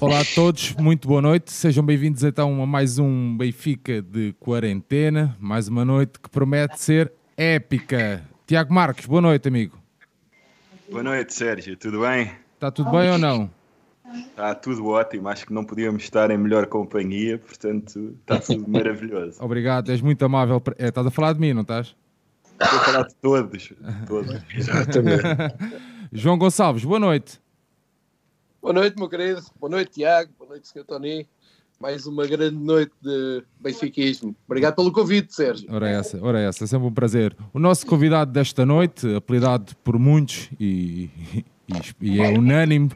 Olá a todos, muito boa noite. Sejam bem-vindos então a mais um Benfica de quarentena. Mais uma noite que promete ser épica. Tiago Marques, boa noite, amigo. Boa noite, Sérgio. Tudo bem? Está tudo bem ou não? Está tudo ótimo. Acho que não podíamos estar em melhor companhia, portanto está tudo maravilhoso. Obrigado, és muito amável. É, estás a falar de mim, não estás? Estou a falar de todos. todos. Exatamente. João Gonçalves, boa noite. Boa noite, meu querido. Boa noite, Tiago. Boa noite, Sr. Tony. Mais uma grande noite de benfiquismo. Obrigado pelo convite, Sérgio. Ora essa, ora essa, é sempre um prazer. O nosso convidado desta noite, apelidado por muitos e, e, e é unânime,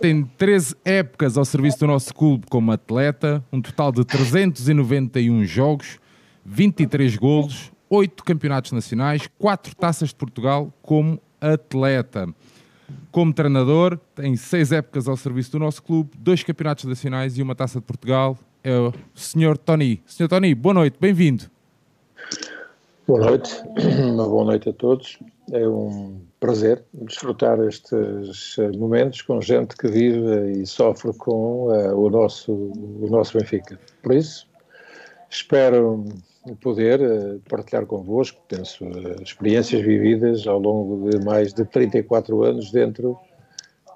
tem 13 épocas ao serviço do nosso clube como atleta, um total de 391 jogos, 23 golos, 8 campeonatos nacionais, 4 taças de Portugal como atleta. Como treinador, tem seis épocas ao serviço do nosso clube, dois campeonatos nacionais e uma taça de Portugal. É o Sr. Tony. Sr. Tony, boa noite, bem-vindo. Boa noite, uma boa noite a todos. É um prazer desfrutar estes momentos com gente que vive e sofre com uh, o, nosso, o nosso Benfica. Por isso, espero poder uh, partilhar convosco, penso, uh, experiências vividas ao longo de mais de 34 anos dentro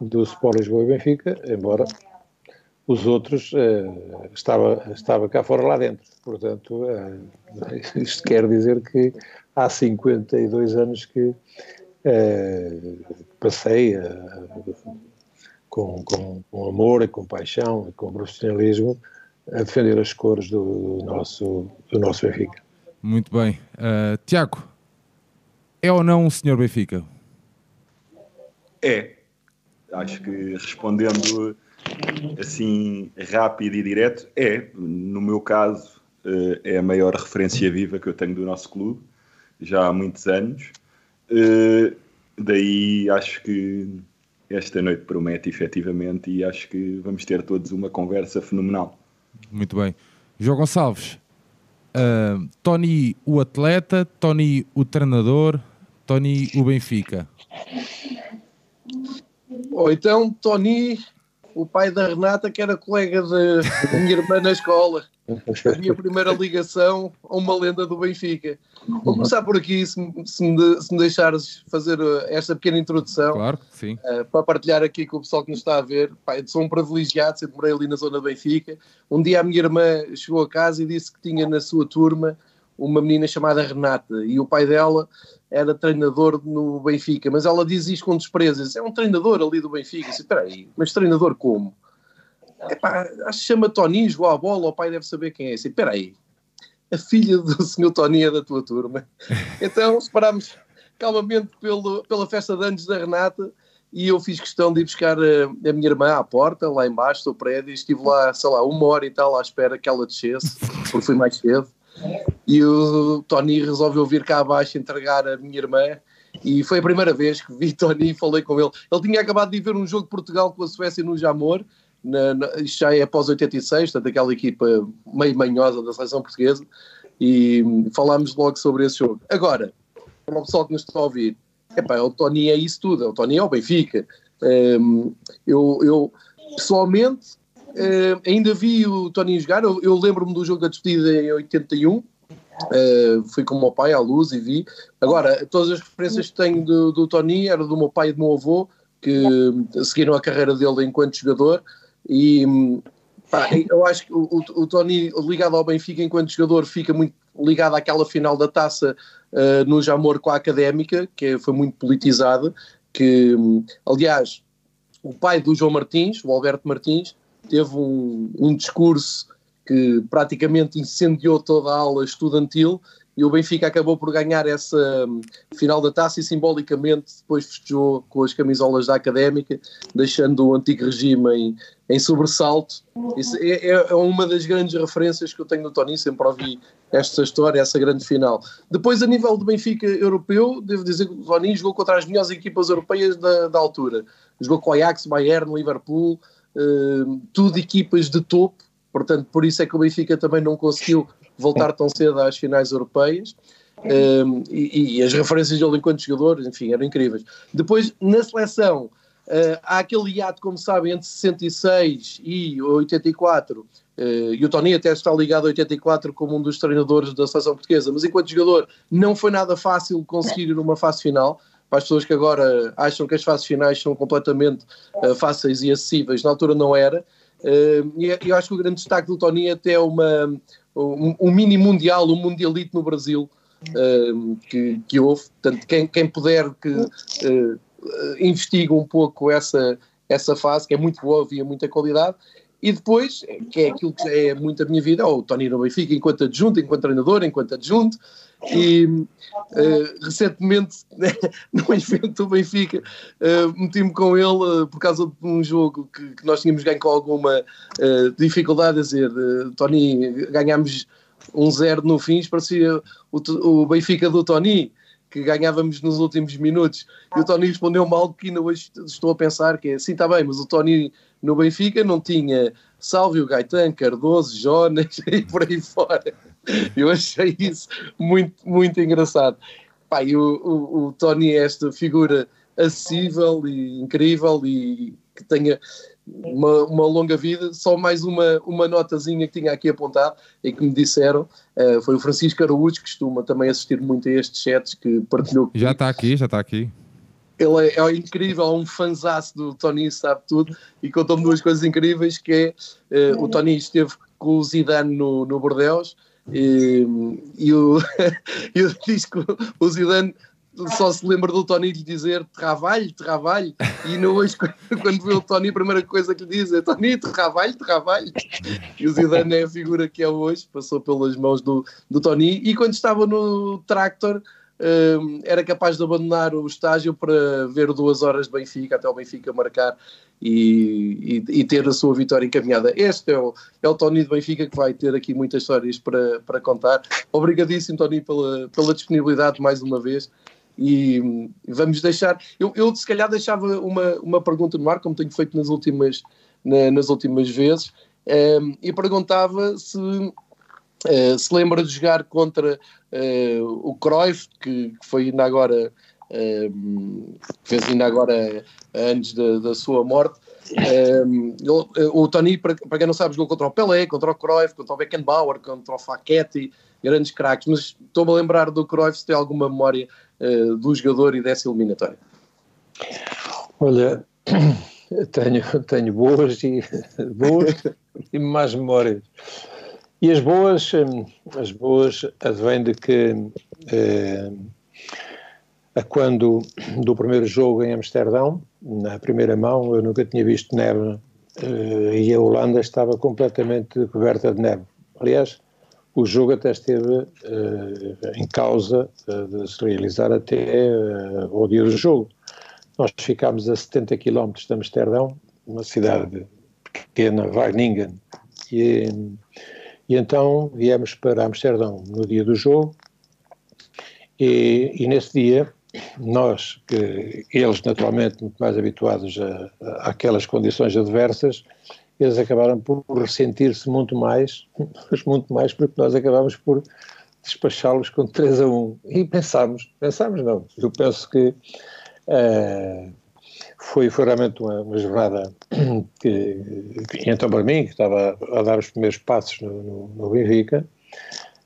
do Sport Lisboa e Benfica, embora os outros uh, estava, estava cá fora lá dentro. Portanto, isto quer dizer que há 52 anos que passei com, com, com amor e com paixão e com profissionalismo a defender as cores do, do nosso, do nosso Benfica. Muito bem. Uh, Tiago, é ou não o senhor Benfica? É. Acho que respondendo assim rápido e direto, é. No meu caso, uh, é a maior referência viva que eu tenho do nosso clube, já há muitos anos. Uh, daí acho que esta noite promete efetivamente e acho que vamos ter todos uma conversa fenomenal. Muito bem. João Gonçalves, uh, Tony o atleta, Tony o treinador, Tony o Benfica. Ou então Tony, o pai da Renata, que era colega da minha irmã na escola. A minha primeira ligação a uma lenda do Benfica. Vou começar por aqui, se, se, me, se me deixares fazer uh, esta pequena introdução. Claro, sim. Uh, para partilhar aqui com o pessoal que nos está a ver. Pai, sou um privilegiado, sempre morei ali na zona do Benfica. Um dia a minha irmã chegou a casa e disse que tinha na sua turma uma menina chamada Renata e o pai dela era treinador no Benfica, mas ela diz isto com desprezo, é um treinador ali do Benfica, espera aí, mas treinador como? Epá, acho que chama Tony, joga a bola, o pai deve saber quem é. Espera aí, a filha do senhor Tony é da tua turma. Então separámos calmamente pelo, pela festa de anos da Renata e eu fiz questão de ir buscar a, a, minha irmã à porta, lá embaixo do prédio, estive lá, sei lá, uma hora e tal à espera que ela descesse, porque fui mais cedo. E o Tony resolveu vir cá abaixo entregar a minha irmã e foi a primeira vez que vi Tony e falei com ele. Ele tinha acabado de ver um jogo de Portugal com a Suécia no Jamor na, na, isto já é após 86, portanto, aquela equipa meio manhosa da seleção portuguesa, e falámos logo sobre esse jogo. Agora, para o pessoal que nos está a ouvir, epá, o Tony é isso tudo, o Tony é o Benfica. Um, eu, eu, pessoalmente, um, ainda vi o Tony jogar, eu, eu lembro-me do jogo da despedida em 81, Uh, fui com o meu pai à luz e vi. Agora, todas as referências que tenho do, do Tony eram do meu pai e do meu avô, que seguiram a carreira dele enquanto jogador. E pá, eu acho que o, o, Tony, ligado ao Benfica enquanto jogador, fica muito ligado àquela final da taça uh, no Jamor com a Académica, que foi muito politizada. Que, aliás, o pai do João Martins, o Alberto Martins, teve um, um discurso que praticamente incendiou toda a aula estudantil e o Benfica acabou por ganhar essa hum, final da taça e simbolicamente depois festejou com as camisolas da Académica, deixando o antigo regime em, em sobressalto. Isso é, é, é, uma das grandes referências que eu tenho do Tony, sempre ouvi esta história, essa grande final. Depois, a nível do Benfica europeu, devo dizer que o Tony jogou contra as melhores equipas europeias da, da altura. Jogou com o Ajax, Bayern, Liverpool, uh, tudo equipas de topo, portanto, por isso é que o Benfica também não conseguiu voltar tão cedo às finais europeias. Um, e, e, as referências dele enquanto jogador, enfim, eram incríveis. Depois, na seleção, Uh, há aquele hiato, como sabem, entre 66 e 84, uh, e o Tony até está ligado a 84 como um dos treinadores da seleção portuguesa, mas enquanto jogador não foi nada fácil conseguir ir numa fase final. Para as pessoas que agora acham que as fases finais são completamente uh, fáceis e acessíveis, na altura não era. e eu acho que o grande destaque do Tony é até uma, um, um mini mundial, um mundialito no Brasil, que, que houve. Portanto, quem, quem puder que uh, investiga um pouco essa, essa fase, que é muito boa, havia muita qualidade, e depois, que é aquilo que é muito a minha vida, o Tony no Benfica enquanto adjunto, enquanto treinador, enquanto adjunto, e uh, recentemente, no evento do Benfica, uh, meti-me com ele uh, por causa de um jogo que, que nós tínhamos ganho com alguma dificuldade, a dizer, Tony, ganhámos um zero no fim, parecia o, o Benfica do Tony, que ganhávamos nos últimos minutos. E o Tony respondeu mal que ainda hoje estou a pensar que é assim, está bem, mas o Tony no Benfica não tinha Sálvio, Gaetan, Cardoso, Jonas e por aí fora. Eu achei isso muito, muito engraçado. E o, o, o Tony é esta figura acessível e incrível e que tenha uma, uma, longa vida. Só mais uma, uma notazinha que tinha aqui apontado e que me disseram uh, foi o Francisco Araújo, que costuma também assistir muito a estes chats, que partilhou. Já está aqui, já está aqui. Ele é, é, incrível, é um fanzaço do Tony, sabe tudo, e contou-me duas coisas incríveis, que é, uh, o Tony esteve com o Zidane no, no Bordeaux, e, e, o, e o disco, o Zidane só se lembra do Tony lhe dizer trabalho, trabalho, e não hoje, quando vê o Tony, a primeira coisa que lhe diz é Tony, trabalho, trabalho. E o Zidane é a figura que é hoje, passou pelas mãos do, do Tony, e quando estava no Tractor, um, era capaz de abandonar o estágio para ver duas horas de Benfica, até o Benfica marcar e, e, e, ter a sua vitória encaminhada. Este é o, é o Tony de Benfica que vai ter aqui muitas histórias para, para contar. Obrigadíssimo, Tony, pela, pela disponibilidade mais uma vez e vamos deixar. Eu, eu se calhar deixava uma, uma pergunta no ar, como tenho feito nas últimas, na, nas últimas vezes, um, ehm, e perguntava se uh, se lembra de jogar contra uh, o Cruyff, que, que, foi ainda agora. Um, ehm, fez ainda agora antes da, da sua morte. Um, ele, o Tony, para, para quem não sabe, jogou contra o Pelé, contra o Cruyff, contra o Beckenbauer, contra o Facchetti, grandes craques, mas estou-me a lembrar do Cruyff se tem alguma memória uh, do jogador e dessa eliminatória. Olha, tenho, tenho boas e boas e más memórias. E as boas, hum, as boas advêm de que eh, a quando do primeiro jogo em Amsterdão, na primeira mão, eu nunca tinha visto neve eh, e a Holanda estava completamente coberta de neve. Aliás, o jogo até esteve uh, em causa uh, de se realizar até uh, ao dia do jogo. Nós ficámos a 70 km de Amsterdão, uma cidade pequena, Weiningen, e, e então viemos para Amsterdão no dia do jogo e, e nesse dia nós, que eles naturalmente muito mais habituados a, a, àquelas condições adversas, eles acabaram por ressentir-se muito mais, mas muito mais porque nós acabámos por despachá-los com 3 a 1. E pensámos, pensámos não, eu penso que uh, foi, foi realmente uma, uma jornada que, que, então para mim, que estava a dar os primeiros passos no, no, no Benfica,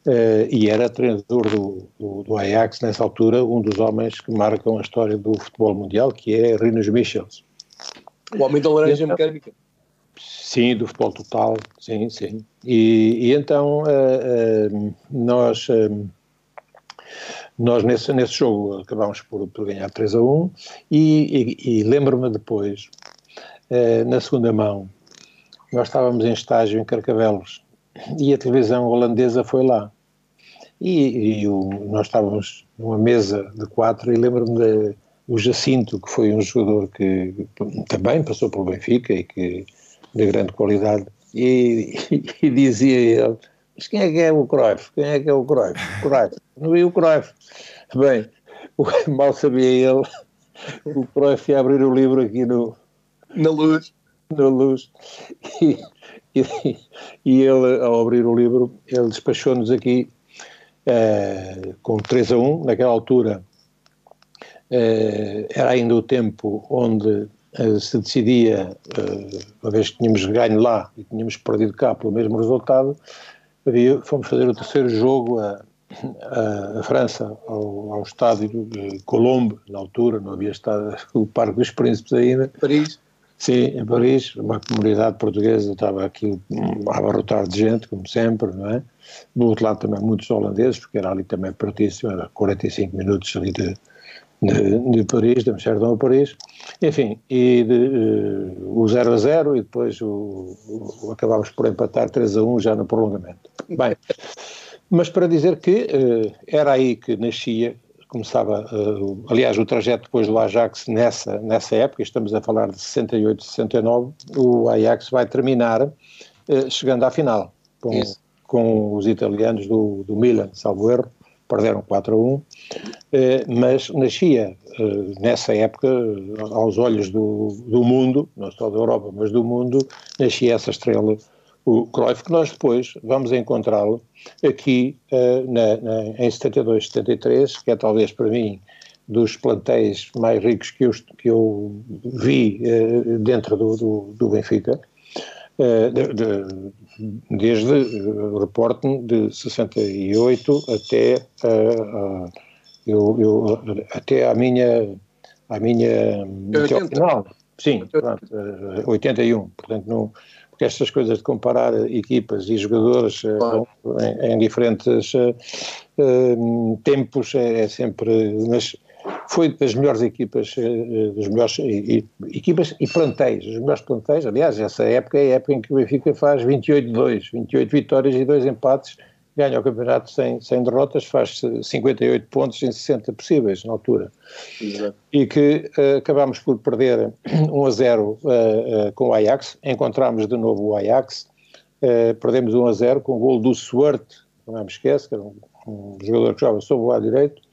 uh, e era treinador do, do, do, Ajax nessa altura, um dos homens que marcam a história do futebol mundial, que é Rinus Michels. O homem da laranja então, mecânica. Sim, do futebol total, sim, sim. E, e então uh, uh, nós, uh, nós nesse, nesse jogo acabámos por, por ganhar 3 a 1 e, e, e lembro-me depois, na segunda mão, nós estávamos em estágio em Carcavelos e a televisão holandesa foi lá. E, e o, nós estávamos numa mesa de quatro e lembro-me do Jacinto, que foi um jogador que também passou pelo Benfica e que de grande qualidade, e, e, e, dizia ele, mas quem é que é o Cruyff? Quem é que é o Cruyff? Cruyff. Não vi o Cruyff. Bem, mal sabia ele, o Cruyff ia abrir o livro aqui no... Na luz. Na luz. E, e, e ele, ao abrir o livro, ele despachou-nos aqui uh, com 3 a 1, naquela altura uh, era ainda o tempo onde se decidia, uma vez que tínhamos ganho lá e tínhamos perdido cá pelo mesmo resultado, havia, fomos fazer o terceiro jogo a, a, a França, ao, ao, estádio de Colombo, na altura, não havia estado o Parque dos Príncipes ainda. Paris? Sim, em Paris, uma comunidade portuguesa estava aqui a abarrotar de gente, como sempre, não é? Do outro lado também muitos holandeses, porque era ali também pertíssimo, era 45 minutos ali de, de, de Paris, de Amsterdão a Paris. Enfim, e de, uh, o 0 a 0 e depois o, o, acabámos por empatar 3 a 1 já no prolongamento. Bem, mas para dizer que uh, era aí que nascia começava, uh, aliás, o trajeto depois do Ajax nessa, nessa época, estamos a falar de 68, 69, o Ajax vai terminar chegando à final, com, com os italianos do, do Milan, salvo erro, perderam 4 a 1, uh, mas nascia nessa época, aos olhos do, do mundo, não só da Europa, mas do mundo, nascia essa estrela o Cruyff, que nós depois vamos encontrá-lo aqui uh, na, na, em 72, 73, que é talvez para mim dos plantéis mais ricos que eu, que eu vi dentro do, do, do Benfica, de, de, desde o reporte de 68 até, eu, eu, até a minha, a minha até ao final. Sim, pronto, 81, portanto não porque estas coisas de comparar equipas e jogadores eh, claro. em, em, diferentes uh, uh, tempos é, é, sempre. Mas foi das melhores equipas, uh, das melhores equipas e plantéis, os melhores plantéis. Aliás, essa época é a época em que o Benfica faz 28-2, 28 vitórias e 2 empates ganha o campeonato sem, sem derrotas, faz 58 pontos em 60 possíveis na altura. Exato. E que uh, acabámos por perder 1 a 0 uh, uh, com o Ajax, encontramos de novo o Ajax, perdemos 1 a 0 com o gol do Swart, não me esqueço, que era um, um jogador que jogava sob o lado direito, eh,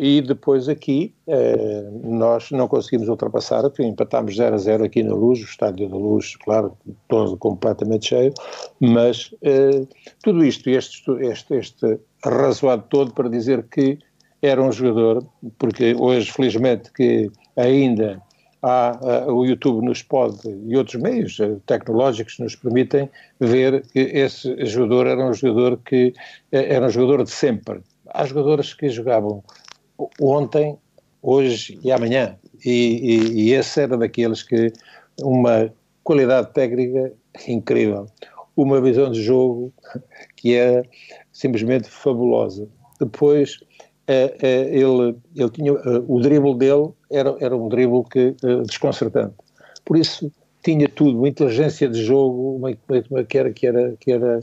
e depois aqui eh, nós não conseguimos ultrapassar, empatámos 0 a 0 aqui na Luz, o estádio da Luz, claro, todo completamente cheio, mas eh, tudo isto, este, este, este arrazoado todo para dizer que era um jogador, porque hoje felizmente que ainda há, o YouTube nos pode, e outros meios tecnológicos nos permitem ver que esse jogador era um jogador que era um jogador de sempre, há jogadores que jogavam ontem, hoje e amanhã. E, e, e, esse era daqueles que uma qualidade técnica incrível, uma visão de jogo que é simplesmente fabulosa. Depois é, é, ele, ele tinha uh, o drible dele era, era um drible que desconcertante. Por isso tinha tudo, uma inteligência de jogo, uma, uma, que era que era que era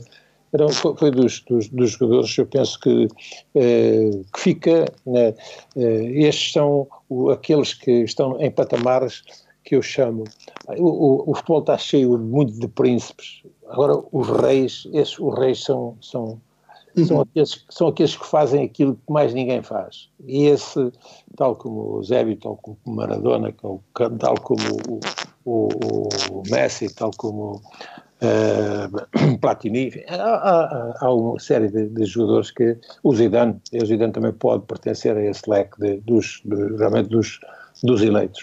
era, foi, dos, dos, dos, jogadores, eu penso que, eh, que fica, né, eh, estes são o, aqueles que estão em patamares que eu chamo, o, o, o, futebol está cheio muito de príncipes, agora os reis, esses, os reis são, são, uhum. são, aqueles, são aqueles que fazem aquilo que mais ninguém faz, e esse, tal como o Zébio, tal como o Maradona, tal, tal como o, o, o Messi, tal como uh, Platini, há, há, há, uma série de, de, jogadores que o Zidane, o Zidane também pode pertencer a esse leque de, dos, de, realmente dos, dos eleitos.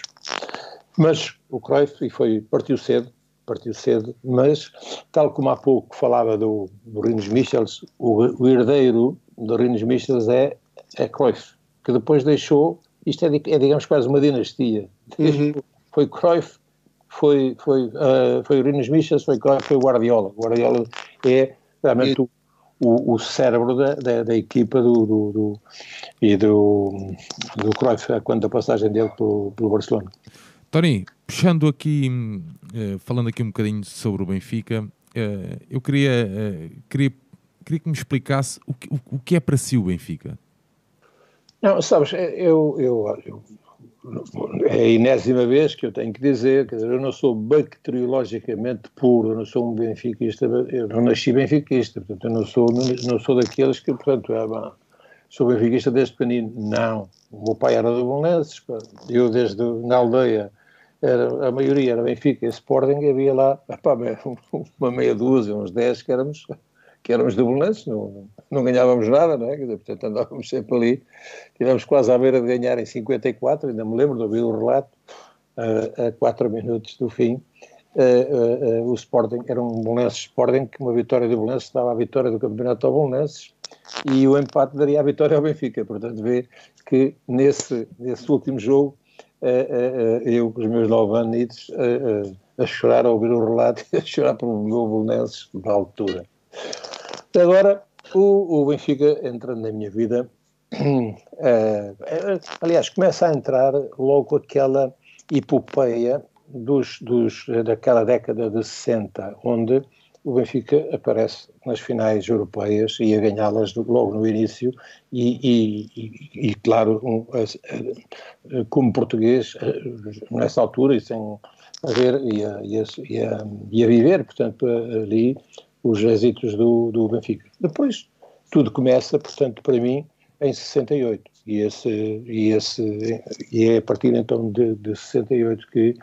Mas o Cruyff e foi, partiu cedo, partiu cedo, mas tal como há pouco falava do, do Rines Michels, o, o herdeiro do Rines Michels é, é Cruyff, que depois deixou, isto é, é digamos quase uma dinastia, uhum. foi Cruyff foi, foi, uh, foi o Rinos Michas, foi, foi o Guardiola. O Guardiola é realmente o, o, o cérebro da, da, da equipa do, do, do, e do, do Cruyff, quando a passagem dele pelo, pelo Barcelona. Tony, puxando aqui, uh, falando aqui um bocadinho sobre o Benfica, uh, eu queria, queria, queria que me explicasse o que, o, o que é para si o Benfica. Não, sabes, eu, eu, eu é a enésima vez que eu tenho que dizer, quer dizer, eu não sou bacteriologicamente puro, eu não sou um benfiquista, eu não nasci benfiquista, portanto, eu não sou, não, sou daqueles que, portanto, é, bom, sou benfiquista desde pequenino. Não. O meu pai era do Bolonenses, eu desde na aldeia, era, a maioria era Benfica e Sporting, havia lá uma meia dúzia, uns dez que éramos que éramos dublenses, não, não ganhávamos nada, não é? Dizer, portanto andávamos sempre ali, tivemos quase à beira de ganhar em 54, ainda me lembro de ouvir o relato, a, a quatro minutos do fim, uh, uh, o Sporting era um Bolonenses Sporting, que uma vitória do Bolonenses dava a vitória do campeonato ao Bolonenses e o empate daria a vitória ao Benfica. Portanto, vê que nesse, nesse último jogo, eu com os meus nove anos a chorar a ouvir o relato a chorar pelo meu Bolonenses da altura. Agora, o, o Benfica entra na minha vida. aliás, começa a entrar logo aquela epopeia dos, dos, daquela década de 60, onde o Benfica aparece nas finais europeias e a ganhá-las logo no início e, e, e, claro, um, como português, nessa altura e sem a, e a, e a, e a viver, portanto, ali os êxitos do, do Benfica. Depois, tudo começa, portanto, para mim, em 68. E, esse, e, esse, e é a partir então de, de 68 que,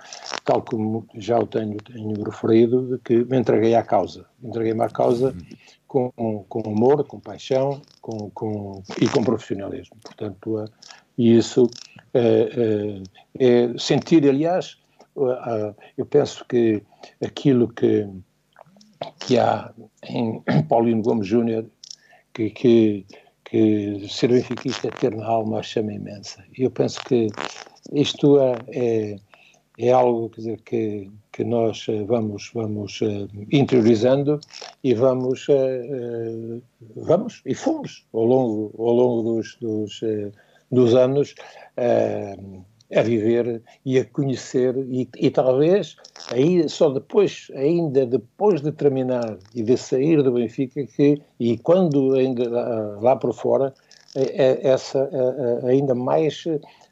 tal como já o tenho, tenho referido, que me entreguei à causa. Entreguei-me à causa com, com amor, com paixão com, com, e com profissionalismo. Portanto, e isso é, é, é sentir, aliás, eu penso que aquilo que, que há em Paulino Gomes Júnior, que, que que ser benfiquista é ter na alma a chama imensa. E eu penso que isto é, é, é algo quer dizer, que, que nós eh, vamos, vamos uh, interiorizando e vamos, uh, vamos e fomos ao longo, ao longo dos, dos, dos anos a viver e a conhecer e, e, talvez aí só depois, ainda depois de terminar e de sair do Benfica que e quando ainda lá por fora é, é essa é, ainda mais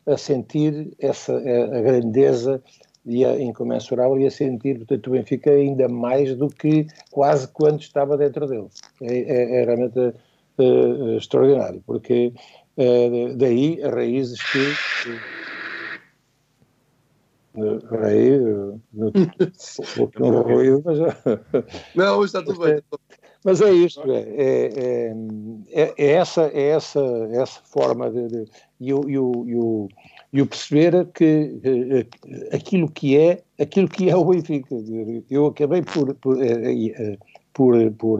a sentir essa a grandeza e a incomensurável e a sentir portanto o Benfica ainda mais do que quase quando estava dentro dele. É, é, é realmente uh, extraordinário porque uh, daí as raízes que aí, no, no ruído, mas. Não, hoje está tudo bem. Mas é isto, é, é, é, é essa, é essa, essa forma de, de e, o, e, o, e o perceber que aquilo que é, aquilo que é o Benfica. Eu acabei por, por, por, por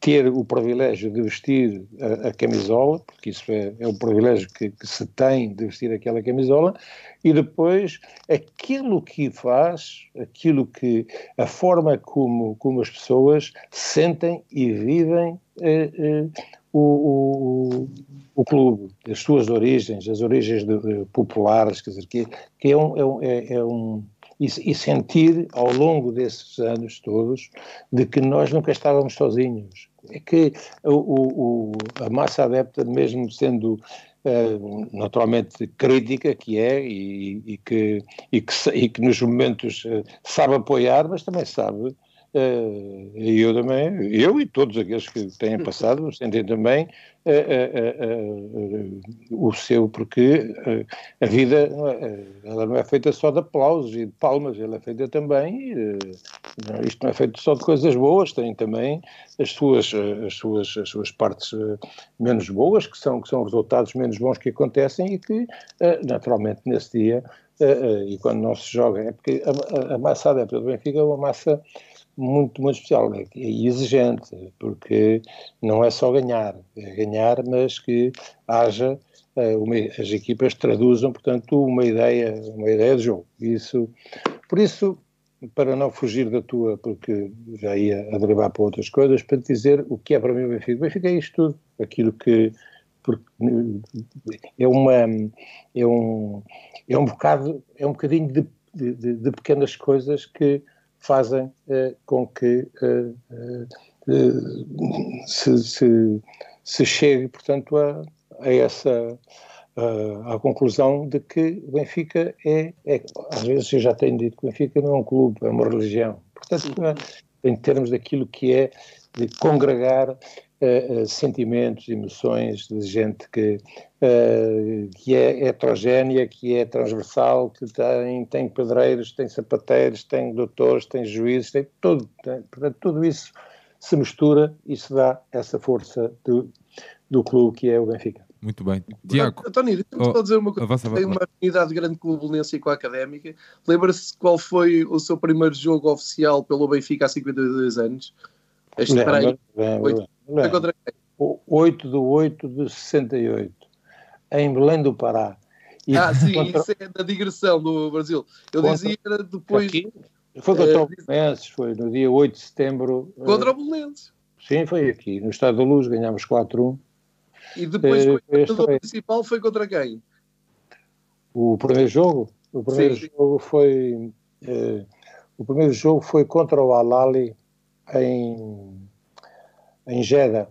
ter o privilégio de vestir a, a camisola, porque isso é, é o privilégio que, que, se tem de vestir aquela camisola, e depois aquilo que faz, aquilo que, a forma como, como as pessoas sentem e vivem eh, eh, o, o, o, clube, as suas origens, as origens de, de, populares, quer dizer, que, que é um, é um, é, é um e, sentir ao longo desses anos todos de que nós nunca estávamos sozinhos, é que o, o, a massa adepta, mesmo sendo uh, naturalmente crítica, que é, e, e, que, e, que, e que nos momentos uh, sabe apoiar, mas também sabe Uh, eu também, eu e todos aqueles que têm passado, sentem também uh, uh, o seu, porque a vida ela não é feita só de aplausos e de palmas, ela é feita também, isto não é feito só de coisas boas, tem também as suas, as suas, as suas partes menos boas, que são, que são resultados menos bons que acontecem e que, naturalmente, nesse dia, e quando não se joga, é porque a, a, a massa adepta do Benfica é uma massa muito, muito especial né? e exigente, porque não é só ganhar, é ganhar, mas que haja, uh, uma, as equipas traduzam, portanto, uma ideia, uma ideia de jogo. Isso, por isso, para não fugir da tua, porque já ia a derivar para outras coisas, para te dizer o que é para mim o Benfica. O Benfica é isto tudo, aquilo que é uma é um é um bocado é um bocadinho de, de, de pequenas coisas que fazem eh, com que eh, eh, se, se, se, chegue, portanto, a, a essa à conclusão de que o Benfica é, é, às vezes eu já tenho dito que o Benfica não é um clube, é uma religião. Portanto, em termos daquilo que é de congregar uh, sentimentos, emoções de gente que, uh, que é heterogénea, que é transversal, que tem, tem pedreiros, tem sapateiros, tem doutores, tem juízes, tem tudo. Tem, portanto, tudo isso se mistura e se dá essa força do, do clube que é o Benfica. Muito bem. Tiago. Tony, deixa-me oh, só dizer uma coisa. avança, Tem uma afinidade grande com o Belenense e com a Académica. Lembra-se qual foi o seu primeiro jogo oficial pelo Benfica há 52 anos? Este para aí. Lembro. contra quem? O 8 de 8 de 68, em Belém do Pará. E Ah, sim, contra- isso é da digressão do Brasil. Eu Contra- dizia era depois aqui, foi contra Eh, o Belenenses, foi no dia 8 de setembro. eh, contra o Belenenses. Sim, foi aqui, no Estado da Luz, ganhámos 4-1. E depois foi o foi- principal foi contra quem? O primeiro jogo, o primeiro Sim, jogo foi eh, o primeiro jogo foi contra o Al-Ali em em Jeddah.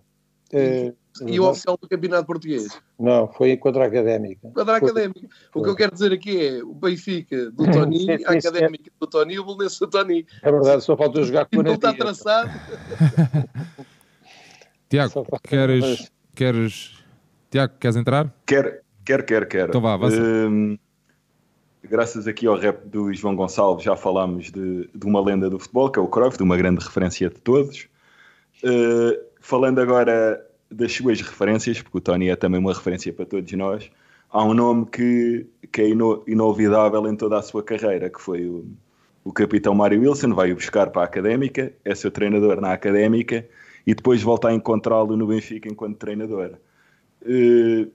Eh, E o oficial do Campeonato Português? não, foi contra a Académica. Contra a Foi- Académica. O que foi. eu quero dizer aqui é o Benfica do Tony, Sim, sim, a Académica do Tony e o Belenenses do Tony. É verdade, só faltou jogar com E o não está traçado. Tiago, queres, queres. Tiago, queres entrar? Quer, quer, quer, quer. Então vá, avança. Hum, graças aqui ao rap do João Gonçalves já falámos de, de uma lenda do futebol, que é o Cruyff, de uma grande referência de todos. Uh, falando agora das suas referências, porque o Tony é também uma referência para todos nós, há um nome que, que é ino, inolvidável em toda a sua carreira, que foi o, o capitão Mário Wilson, vai-o buscar para a Académica, é seu treinador na Académica, e depois volta a encontrá-lo no Benfica enquanto treinador. Uh,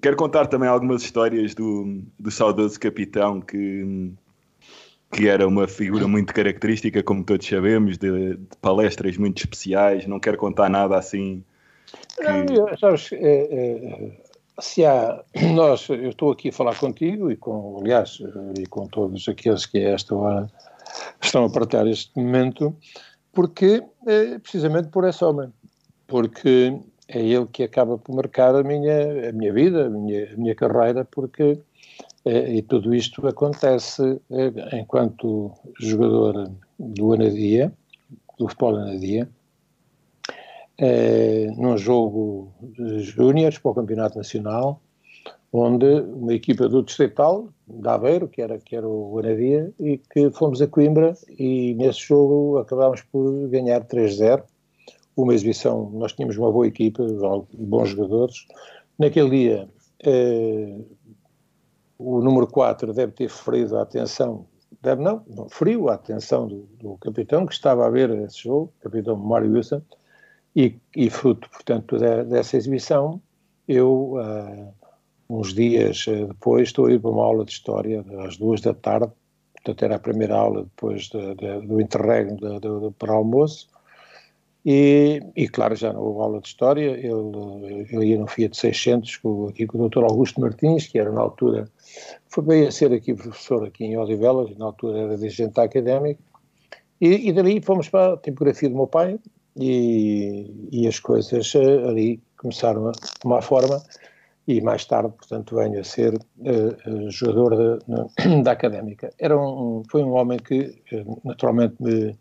quero contar também algumas histórias do, do saudoso capitão que, que era uma figura muito característica, como todos sabemos, de, de palestras muito especiais. Não quero contar nada assim. Não, que- eu- sabes, é, é, se há, nós, eu estou aqui a falar contigo e com, aliás, e com todos aqueles que a esta hora estão a partilhar este momento, porque, é, precisamente por esse homem, porque é ele que acaba por marcar a minha, a minha vida, a minha, a minha carreira, porque, eh, e tudo isto acontece eh, enquanto jogador do Anadia, do futebol Anadia, eh, num jogo de júniores para o Campeonato Nacional, onde uma equipa do Distrital, de Aveiro, que era, que era o Anadia, e que fomos a Coimbra e nesse jogo acabámos por ganhar 3-0. Uma exibição, nós tínhamos uma boa equipa, bons jogadores. Naquele dia, eh, o número 4 deve ter ferido a atenção, deve não, não feriu a atenção do, do capitão que estava a ver esse jogo, capitão Mário Wilson, e, e fruto, portanto, de- dessa exibição, eu, ah, uns dias eh, depois, estou a ir para uma aula de História às duas da tarde, portanto era a primeira aula depois de- de- do interregno de- de- para almoço, e, e, claro, já houve aula de História, ele, ele ia no Fiat 600 com, aqui com o Dr. Augusto Martins, que era na altura, foi bem a ser aqui professor aqui em Odivelas, na altura era dirigente académico, e, e dali fomos para a tipografia do meu pai, e, e as coisas eh, ali começaram a tomar forma e mais tarde, portanto, venho a ser eh, jogador da- na- da académica. Era um, foi um homem que naturalmente me,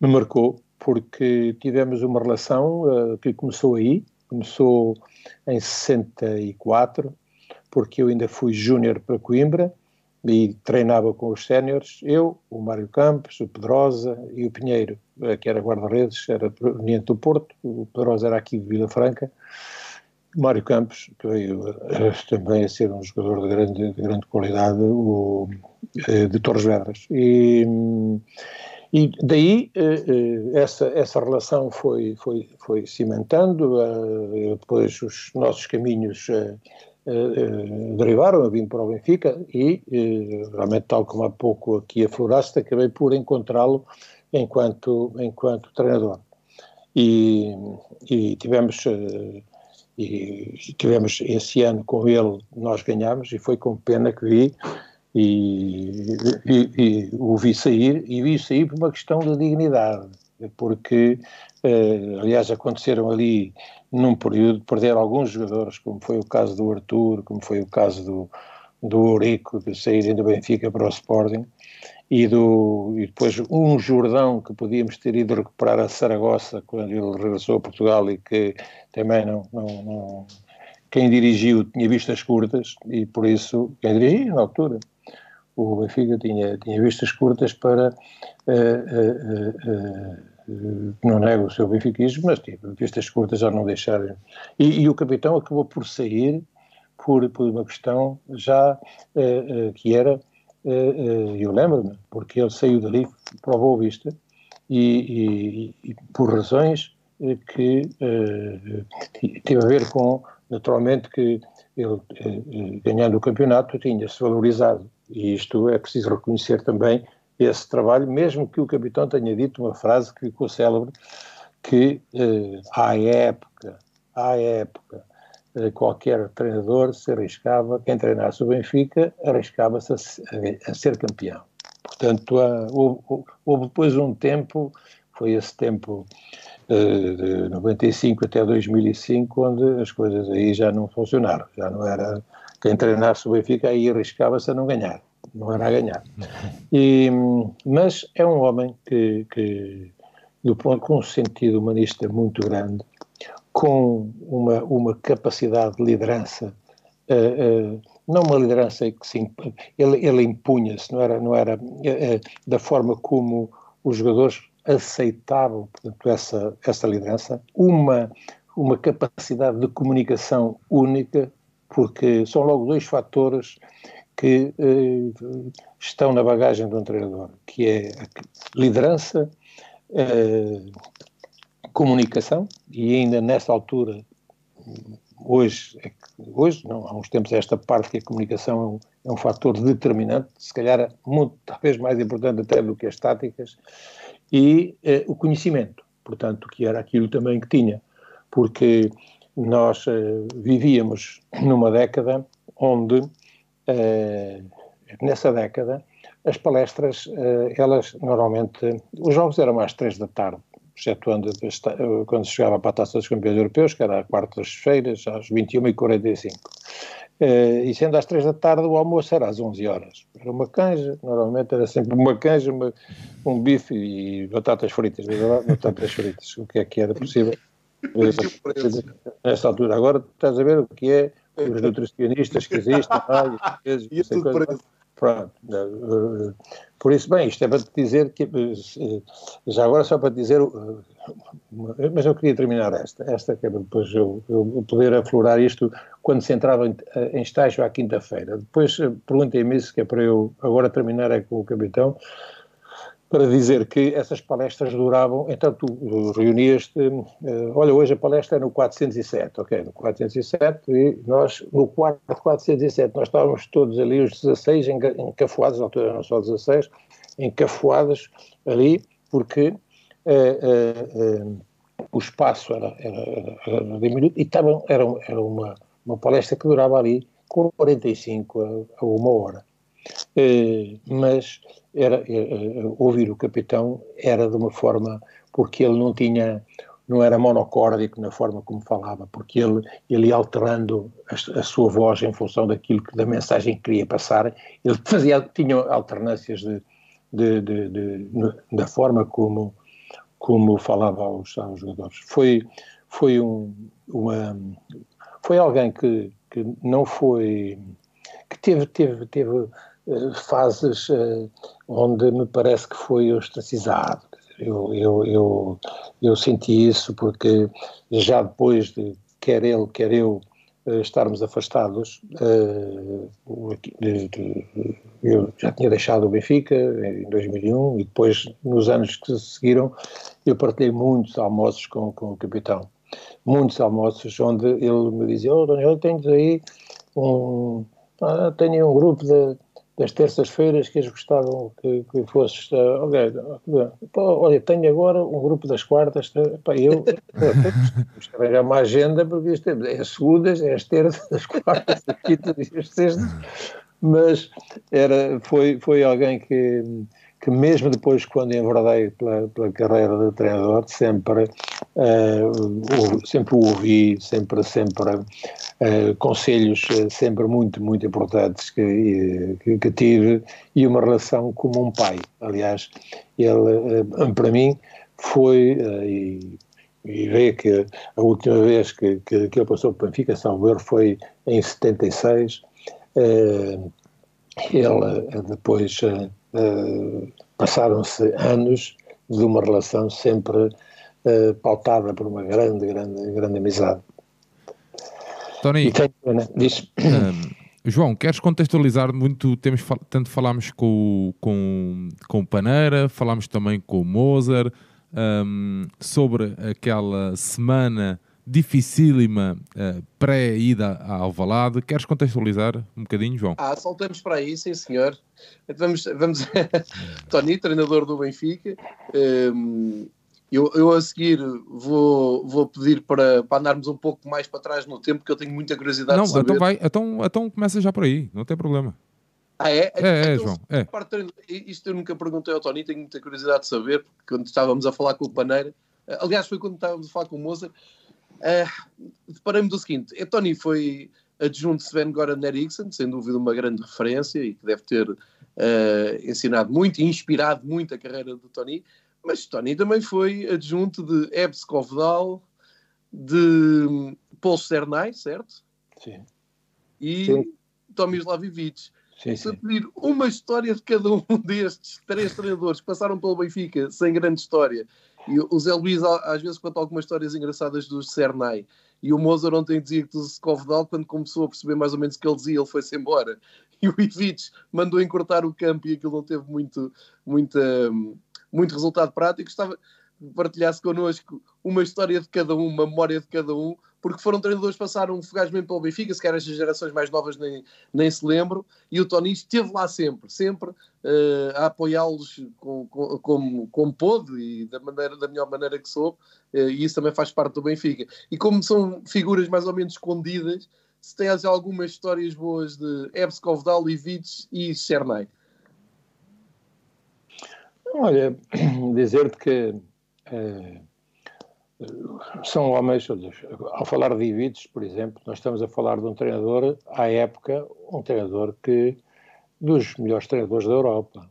me marcou porque tivemos uma relação eh, que começou aí, começou em 64, porque eu ainda fui júnior para Coimbra e treinava com os séniores, eu, o Mário Campos, o Pedrosa e o Pinheiro, eh, que era guarda-redes, era proveniente do Porto, o Pedrosa era aqui de Vila Franca, Mário Campos, que veio eh, também a ser um jogador de grande, de grande qualidade, o, de Torres Vedras. E, hum, e daí eh, eh, essa, essa relação foi, foi, foi cimentando, eh, depois os nossos caminhos derivaram, eu vim para o Benfica e realmente tal como há pouco aqui afloraste, acabei por encontrá-lo enquanto, enquanto treinador. E, e tivemos e tivemos esse ano com ele, nós ganhámos e foi com pena que vi e, e, e o vi sair e vi sair por uma questão de dignidade porque eh, aliás aconteceram ali num período de perder alguns jogadores como foi o caso do Arthur como foi o caso do, do Eurico de saírem do Benfica para o Sporting e, do, e depois um Jordão que podíamos ter ido recuperar a Saragossa quando ele regressou a Portugal e que também não, não, não quem dirigiu tinha vistas curtas e por isso, quem dirigia na altura o Benfica tinha, tinha vistas curtas para uh, uh, uh, não nego o seu benfiquismo, mas tinha vistas curtas a não deixarem e, e o capitão acabou por sair por, por uma questão já que era, eu lembro-me, porque ele saiu dali para o Boa Vista e, e, e por razões que teve a ver com, naturalmente, que ele, ganhando o campeonato, tinha-se valorizado. E isto é preciso reconhecer também esse trabalho, mesmo que o capitão tenha dito uma frase que ficou célebre, que eh, à época, à época, eh, qualquer treinador se arriscava, quem treinasse o Benfica, arriscava-se a, a, ser campeão. Portanto, houve, houve, depois um tempo, foi esse tempo eh, de 95 até 2005, onde as coisas aí já não funcionaram, já não era quem treinasse o Benfica aí arriscava-se a não ganhar não era a ganhar. E, mas é um homem que, que do ponto, com um sentido humanista muito grande, com uma, uma capacidade de liderança, uh, uh, não uma liderança que se ele, ele impunha-se, não era, não era uh, da forma como os jogadores aceitavam portanto, essa, essa liderança, uma, uma capacidade de comunicação única, porque são logo dois fatores que eh, estão na bagagem de um treinador, que é a liderança, eh, comunicação, e ainda nessa altura, hoje, é hoje não, há uns tempos esta parte que a comunicação é um, é um fator determinante, se calhar muito, talvez mais importante até do que as táticas, e eh, o conhecimento, portanto, que era aquilo também que tinha, porque nós eh, vivíamos numa década onde eh, nessa década, as palestras, eh, elas normalmente, os jogos eram às três da tarde, excetuando quando se chegava para a Taça dos Campeões Europeus, que era quartas-feiras, às 21h45. E sendo às três da tarde, o almoço era às 11 horas. Era uma canja, normalmente era sempre uma canja, uma, um bife e batatas fritas, batatas fritas, o que é que era possível. Nessa altura, agora estás a ver o que é? Os nutricionistas que existem, ah, vezes, e tudo coisa, Pronto. Eh, por isso, bem, isto é para te dizer que, eh, já agora só para te dizer, eh, mas eu queria terminar esta, esta que é depois eu, eu poder aflorar isto quando se entrava em, em estágio à quinta-feira. Depois perguntei-me isso, que é para eu agora terminar é com o capitão, para dizer que essas palestras duravam, então tu reunias-te, uh, olha, hoje a palestra é no 407, ok, no 407, e nós, no quarto 407, nós estávamos todos ali, os 16, encafuados, na altura não só 16, encafuados ali, porque uh, uh, o espaço era, era, era diminuto e estavam, era, era uma, uma palestra que durava ali 45 a, a uma hora. mas era, era, ouvir o capitão era de uma forma porque ele não tinha não era monocórdico na forma como falava, porque ele, ele alterando a, a, sua voz em função daquilo que, da mensagem que queria passar, ele fazia, tinha alternâncias de, de, de, de da forma como, como falava aos, aos jogadores. Foi, foi, um, uma, foi alguém que, que não foi, que teve, teve, teve eh, fases uh, onde me parece que foi ostracizado. Eu, eu, eu, eu, senti isso porque já depois de quer ele, quer eu uh, estarmos afastados, eu já tinha deixado o Benfica em 2001 e depois, nos anos que se seguiram, eu partilhei muitos almoços com, com o capitão. Muitos almoços onde ele me dizia, oh Daniel, tens aí um, ah, tenho um grupo de das terças-feiras que eles gostavam que, que fosses. Uh, okay, olha, tenho agora um grupo das quartas. Uh, pá, eu arranjar uma agenda, porque isto é, é as segundas, é as terças, as quartas, as quintas e as sextas. Mas era, foi, foi alguém que que mesmo depois quando enverdei pela, pela carreira de treinador, sempre, uh, sempre ouvi, sempre, sempre uh, conselhos uh, sempre muito, muito importantes que, que, que, tive e uma relação como um pai. Aliás, ele, para mim, foi, e, e vê que a última vez que, que, que ele passou por Benfica, Salvador, foi em 76, ele depois Uh, passaram-se anos de uma relação sempre uh, pautada por uma grande, grande, grande amizade. Tony, E tenho pena disso. um, João, queres contextualizar muito? Temos, tanto falámos com, o- com, com o Paneira, falámos também com o Mozart um, sobre aquela semana dificílima uh, pré-ida a Alvalade. Queres contextualizar um bocadinho, João? Ah, saltamos para aí, sim senhor. Vamos, vamos... Tony, treinador do Benfica. Hum, eu, eu a seguir vou, vou pedir para, para andarmos um pouco mais para trás no tempo, porque eu tenho muita curiosidade não, de saber. então vai, então, então começa já por aí, não tem problema. Ah, é? É, é, Então, João, é. Isto eu nunca perguntei ao Tony, tenho muita curiosidade de saber, porque quando estávamos a falar com o Paneira, eh, aliás, foi quando estávamos a falar com o Mozart, eh, deparei-me do seguinte: Tony foi adjunto de Sven Goran Eriksson, sem dúvida uma grande referência e que deve ter eh, ensinado muito e inspirado muito a carreira do Tony, mas Tony também foi adjunto de Ebs Kovdal, de Paul Cernay, certo? Sim, E Sim. Tomislav Ivic sim, se eu pedir uma história de cada um destes três treinadores que passaram pelo Benfica sem grande história, e o Zé Luís às vezes conta algumas histórias engraçadas do Cernay, e o Mozart ontem dizia que do Skovdal, quando começou a perceber mais ou menos o que ele dizia, ele foi-se embora. E o Ivic mandou encurtar o campo e aquilo não teve muito, muita, muito resultado prático. Estava partilhasse connosco uma história de cada um, uma memória de cada um, porque foram treinadores que passaram fugazmente pelo Benfica, se calhar as gerações mais novas nem, nem se lembram, e o Tony esteve lá sempre, sempre eh, a apoiá-los com, com, como, pôde e da, maneira, da melhor maneira que soube, eh, e isso também faz parte do Benfica. E como são figuras mais ou menos escondidas, se tens algumas histórias boas de Ebs Kovdal, Ivic e Cernay. Olha, dizer-te que eh, são homens, ao falar de Ivites, por exemplo, nós estamos a falar de um treinador, à época, um treinador que, dos melhores treinadores da Europa.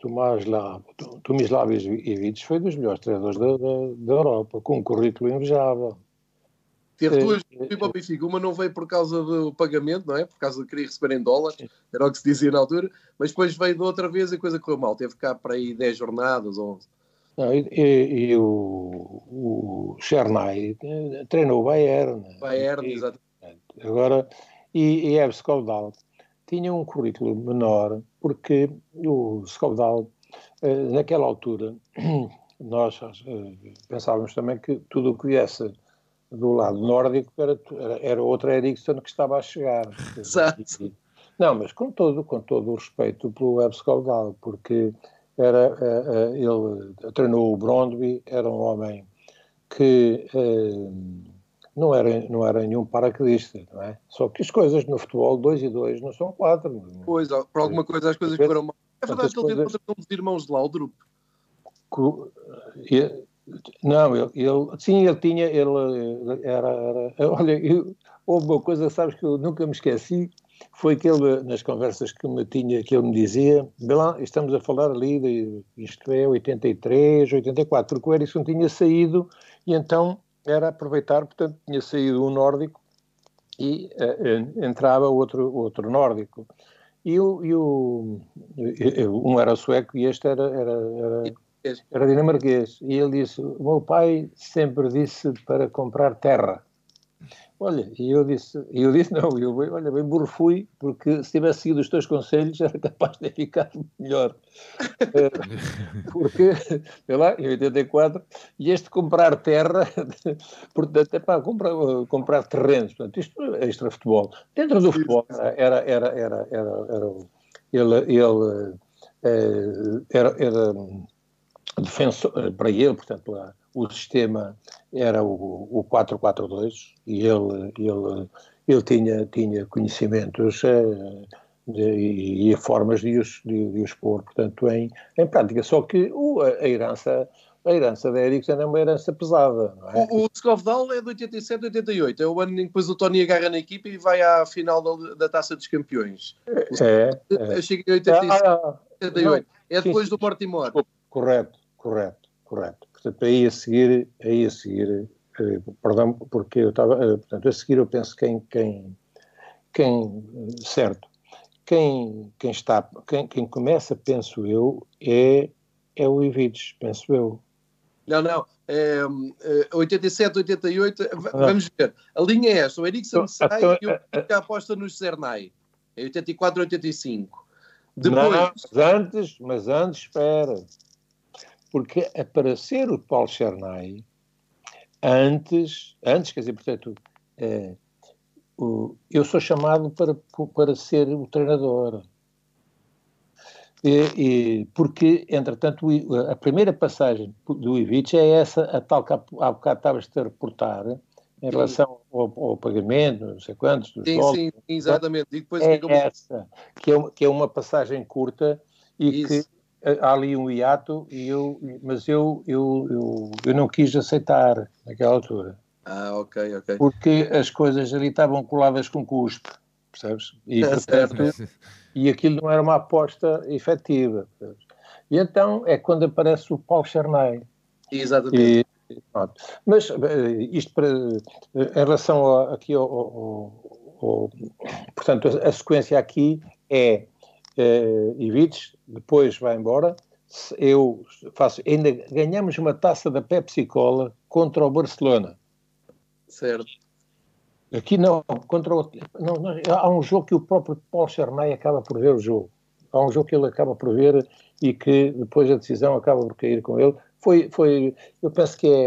Tomás Tomislav Ivites foi dos melhores treinadores da, da- da Europa, com um currículo invejável. Teve Eh, duas eh, para o Benfica. Uma não veio por causa do pagamento, não é? Por causa de querer receber em dólares, era o que se dizia na altura, mas depois veio de outra vez e a coisa correu mal. Teve cá para aí 10 jornadas, 11. Não, e, e- o, o Chernay eh, treinou o Bayern. Bayern, E- exato. Agora, e, e Eve Skovdal tinha um currículo menor, porque o Skovdal, eh, naquela altura, nós eh, pensávamos também que tudo o que viesse do lado nórdico era, era, outra Ericsson que estava a chegar. Exato. Não, mas com todo, com todo o respeito pelo Eve Skovdal, porque era, eh, eh, ele treinou o Brondby, era um homem que eh, não era, não era nenhum paraquedista, não é? Só que as coisas no futebol, 2 e 2 não são 4. Pois, por alguma coisa as coisas correram mal. É verdade que ele teve coisas- outra dos irmãos de Laudrup. Não, ele, ele- sim, ele tinha, ele era, era olha, eu- houve uma coisa, sabes, que eu nunca me esqueci, foi que ele, nas conversas que me tinha, que ele me dizia, lá, estamos a falar ali, de, isto é, 83, 84, porque o Ericsson tinha saído e então era aproveitar, portanto, tinha saído um nórdico e eh, entrava outro, outro nórdico. E, o, e o, um era sueco e este era, era, era, era dinamarquês. E ele disse: O meu pai sempre disse para comprar terra. Olha, e eu disse, e eu disse não, eu, olha, bem burro fui, porque se tivesse seguido os teus conselhos era capaz de ter ficado melhor. Eh, porque, sei lá, em 84, e este comprar terra, portanto, é para comprar, comprar terrenos, portanto, isto é extra futebol. Dentro do futebol era, era, era, era, era ele, ele eh, era, era defensor, para ele, portanto, a- o sistema era o, o 4-4-2 e ele, ele, ele tinha, tinha conhecimentos eh, de, e, formas de os, de, de os pôr, portanto, em, em prática. Só que o, a, herança a herança da Ericsson é uma herança pesada, não é? O, o Skovdal é de 87, 88. É o ano em que depois o Tony agarra na equipa e vai à final da, da Taça dos Campeões. É, é. Eu cheguei em 87, Ah, ah, 88. É depois sim. do. Desculpe, correto, correto, correto. Portanto, aí a seguir, aí a seguir, eh, perdão, porque eu estava, eh, portanto, a seguir eu penso quem, quem, quem, eh, certo, quem, quem está, quem, quem começa, penso eu, é, é o Ivides, penso eu. Não, não. É, é, 87, 88. Vamos ver. A linha é esta: o Eriksen sai então, e o Benfica aposta no Cernay. É 84, 85. Depois... Não, mas antes, mas antes, espera. Porque para ser o Paulo Cernay, antes, antes, quer dizer, portanto, é, o, eu sou chamado para, para ser o treinador. E, e, porque, entretanto, a primeira passagem do Ivic é essa, a tal que há, há bocado estavas a reportar, em relação ao, ao, pagamento, não sei quantos, dos sim, jogos, sim, exatamente. E depois é essa, que é, que é uma passagem curta e Isso. que há ali um hiato, e eu, mas eu, eu, eu, eu não quis aceitar naquela altura. Ah, ok, ok. Porque as coisas ali estavam coladas com custo, percebes? E, é portanto, e aquilo não era uma aposta efetiva. Percebes? E então é quando aparece o Paulo Chernay. Exatamente. E, Mas eh, isto para, eh, em relação a, aqui ao, ao, ao, Portanto, a, a, sequência aqui é uh, Ivites, depois vai embora. Eu faço. Ainda ganhamos uma taça da Pepsi Cola contra o Barcelona. Certo. Aqui não, contra o, não, não, há um jogo que o próprio Paulo Chernay acaba por ver o jogo. Há um jogo que ele acaba por ver e que depois a decisão acaba por cair com ele. Foi, foi eu penso que é,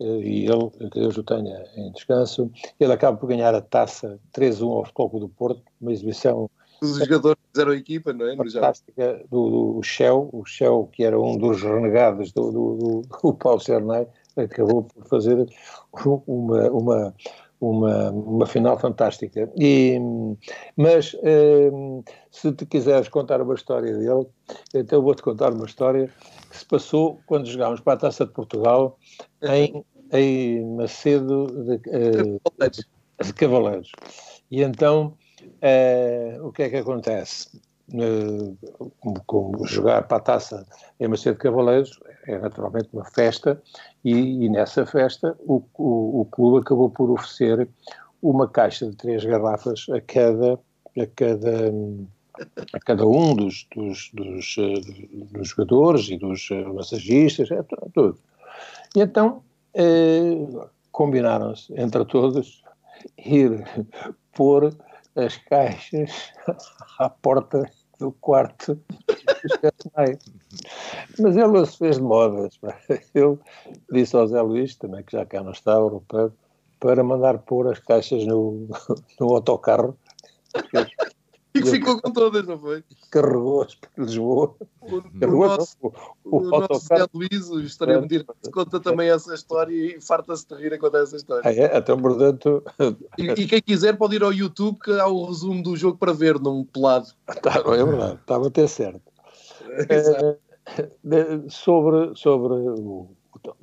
eh, e ele, que Deus o tenha em descanso, ele acaba por ganhar a taça 3-1 ao Futebol do Porto, uma exibição os jogadores fizeram a equipa, não é? Fantástica do, do Shell, o Shell, que era um dos renegados do, do, do, Paulo Cernay, acabou por fazer uma, uma, uma, uma final fantástica. E, mas hum, se te quiseres contar uma história dele, então vou-te contar uma história que se passou quando jogámos para a Taça de Portugal em, em Macedo de, uh, de Cavaleiros. E então o que é que acontece? Como, como, jogar para a taça em Macedo de Cavaleiros é naturalmente uma festa e, e nessa festa o, o, o, clube acabou por oferecer uma caixa de três garrafas a cada, a cada, a cada um dos, dos, dos, uh, dos jogadores e dos massagistas, é, tudo. E então combinaram-se entre todos ir pôr as caixas à porta do quarto Mas ele se fez de modas. Eu disse ao Zé Luís, também que já cá não está, europeu, para mandar pôr as caixas no, no autocarro. E que ficou com todas, não foi? Carregou-as para Lisboa. O, Carregou nosso, o, o, o nosso Zé Luís, o História de conta também essa história e farta-se de rir a contar essa história. Ah, é? Então, portanto... E, e, quem quiser pode ir ao YouTube que há o resumo do jogo para ver num pelado. Tá, é verdade, estava até certo. É, sobre, sobre o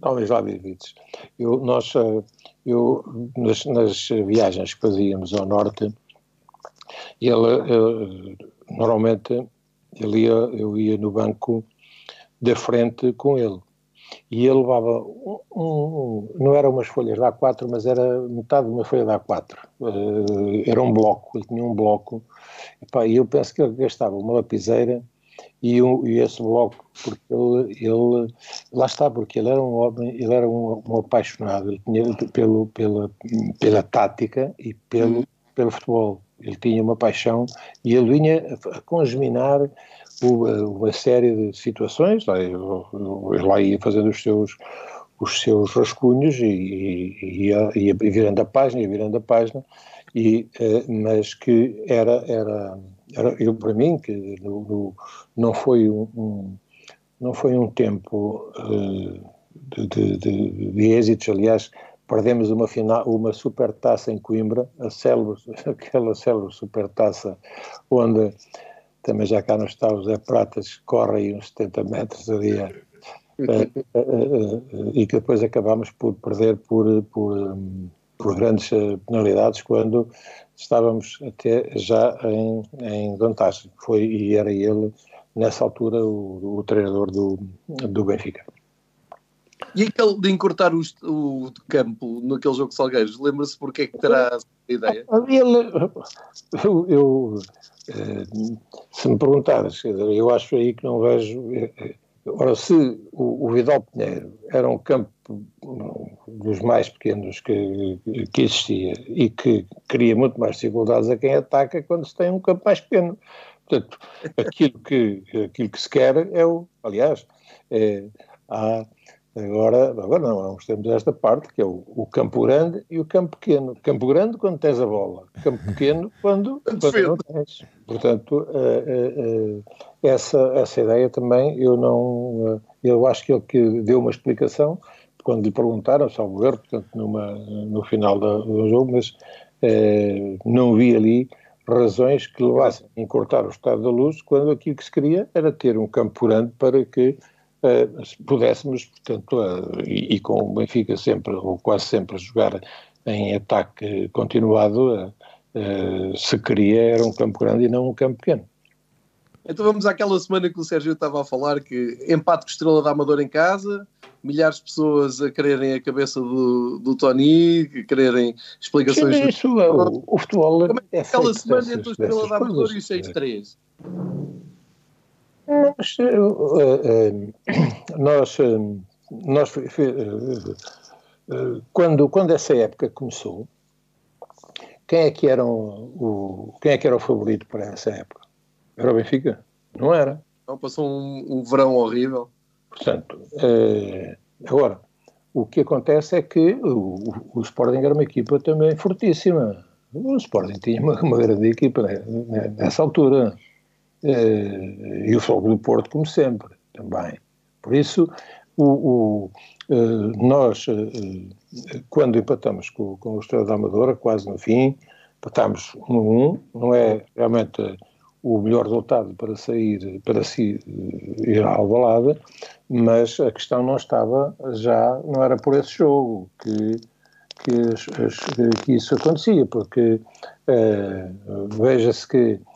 Homens lá vividos. Eu, nós, eh, eu, nas, nas viagens que fazíamos ao norte, ele, normalmente ele ia, eu ia no banco da frente com ele e ele levava um, um, não eram umas folhas da A4, mas era metade de uma folha da A4. Uh, era um bloco, ele tinha um bloco. E, eu penso que ele gastava uma lapiseira e, um, e esse bloco, porque ele, ele, lá está, porque ele era um homem, ele era um, um apaixonado, ele tinha pelo, pela, pela tática e pelo, pelo futebol. Ele tinha uma paixão e ele vinha a congeminar uma série de situações, ele lá ia fazendo os seus, os seus rascunhos e, e ia, virando a página, ia virando a página, e, eh, mas que era, era, era eu para mim, que no, no, não foi um, não foi um tempo uh, de, de, de, de êxitos, aliás, perdemos uma final, uma supertaça em Coimbra, a célebre, aquela célebre onde também já cá não está o Zé Pratas, corre aí uns 70 metros ali e que depois acabámos por perder por, por, por grandes eh, penalidades quando estávamos até já em, em vantagem. Foi, e era ele, nessa altura, o, o treinador do, do Benfica. E aquele de encurtar o, o campo naquele jogo de Salgueiros, lembra-se porque é que terá essa ideia? Ah, ele, eu, eu, eh, se me perguntares, eu acho aí que não vejo, eh, Ora, se o, o Vidal Pinheiro era um campo dos mais pequenos que, que existia e que cria muito mais dificuldades a quem ataca quando se tem um campo mais pequeno. Portanto, aquilo que, aquilo que se quer é o. Aliás, é, há Agora, agora não, nós temos esta parte que é o, o, campo grande e o campo pequeno. Campo grande quando tens a bola, campo pequeno quando, quando não tens. Portanto, uh, uh, uh, essa, essa ideia também eu não. eu acho que ele que deu uma explicação quando lhe perguntaram, salvo erro, portanto, numa, no final do, do jogo, mas não vi ali razões que levassem a encurtar o estado da luz quando aquilo que se queria era ter um campo grande para que uh, pudéssemos, portanto, uh, e, e, com o Benfica sempre, ou quase sempre, a jogar em ataque continuado, uh, se queria era um campo grande e não um campo pequeno. Então vamos àquela semana que o Sérgio estava a falar, que empate com Estrela da Amador em casa, milhares de pessoas a quererem a cabeça do, do Tony, a quererem explicações... Sim, isso, do... O, o futebol é, é aquela semana entre o Estrela da Amador e o 6-3. Mas, uh, uh, nós, uh, nós quando, quando essa época começou, quem é que era o, quem é que era o favorito para essa época? Era o Benfica? Não era. Não, passou um, um verão horrível. Portanto, agora, o que acontece é que o, o, Sporting era uma equipa também fortíssima. O Sporting tinha uma, uma grande equipa né, nessa altura. Eh, e o Fogo do Porto, como sempre, também. Por isso, o, o, eh, nós, eh, quando empatamos com, com o Estrela da Amadora, quase no fim, empatámos 1 um 1, não é realmente o melhor resultado para sair, para si ir à Alvalade, mas a questão não estava já, não era por esse jogo que, que, que isso acontecia, porque veja-se que eh,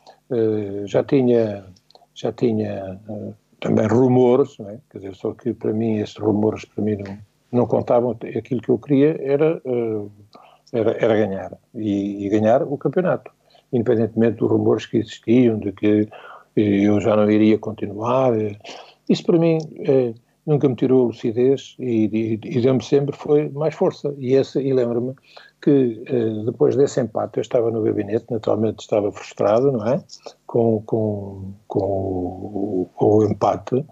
já tinha, já tinha uh, também rumores, é? quer dizer, só que para mim esses rumores para mim não, não contavam, aquilo que eu queria era, uh, era, era, ganhar, e, e, ganhar o campeonato, independentemente dos rumores que existiam, de que eu já não iria continuar, isso para mim nunca me tirou a lucidez e, e, e deu-me sempre foi mais força, e, esse, e lembro-me que eh, depois desse empate eu estava no gabinete, naturalmente estava frustrado, não é? Com, com, com o, o, empate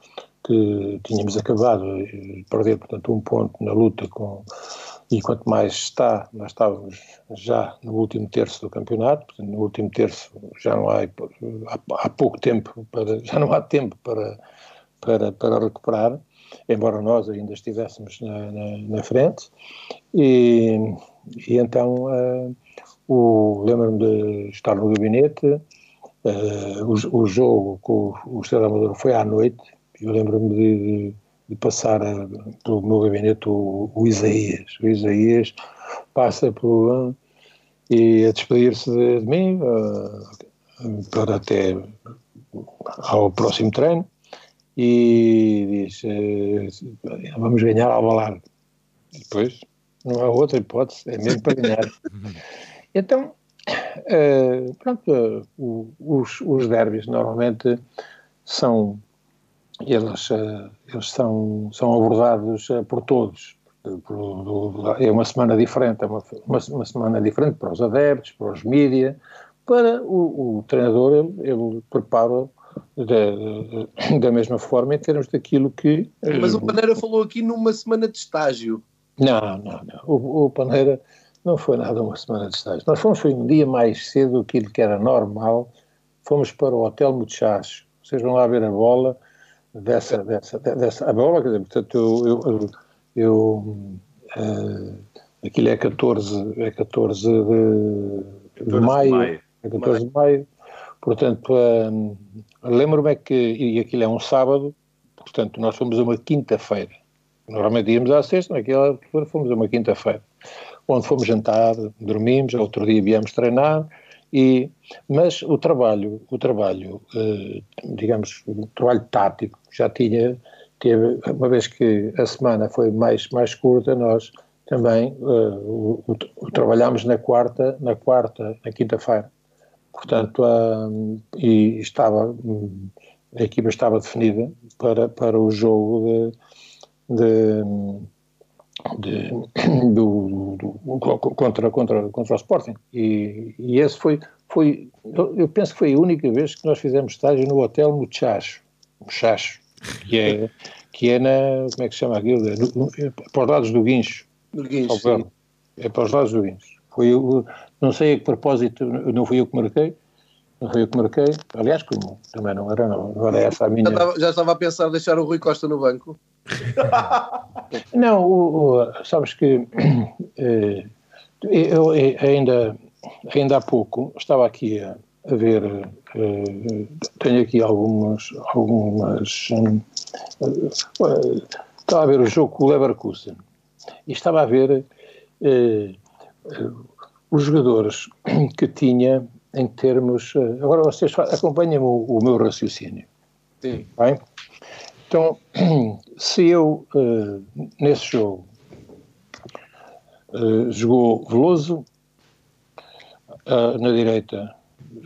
que tínhamos acabado de perder, portanto, um ponto na luta com. E quanto mais está, nós estávamos já no último terço do campeonato, portanto, no último terço já não há, há, há pouco tempo, para, já não há tempo para, para, para recuperar, embora nós ainda estivéssemos na, na, na frente. E, e então uh, lembro-me de estar no gabinete, uh, o, o, jogo com o, Estrela Amador foi à noite, eu lembro-me de, de, passar uh, pelo meu gabinete o, o, Isaías. O Isaías passa por e a despedir-se de, de, mim para até ao próximo treino e diz vamos ganhar ao balar. Depois não há outra hipótese, é mesmo para ganhar. então, uh, pronto, uh, os, os derbys normalmente são, eles, uh, eles são, são abordados por todos. É uma semana diferente, é uma, uma, uma, semana diferente para os adeptos, para os mídias, para o, o treinador, ele, ele prepara da, da mesma forma em termos daquilo que. Mas o Paneira falou aqui numa semana de estágio. Não, não, não. O, o Paneira não foi nada uma semana de estágio. Nós fomos foi um dia mais cedo aquilo que era normal. Fomos para o Hotel Muchacho. Vocês vão lá ver a bola dessa, dessa, dessa a bola, quer dizer, portanto, eu, eu, eu uh, aquilo é 14, é 14 de, de maio, maio, é 14 de maio, portanto, uh, lembro-me é que, e aquilo é um sábado, portanto, nós fomos uma quinta-feira, Normalmente íamos à sexta, naquela altura fomos a uma quinta-feira, onde fomos jantar, dormimos, outro dia viemos treinar, e, mas o trabalho, o trabalho, eh, digamos, o trabalho tático já tinha, teve, uma vez que a semana foi mais, mais curta, nós também uh, o, o, o, trabalhámos na quarta, na quarta, na quinta-feira. Portanto, e estava, a equipa estava definida para, para o jogo de, de, de do, do, contra, contra, contra o Sporting. E, e esse foi, foi, eu penso que foi a única vez que nós fizemos estágio no Hotel Muchacho, Muchacho, que é, que é na, como é que se chama aquilo? É, no, é, para os lados do Guincho. Do Guincho. É para os lados do Guincho. Foi, não sei a que propósito, não fui eu que marquei, não foi eu que marquei. Aliás, como também não era, não, não era essa a minha. Já estava, já estava, a pensar deixar o Rui Costa no banco? não, o, o, sabes que eh, eu ainda, ainda há pouco estava aqui a, a ver, eh, tenho aqui algumas. algumas eh, estava a ver o jogo com o Leverkusen e estava a ver os jogadores que tinha em termos. Eh, agora vocês acompanham o, o meu raciocínio. Sim. Bem? Então, se eu, uh, nesse jogo, uh, jogou Veloso uh, na direita,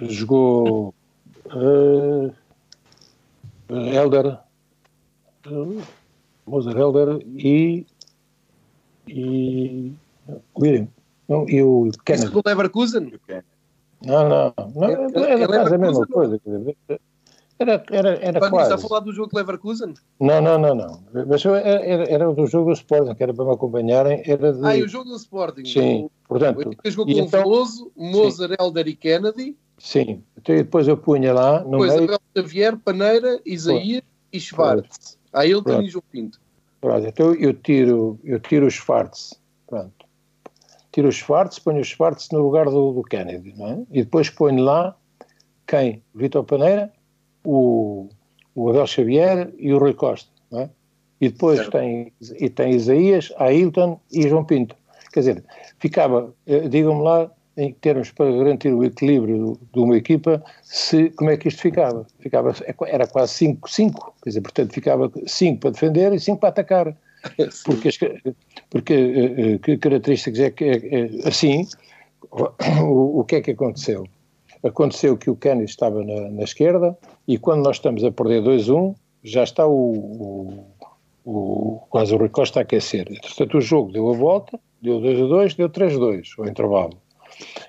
jogou Helder, Moser Helder e, e William. e o Kennedy. Isso com o Leverkusen? Não, não, não era, era quase a mesma coisa. Era, era, era Quando quase. está a falar do jogo de Leverkusen? Não, não, não, não. Mas era, era do jogo do Sporting, que era para me acompanharem. Era de... Ah, e o jogo do Sporting? Sim, o, portanto. O jogou com então, Veloso, Moser, Helder e Kennedy. Sim, então depois eu punha lá. No depois meio... Abel Xavier, Paneira, Isaías e Schwartz. Aí ele tem o Pinto. Pronto, então eu tiro, eu tiro o Schwartz. Pronto tiro o Schwartz, ponho o Schwartz no lugar do, do Kennedy, não é? E depois ponho lá quem? Vitor Paneira, o, o Abel Xavier e o Rui Costa, não é? E depois tem, e tem Isaías, Ailton e João Pinto. Quer dizer, ficava, eh, digam-me lá, em termos para garantir o equilíbrio de uma equipa, se, como é que isto ficava? ficava era quase 5-5, quer dizer, portanto ficava 5 para defender e 5 para atacar. Porque, porque eh, eh, que características é que é, é, assim, o, o, que é que aconteceu? Aconteceu que o Kenny estava na, na esquerda e quando nós estamos a perder 2-1, já está o, o, o, quase o Rui Costa a aquecer. Portanto, o jogo deu a volta, deu 2-2, deu 3-2, o intervalo.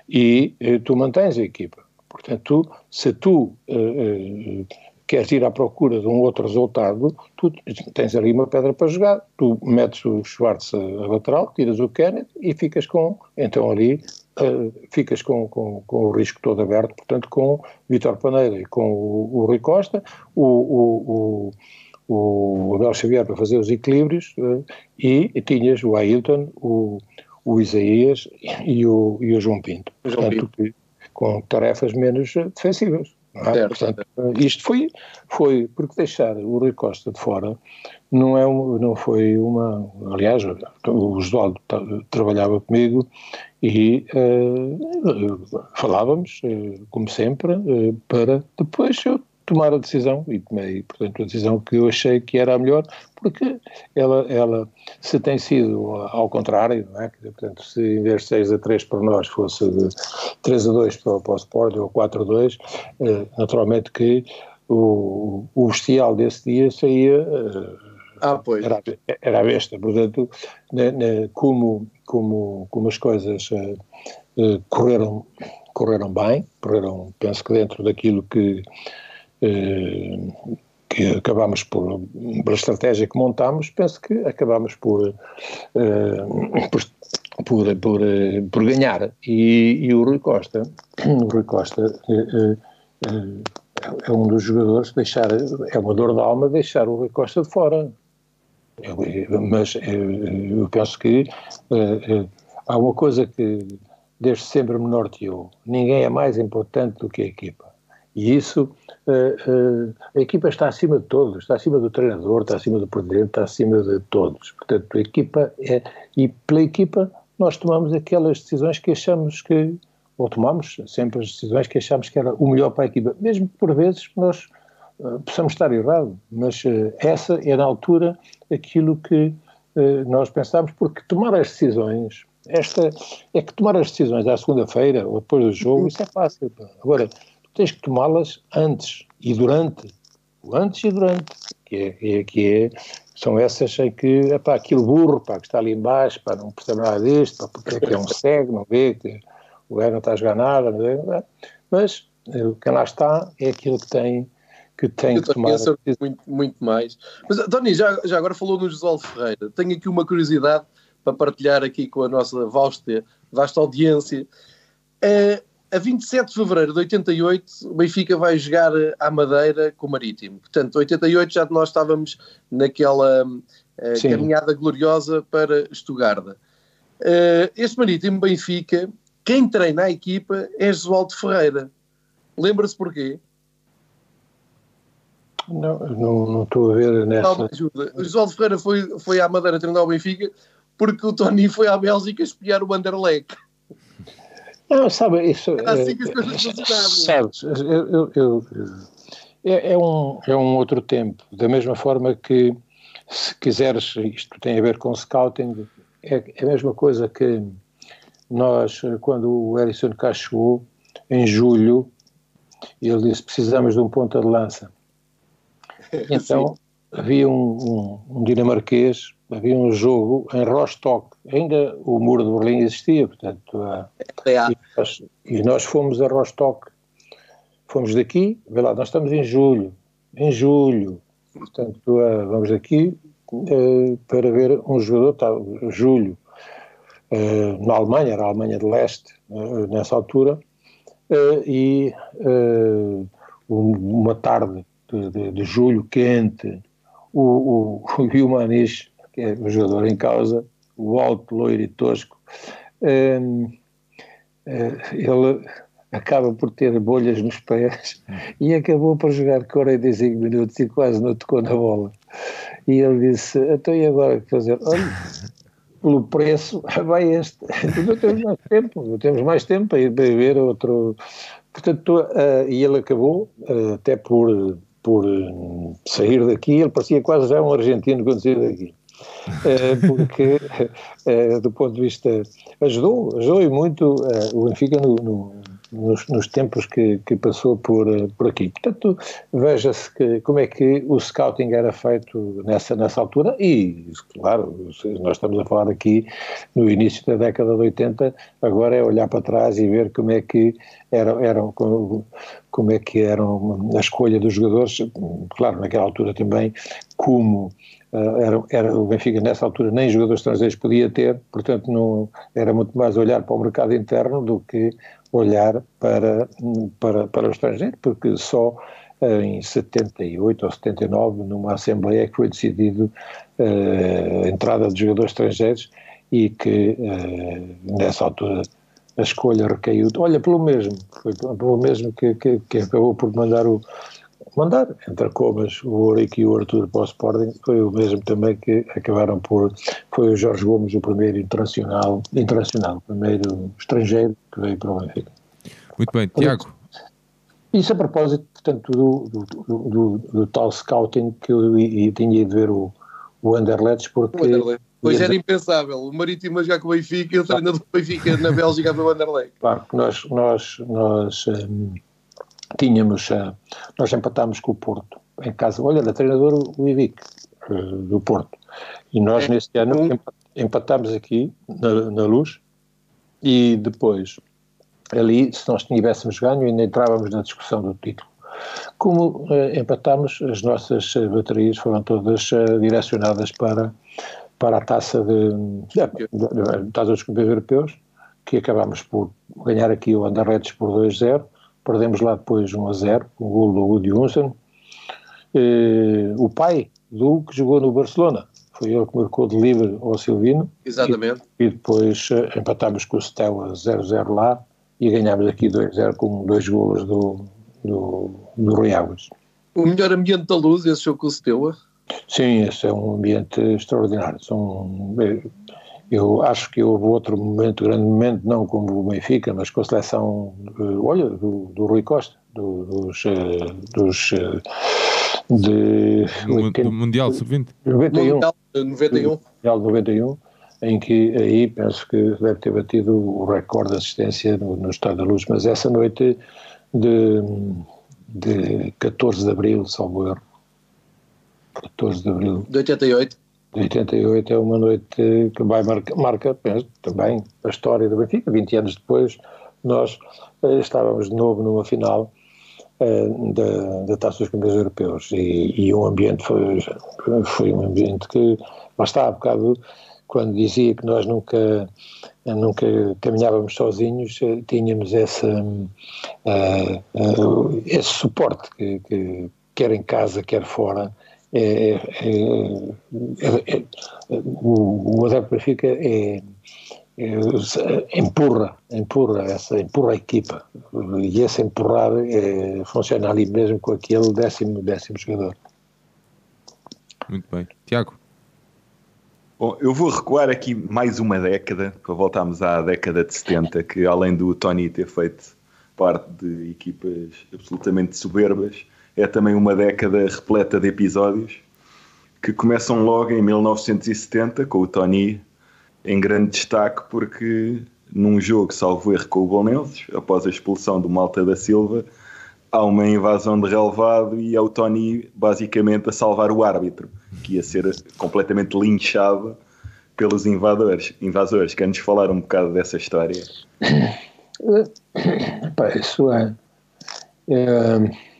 E eh, tu mantens a equipa. Portanto, tu, se tu uh, uh, queres ir à procura de um outro resultado, tu tens ali uma pedra para jogar, tu metes o Schwartz a, lateral, tiras o Kennedy e ficas com, então ali, uh, ficas com, com, com, o risco todo aberto, portanto com Vitor Paneira e com o, o Rui Costa, o, o, o, o Abel Xavier para fazer os equilíbrios e, e, tinhas o Ailton, o, o Isaías e o, e o João Pinto, João portanto, Pinto. com tarefas menos defensivas. É? Portanto, isto foi, foi porque deixar o Rui Costa de fora não, é um, não foi uma. Aliás, o Oswaldo trabalhava comigo e uh, falávamos, uh, como sempre, uh, para depois eu tomar a decisão e tomei, portanto, a decisão que eu achei que era a melhor, porque ela, ela se tem sido ao contrário, não é? portanto, se em vez de 6 a 3 para nós fosse de 3 a 2 para, para o Sport ou 4 a 2, eh, naturalmente que o, o bestial desse dia saía. Eh, ah, pois. Era, era a besta, portanto, né, né, como, como, como as coisas eh, eh correram, correram bem, correram, penso que dentro daquilo que que acabamos por, pela estratégia que montámos, penso que acabamos por, uh, por, por, por, uh, por, ganhar. E, e, o Rui Costa, o Rui Costa uh, é um dos jogadores, deixar, é uma dor da alma deixar o Rui Costa de fora. Eu, mas eu penso que há uma coisa que desde sempre me norteou: ninguém é mais importante do que a equipa. E isso, a equipa está acima de todos, está acima do treinador, está acima do presidente, está acima de todos. Portanto, a equipa é. E pela equipa nós tomamos aquelas decisões que achamos que. Ou tomamos sempre as decisões que achamos que era o melhor para a equipa, mesmo que por vezes nós uh, possamos estar errados, mas essa é na altura aquilo que nós pensámos, porque tomar as decisões esta é que tomar as decisões à segunda-feira ou depois do jogo, isso é fácil. Agora, tens que tomá-las antes e durante o antes e durante, que é, é, que é são essas em que, epá, aquele burro, pá, que está ali embaixo, pá, não percebe nada disto, pá, porque é que é um cego, não vê, que o gajo não está a jogar nada, vê, mas eh, quem lá está é aquilo que tem que tem Eu que tomar... Muito, muito mais. Mas, Tony, já, já agora falou no Josualdo Ferreira, tenho aqui uma curiosidade para partilhar aqui com a nossa vasta, vasta audiência. Uh, a 27 de fevereiro de 88, o Benfica vai jogar à Madeira com o Marítimo. Portanto, 88 já nós estávamos naquela uh, caminhada gloriosa para Estugarda. Uh, este Marítimo Benfica, quem treina a equipa é Josualdo Ferreira. Lembra-se porquê? Não, não, não estou a ver nessa. Não, ajuda. O Josualdo Ferreira foi, foi à Madeira treinar o Benfica porque o Tony foi à Bélgica espiar o Anderlecht. Não, sabe, isso. É assim coisas Sabes, eu, eu, eu, é, é, um, é um outro tempo. Da mesma forma que, se quiseres, isto tem a ver com scouting, é, é a mesma coisa que nós, quando o Erison cá chegou, em julho, ele disse: precisamos de um ponta de lança. Então, havia um, um, um dinamarquês havia um jogo em Rostock, ainda o muro de Berlim existia, portanto, é. e, nós, e, nós, fomos a Rostock, fomos daqui, vê lá, nós estamos em julho, em julho, portanto, vamos daqui uh, para ver um jogador, tá, julho, na Alemanha, era a Alemanha de Leste, nessa altura, e uma tarde de, de, de julho quente, o, o, o que é o jogador em causa, o alto, loiro e tosco, um, eh, ele acaba por ter bolhas nos pés e acabou por jogar 45 minutos e quase não tocou na bola. E ele disse, então e agora o que fazer? Olha, pelo preço, vai este. Não temos mais tempo, não temos mais tempo para ir ver outro. Portanto, uh, e ele acabou, uh, até por, por uh, sair daqui, ele parecia quase já um argentino quando saiu daqui. Eh, porque eh, do ponto de vista ajudou, ajudou e muito eh, o Benfica no, no, nos, nos, tempos que, que passou por, por aqui. Portanto, veja-se que, como é que o scouting era feito nessa, nessa altura e, claro, nós estamos a falar aqui no início da década de 80, agora é olhar para trás e ver como é que eram, eram como, como é que eram a escolha dos jogadores, claro, naquela altura também, como era, era, o Benfica nessa altura nem jogadores estrangeiros podia ter, portanto não, era muito mais olhar para o mercado interno do que olhar para, para, para o estrangeiro, porque só uh, em 78 ou 79, numa Assembleia, é que foi decidido uh, a entrada de jogadores estrangeiros e que nessa altura a escolha recaiu, olha, pelo mesmo, foi pelo mesmo que, que, que acabou por mandar o, mandar. Entre comas o Ourique e o Arthur para o Sporting foi o mesmo também que acabaram por foi o Jorge Gomes o primeiro internacional internacional o primeiro estrangeiro que veio para o Benfica. Muito bem, Tiago? Isso a propósito portanto do, do, do, do tal scouting que eu tinha ido ver o, o Anderlecht porque Pois era impensável, o Marítimo a jogar com o Benfica e o treinador do Benfica na Bélgica a ver o Anderlecht. Claro, nós, nós, nós um, tínhamos, uh, nós empatámos com o Porto em casa, olha, da treinador o Ivic, uh, do Porto, e nós é. neste ano empatámos aqui na, na, luz. E depois ali, se nós tivéssemos ganho, ainda entrávamos na discussão do título. Como uh, empatámos, as nossas baterias foram todas direcionadas para, para a taça de, de, de, de taça dos campeões europeus, que acabámos por ganhar aqui o Anderlecht por 2-0 perdemos lá depois 1 a 0, com o gol do Woody Hunsen. Eh, o pai do que jogou no Barcelona, foi ele que marcou de livre ao Silvino. Exatamente. E, e depois uh, empatámos com o Stella 0-0 lá e ganhámos aqui 2-0 com dois golos do, do, do Rui Águas. O melhor ambiente da luz, esse jogo com o Stella? Sim, esse é um ambiente extraordinário. São, eh, eu acho que houve outro momento, grande momento, não como o Benfica, mas com a seleção, olha, do, do Rui Costa, do, dos, eh, dos eh, de, do, Mundial Sub-20. 91. Mundial 91. Mundial 91, em que aí penso que deve ter batido o recorde de assistência no, no Estado da Luz, mas essa noite de, de 14 de Abril, salvo erro, 14 de Abril De 88. De 88 é uma noite que vai marca, marca penso, também a história do Benfica. 20 anos depois, nós eh, estávamos de novo numa final eh, da, da Taça dos Campeões Europeus e, e o ambiente foi, foi um ambiente que, lá está, há bocado, quando dizia que nós nunca, nunca caminhávamos sozinhos, eh, tínhamos essa, eh, eh, esse suporte que, que quer em casa, quer fora, é, é, é, é, o, o adepto Benfica é, é, empurra, empurra essa, empurra a equipa e esse empurrar é, funciona ali mesmo com aquele décimo, décimo jogador. Muito bem. Tiago, Bom, eu vou recuar aqui mais uma década, para voltarmos à década de 70, que além do Tony ter feito parte de equipas absolutamente soberbas, é também uma década repleta de episódios que começam logo em 1970, com o Tony em grande destaque, porque num jogo, salvo erro, com o Bolonenses, após a expulsão do Malta da Silva, há uma invasão de relevado e é o Tony basicamente a salvar o árbitro, que ia ser completamente linchado pelos invadores. invasores. Quer-nos falar um bocado dessa história? Pá, isso é, é,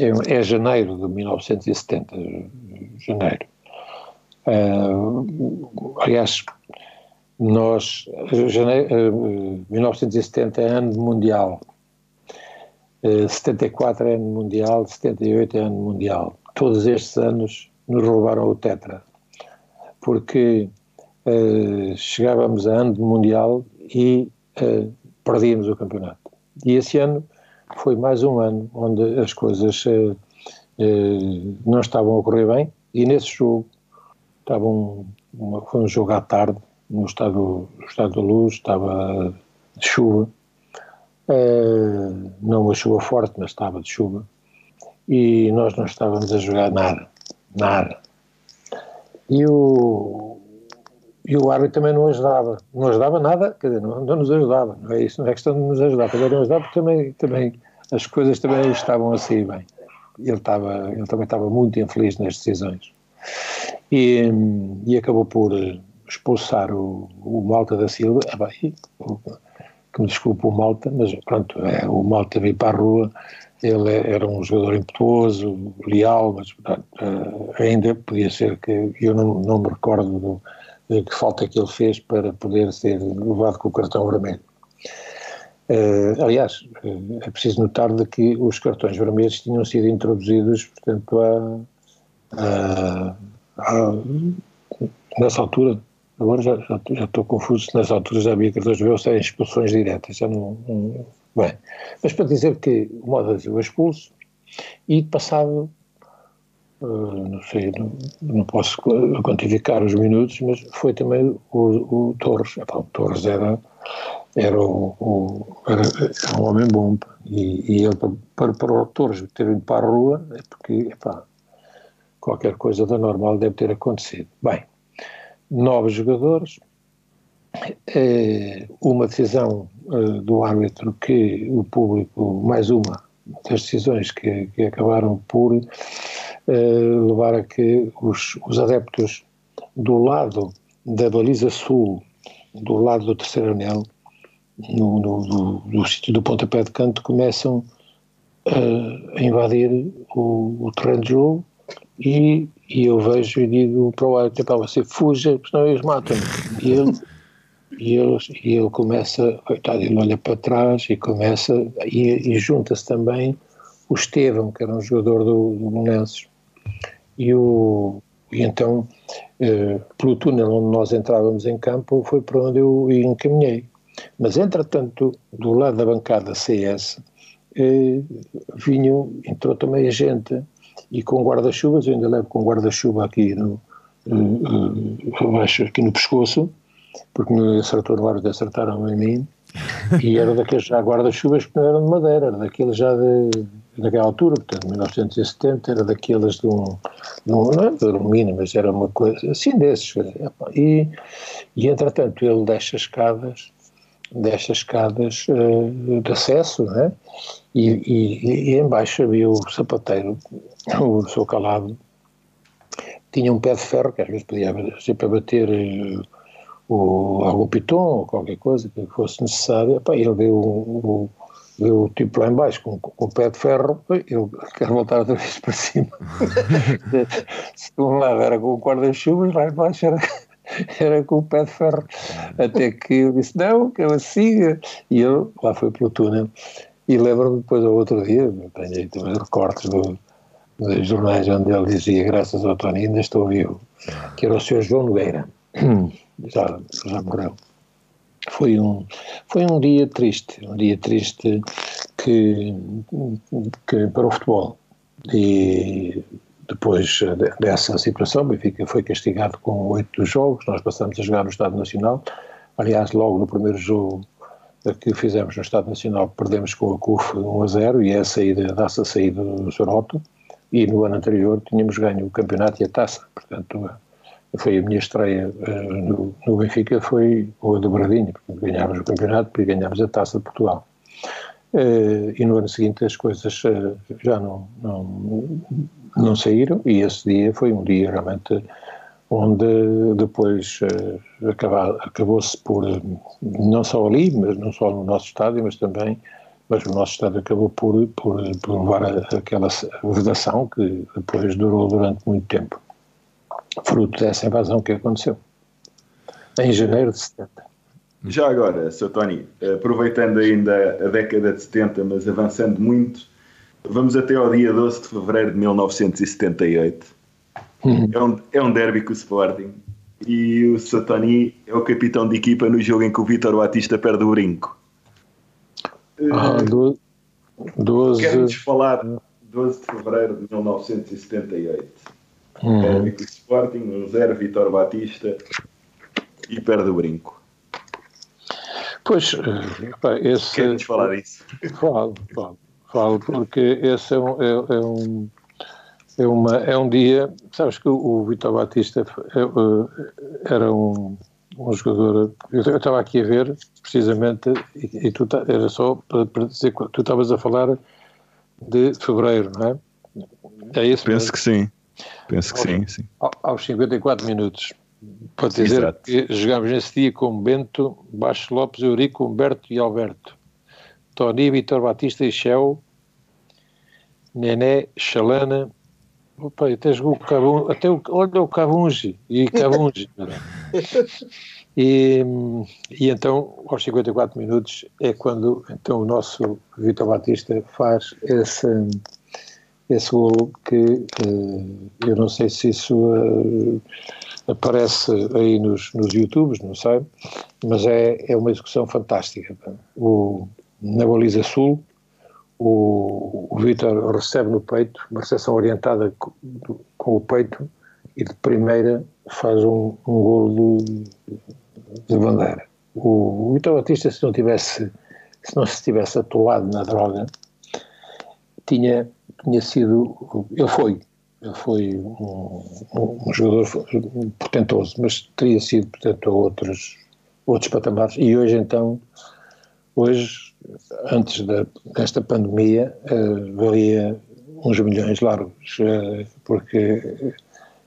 é, é janeiro de 1970, janeiro. É, aliás, nós, janeiro, 1970 é ano mundial, 74 é ano mundial, 78 é ano mundial. Todos estes anos nos roubaram o tetra, porque uh, chegávamos a ano mundial e uh, perdíamos o campeonato. E esse ano foi mais um ano onde as coisas uh, não estavam a correr bem e nesse jogo estava um, uma, foi um jogo à tarde no estado, no estado da luz, estava de chuva Uh, não uma chuva forte, mas estava de chuva. E nós não estávamos a jogar nada, nada. E o, e o árbitro também não ajudava. Não ajudava nada, quer dizer, não, não nos ajudava. Não é isso, não é questão de nos ajudar. Também não ajudava porque também, também as coisas também estavam a sair bem. Ele, estava, ele também estava muito infeliz nas decisões. E, e acabou por expulsar o, o Malta da Silva. Ah, bem, que me desculpe o Malta, mas pronto, é, o Malta veio para a rua, ele é, era um jogador impetuoso, leal, mas portanto, eh, ainda podia ser que, eu não, não me recordo do, que falta que ele fez para poder ser levado com o cartão vermelho. Uh, aliás, uh, é preciso notar de que os cartões vermelhos tinham sido introduzidos, portanto, a, nessa altura, Agora já, já, já estou confuso, nessa altura já havia cartões vermelhos sem expulsões diretas, já não, não, Bem, mas para dizer que o Moda foi expulso e passado, uh, não sei, não, não, posso quantificar os minutos, mas foi também o, o Torres. O Torres era, era, o, o era, era, um homem bom e, e ele, para, para o Torres ter ido para a rua é porque epá, qualquer coisa da normal deve ter acontecido. Bem, nove jogadores, é uma decisão uh, do árbitro que o público, mais uma das decisões que, que acabaram por levar a que os, os, adeptos do lado da baliza sul, do lado do terceiro anel, no, no, do, do sítio do pontapé de canto, começam uh, a invadir o, o terreno de jogo e, e eu vejo e digo para o árbitro, para você fuja, senão eles matam. E ele, e ele, e ele começa, coitado, ele olha para trás e começa, e, e junta-se também o Estevão, que era um jogador do, do Monenses. E, o, e então, eh, pelo túnel onde nós entrávamos em campo, foi para onde eu encaminhei. Mas, entretanto, do lado da bancada CS, eh, entrou também a gente e com guarda-chuvas, eu ainda levo com guarda-chuva aqui no, uh, abaixo, aqui no pescoço, porque me acertou no árbitro, acertaram em mim, e era daqueles já guarda-chuvas que não eram de madeira, era daqueles já de, daquela altura, portanto, 1970, era daqueles de um, de um não era de alumínio, mas era uma coisa assim desses. E, e entretanto, ele deixa escadas, deixa escadas uh, de acesso, né? E, e, e embaixo havia o sapateiro, o seu calado, tinha um pé de ferro, que às vezes podia ser para bater uh, o, algum piton ou qualquer coisa que fosse necessária. Epá, ele deu o, deu o tipo lá embaixo com, com o pé de ferro, eu quero voltar outra vez para cima. Se um lado era com o guarda-chuvas, lá embaixo era, era com o pé de ferro. Até que eu disse, não, que ela siga. E eu lá fui pelo túnel. E lembro-me depois ao outro dia, tenho aí também recortes do, dos jornais onde ele dizia, graças ao Tony, ainda estou vivo, que era o Sr. João Nogueira. Já, já morreu. Foi um, foi um dia triste, um dia triste que, que para o futebol. E depois dessa situação, o Benfica foi castigado com oito jogos, nós passamos a jogar no Estado Nacional. Aliás, logo no primeiro jogo que fizemos no Estado Nacional, perdemos com a CUF 1 a 0 e é a saída, dá-se a saída do Soroto. E no ano anterior tínhamos ganho o campeonato e a taça, portanto foi a minha estreia uh, no, no, Benfica, foi o dobradinho, porque ganhámos o campeonato e ganhámos a Taça de Portugal. Uh, e no ano seguinte as coisas uh, já não, não, não saíram e esse dia foi um dia realmente onde depois acabou-se por, não só ali, mas não só no nosso estádio, mas também mas o nosso Estado acabou por, por, por levar a, aquela vedação que depois durou durante muito tempo fruto dessa invasão que aconteceu em janeiro de 70. Já agora, Sr. Tony, aproveitando ainda a década de 70, mas avançando muito, vamos até ao dia 12 de fevereiro de 1978. Uhum. É, um, é um derby com o Sporting e o Satani é o capitão de equipa no jogo em que o Vítor Batista perde o brinco. Ah, 12. Quero-nos falar 12 de fevereiro de 1978. Hum. Derby Sporting, um zero Vitor Batista e perde o brinco. Pois, eh, esse. Queres falar disso? Falo, falo, falo, porque esse é um, é, é, um, é, uma, é um dia. Sabes que o, o Vitor Batista é, eh, era um, um jogador. Eu, eu estava aqui a ver, precisamente, e, e tu era só para, para dizer que tu estavas a falar de fevereiro, não é? É isso? Penso mesmo? que sim. Penso que sim, sim. Aos 54 minutos. Para dizer Exato. que jogámos nesse dia com Bento, Baixo Lopes, Eurico, Humberto e Alberto. Tony, Vitor Batista e Shell, Nené, Chalana. Opa, até jogou o Cavungi, até o, olha o Cavungi e Cavungi. e, e então, aos 54 minutos, é quando então, o nosso Vitor Batista faz esse esse golo que uh, eu não sei se isso uh, aparece aí nos, nos YouTubes, não sei, mas é, é uma execução fantástica. O, na baliza sul, o, o Vitor recebe no peito, uma recepção orientada com, com, o peito e de primeira faz um, um golo de, de bandeira. O, o Vitor Batista, se não tivesse, se não se tivesse atolado na droga, tinha tinha sido, ele foi, ele foi um, um, jogador portentoso, mas teria sido, portanto, a outros, outros patamares. E hoje, então, hoje, antes da, desta pandemia, uh, valia uns milhões largos, uh, porque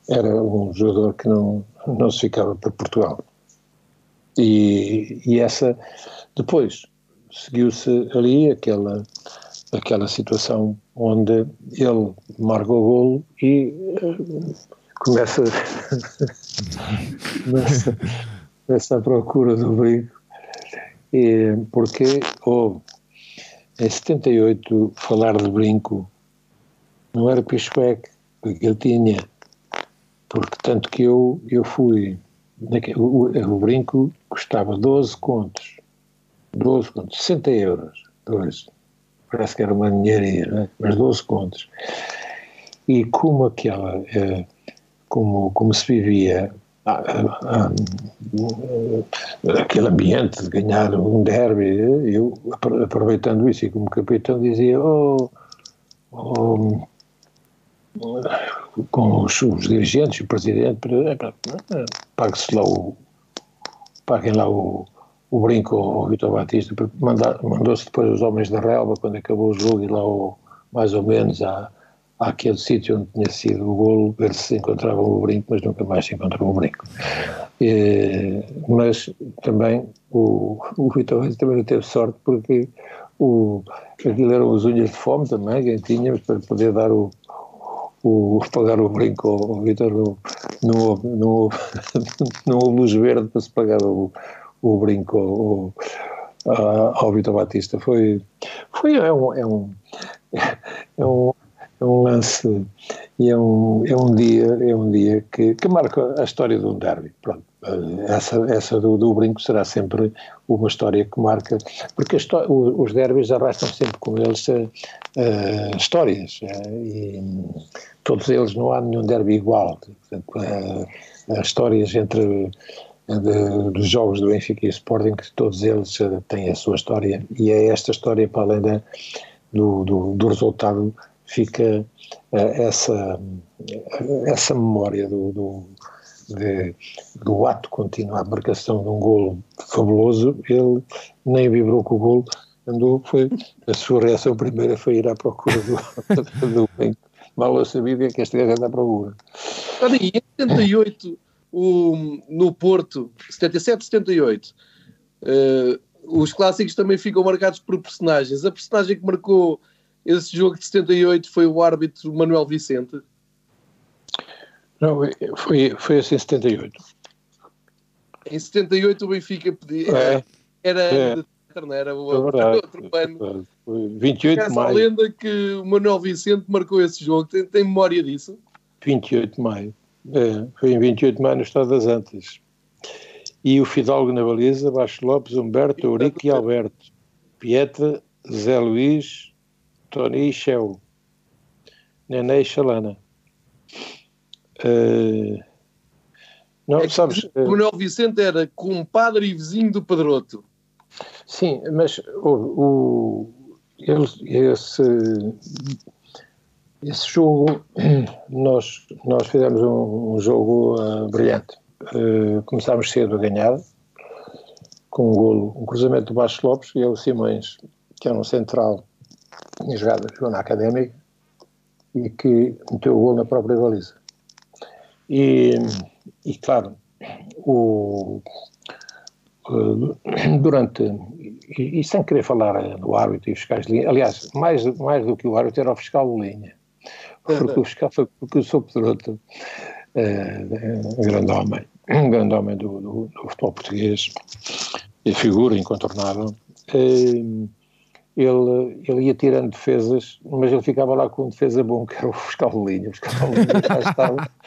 era um jogador que não, não se ficava para Portugal. E, e essa, depois, seguiu-se ali aquela aquela situação onde ele marca o golo e uh, começa, começa, começa a procura do brinco. E, porque houve em 78 falar de brinco não era piscueque, porque ele tinha, porque tanto que eu, eu fui, o, o brinco custava 12 contos, 12 contos, 60 euros, dois parece que era uma ninharia, né? mas 12 contos. E como aquela, eh, como, como se vivia ah, ah, ah, aquele ambiente de ganhar um derby, eu aproveitando isso e como capitão dizia, oh, oh com os, os, dirigentes, o presidente, pague-se lá o, paguem lá o, o brinco ao Vitor Batista, mandou-se depois os homens da relva quando acabou o jogo e lá o, mais ou menos à, àquele sítio onde tinha sido o golo, ver se encontrava o brinco, mas nunca mais se encontrou o brinco. E, mas também o, o Vitor também não teve sorte porque o, aquilo eram as unhas de fome também, quem tinha, para poder dar o, o, pagar o brinco ao, Vitor, não, não, não houve luz verde para se pagar o, o brinco ao, ao Vitor Batista. Foi, foi é um, é um, é um, é um lance e é um, é um dia, é um dia que, que marca a história de um derby. Pronto. Essa, essa do, do, brinco será sempre uma história que marca, porque os derbys arrastam sempre com eles uh, histórias, uh, e todos eles não há nenhum derby igual. Portanto, uh, histórias entre de, dos jogos do Benfica e Sporting, que todos eles têm a sua história, e é esta história, para além do, do, do resultado, fica essa, essa memória do, do de, do ato contínuo, a marcação de um golo fabuloso, ele nem vibrou com o golo, andou, foi, a sua reação primeira foi ir à procura do, do bem. Mal eu sabia que este gajo anda à procura. Olha, em 78, o, no Porto, 77, 78, uh, os clássicos também ficam marcados por personagens. A personagem que marcou esse jogo de 78 foi o árbitro Manuel Vicente. Não, foi, foi assim em 78. Em 78 o Benfica pedia. É, era é, não era o, é verdade, outro ano. Foi 28 de maio. a lenda que o Manuel Vicente marcou esse jogo. Tem, tem memória disso? 28 de maio. É, foi em 28 de maio no Estado das Antas. E o Fidalgo na baliza, Baixo Lopes, Humberto, Eurico e Alberto. Pietra, Zé Luís, Tony e Shell. Nené e Xalana. Uh, não, é sabes, o Manuel Vicente era compadre e vizinho do Pedroto. Sim, mas o, o esse, esse jogo, nós, nós fizemos um, um jogo uh, brilhante. Uh, começámos cedo a ganhar, com um golo, um cruzamento do Baixo Lopes e é o Simões, que era um central, jogado, jogou na Académica, e que meteu o golo na própria baliza. E, e claro, o, durante, e, e, sem querer falar do árbitro e fiscais de linha, aliás, mais, mais do que o árbitro era o fiscal de linha, porque o foi, porque eu sou Pedroto, é, um grande homem, um grande homem do, do, do futebol português, e figura incontornável, é, ele, ele ia tirando defesas, mas ele ficava lá com um defesa bom, que era o fiscal de linha, o fiscal de linha já estava.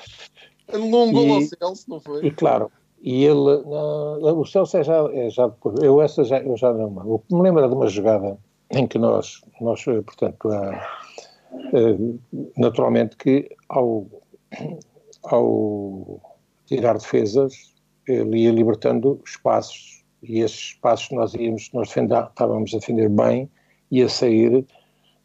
Gol ao Celso, não foi? E claro, e ele, uh, o Celso é já, é já depois, eu essa já, eu já não, eu me lembro de uma jogada em que nós, nós portanto, uh, uh, naturalmente que ao, ao tirar defesas, ele ia libertando espaços, e esses espaços nós íamos, nós defender, estávamos a defender bem, e a sair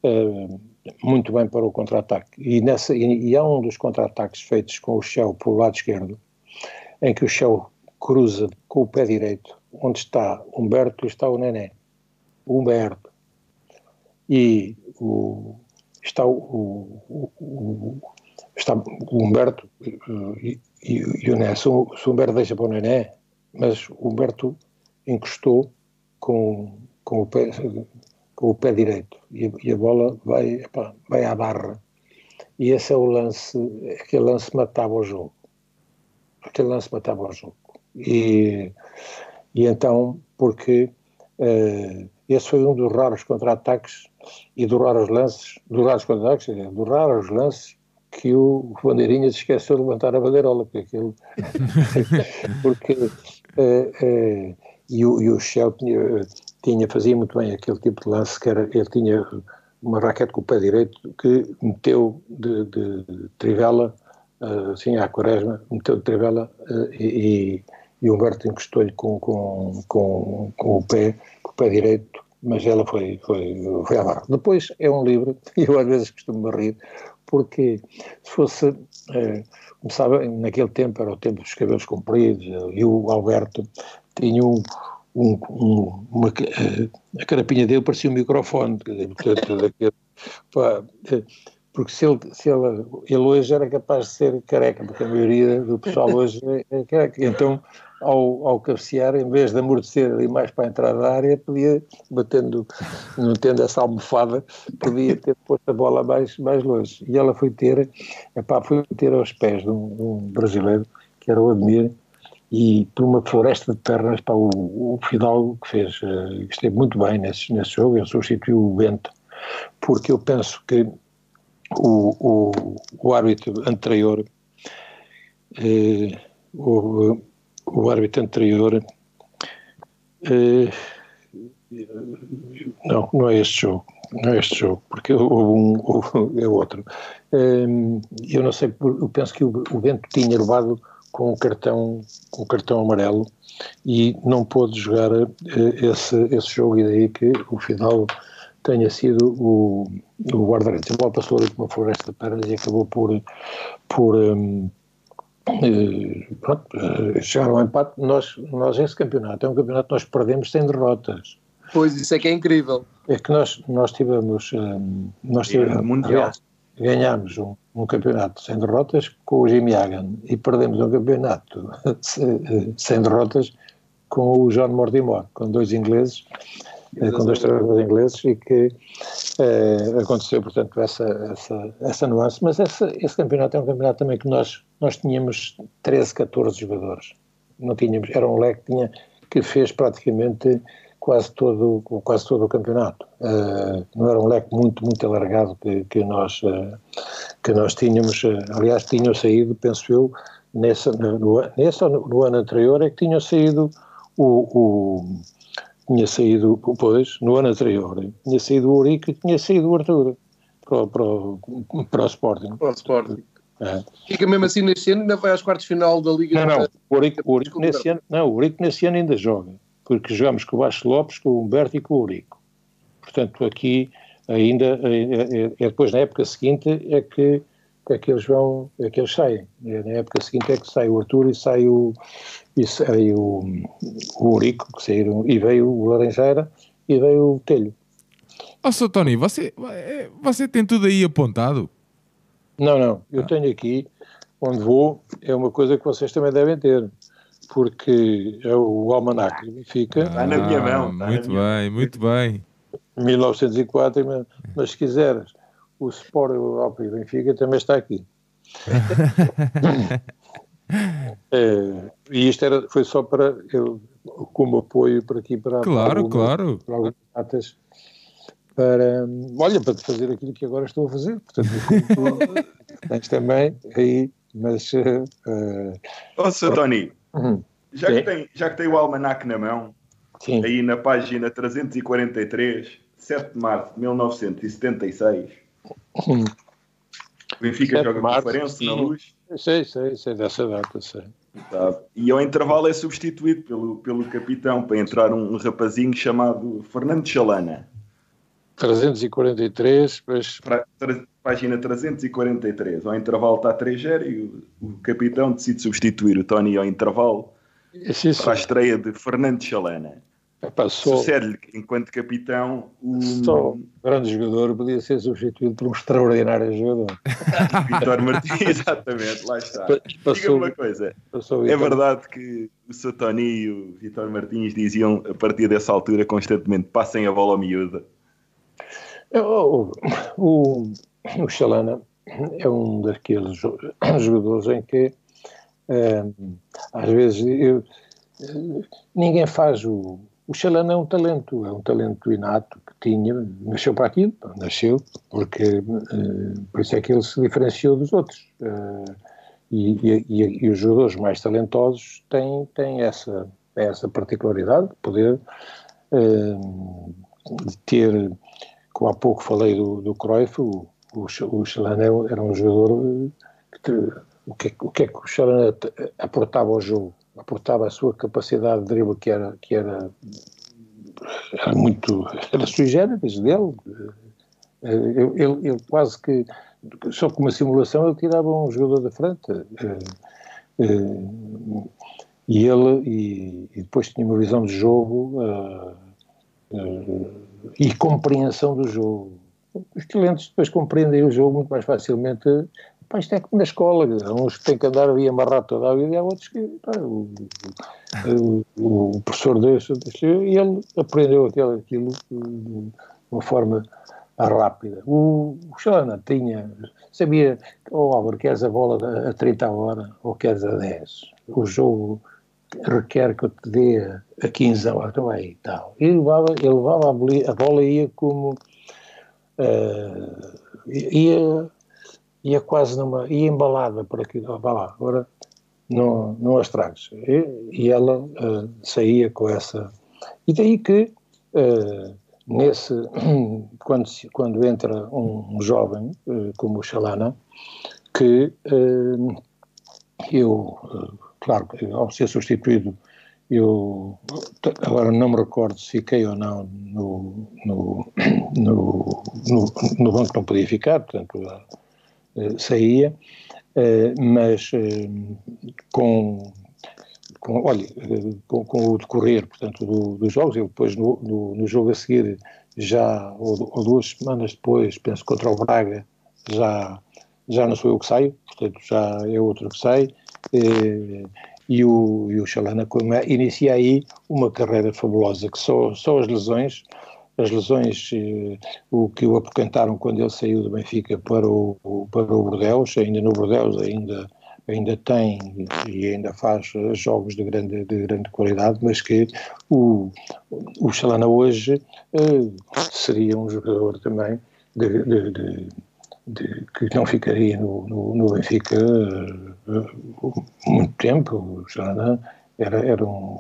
uh, muito bem para o contra-ataque. E, nessa, e, e há um dos contra-ataques feitos com o Shell pelo lado esquerdo, em que o Shell cruza com o pé direito, onde está Humberto e está o Nené. Humberto. E o, está o, o, o, está o Humberto e, e, e o Nené. Se o Humberto deixa para o Nené, mas o Humberto encostou com, com o pé com o pé direito e, e a bola vai, epá, vai à barra. E esse é o lance, aquele lance matava o jogo. Aquele lance matava o jogo. E, e então, porque uh, esse foi um dos raros contra-ataques e dos raros lances, dos raros contra-ataques, dos raros lances que o Bandeirinha se esqueceu de levantar a bandeirola, porque aquilo. porque. Uh, uh, e o, e o Shell tinha, tinha, fazia muito bem aquele tipo de lance que era, ele tinha uma raquete com o pé direito que meteu de, de, de trivela, assim à quaresma, meteu de trivela e, e o Humberto encostou-lhe com, com, com, com, o pé, com o pé direito, mas ela foi, foi, foi à. Depois é um livro, e eu às vezes costumo rir, porque se fosse, uh, começava, naquele tempo era o tempo dos cabelos compridos, e o Alberto tinha um, um, um, uma, a carapinha dele parecia um microfone, pá, porque se ele, se ele, ele hoje era capaz de ser careca, porque a maioria do pessoal hoje é careca. Então, ao, ao cabecear, em vez de amortecer ali mais para entrada da área, podia, batendo, não tendo essa almofada, podia ter posto a bola mais, mais longe. E ela foi ter, epá, foi ter aos pés de um, de um brasileiro, que era o Admir, e por uma floresta de pernas, para o, o Fidalgo que fez, uh, esteve muito bem nesse, nesse jogo, ele substituiu o Bento, porque eu penso que o, o, o árbitro anterior, eh, o, o árbitro anterior, eh, não, não é este jogo, não é este jogo, porque houve um, houve, é outro. Eh, eu não sei, eu penso que o, o Bento tinha levado com o cartão, com o cartão amarelo e não pôde jogar eh, esse, esse jogo e daí que o final tenha sido o, o guarda-redes. A bola passou ali por uma floresta de pernas e acabou por, por um, eh, pronto, eh, chegar ao empate. Nós, nós, esse campeonato é um campeonato que nós perdemos sem derrotas. Pois, isso é que é incrível. É que nós, nós tivemos, um, nós tivemos, mundial. ganhámos um, um, campeonato sem derrotas com o Jimmy Hagan e perdemos um campeonato sem derrotas com o John Mortimer, com dois ingleses com dois treinadores ingleses e que eh, aconteceu, portanto, essa, essa, essa nuance. Mas essa, esse campeonato é um campeonato também que nós, nós tínhamos 13, 14 jogadores. Não tínhamos, era um leque que, tinha, que fez praticamente quase todo, quase todo o campeonato. Uh, não era um leque muito, muito alargado que, que, nós, uh, que nós tínhamos. Uh, aliás, tinham saído, penso eu, nessa, no, nessa, no ano anterior, é que tinham saído o, o tinha saído, pois, no ano anterior, tinha saído o Urique e tinha saído o Arthur para, para, para o Sporting. Para o Sporting. É. Fica mesmo assim nesse ano, ainda vai às quartas de final da Liga. Não, não, o Urique, o Urique nesse ano, não, o Urique nesse ano ainda joga, porque jogamos com o Baixo Lopes, com o Humberto e com o Urico. Portanto, aqui ainda, é, é, é, depois na época seguinte é que é que eles vão, é que eles saem. Na época seguinte é que sai o Arthur e sai o, e sai o, o Urico, que saíram, e veio o Laranjeira e veio o Telho. Ó, oh, Sr. Tony, você, você tem tudo aí apontado? Não, não, eu ah. tenho aqui, onde vou, é uma coisa que vocês também devem ter, porque é o Almanac do Benfica. Está ah, na minha mão. Muito bem, muito bem. 1904, mas, mas se quiseres o Sport Europa e Benfica também está aqui. é, e isto era, foi só para eu, como apoio para aqui para, claro, para claro. para algumas datas para olha para fazer aquilo que agora estou a fazer portanto tens também aí mas uh, oh, Sr. Tony uhum. já, que tem, já que tem o almanac na mão Sim. aí na página 343 7 de março de 1976 Hum. O Benfica joga com o Farense na luz. Sei, sei, sei dessa data, sei. Tá. E ao intervalo é substituído pelo, pelo capitão para entrar um, um rapazinho chamado Fernando Chalana. 343, mas... Pra, tra, página 343. Ao intervalo está 3-0 e o, o, capitão decide substituir o Tony ao intervalo sim, sim. para a estreia de Fernando Chalana. Sucede-lhe enquanto capitão, um... Só um grande jogador podia ser substituído por um extraordinário jogador. Vitor Martins, exatamente, lá está. Diga-me uma coisa: é verdade que o Sotoni e o Vitor Martins diziam a partir dessa altura constantemente: passem a bola ao miúdo. O, o, o Chalana é um daqueles jogadores em que é, às vezes eu, ninguém faz o o Xalana é um talento, é um talento inato que tinha, nasceu para aquilo, nasceu, porque uh, por isso é que ele se diferenciou dos outros. Uh, e, e, e, os jogadores mais talentosos têm, têm essa, essa particularidade de poder uh, ter, como há pouco falei do, do Cruyff, o, o, o era um jogador que, o, que, o que é que o Xalana aportava ao jogo? aportava a sua capacidade de drible que era, que era, era muito, era sui generis dele, ele, ele, ele, quase que, só com uma simulação ele tirava um jogador da frente, eh, eh, e ele, e, e depois tinha uma visão de jogo e compreensão do jogo. os talentos depois compreendem o jogo muito mais facilmente. Pá, isto é como na escola, uns têm que andar ali amarrar toda a vida e há outros que pá, o, o, o, professor deixa, e ele aprendeu aquilo, aquilo de uma forma rápida. O, o Xana tinha, sabia, oh Álvaro, queres a bola a 30 a hora ou queres a 10? O jogo requer que eu te dê a 15 a hora, então é e tal. E levava, ele levava a, bola, a bola ia como, uh, ia, ia quase numa, ia embalada por aqui, vá lá, agora não, as tragas. E, e ela uh, saía com essa, e daí que uh, nesse, quando, quando entra um, jovem como o Xalana, que eu, claro, ao ser substituído, eu agora não me recordo se fiquei ou não no, no, no, no, banco, não podia ficar, portanto saía, mas com com, olha, com, com, o decorrer, portanto, do, dos jogos, eu depois no, no, no, jogo a seguir, já, ou, ou, duas semanas depois, penso contra o Braga, já, já não sou eu que saio, portanto, já é outro que sai, e, e o, e o Xalana inicia aí uma carreira fabulosa, que só, só as lesões, as lesões eh, o que o apoquentaram quando ele saiu do Benfica para o, para o Bordeaux, ainda no Bordeaux ainda ainda tem e ainda faz jogos de grande, de grande qualidade, mas que o, o Chalana hoje uh, seria um jogador também de, de, de, de que não ficaria no, no, no Benfica uh, muito tempo. O Chalana era, era um,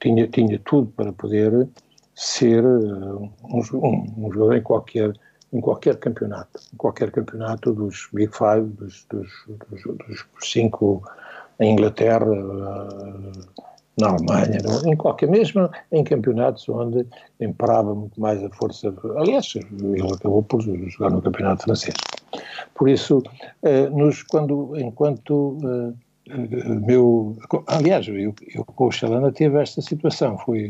tinha, tinha tudo para poder ser um, um, um jogador em qualquer em qualquer campeonato, em qualquer campeonato dos Big Five, dos, dos, dos, dos cinco em Inglaterra, eh, na Alemanha, em qualquer, mesmo em campeonatos onde imperava muito mais a força. Aliás, ele acabou por jogar no campeonato francês. Por isso, eh, nos, quando, enquanto eh, meu. Aliás, eu, eu com o Xalana tive esta situação. Fui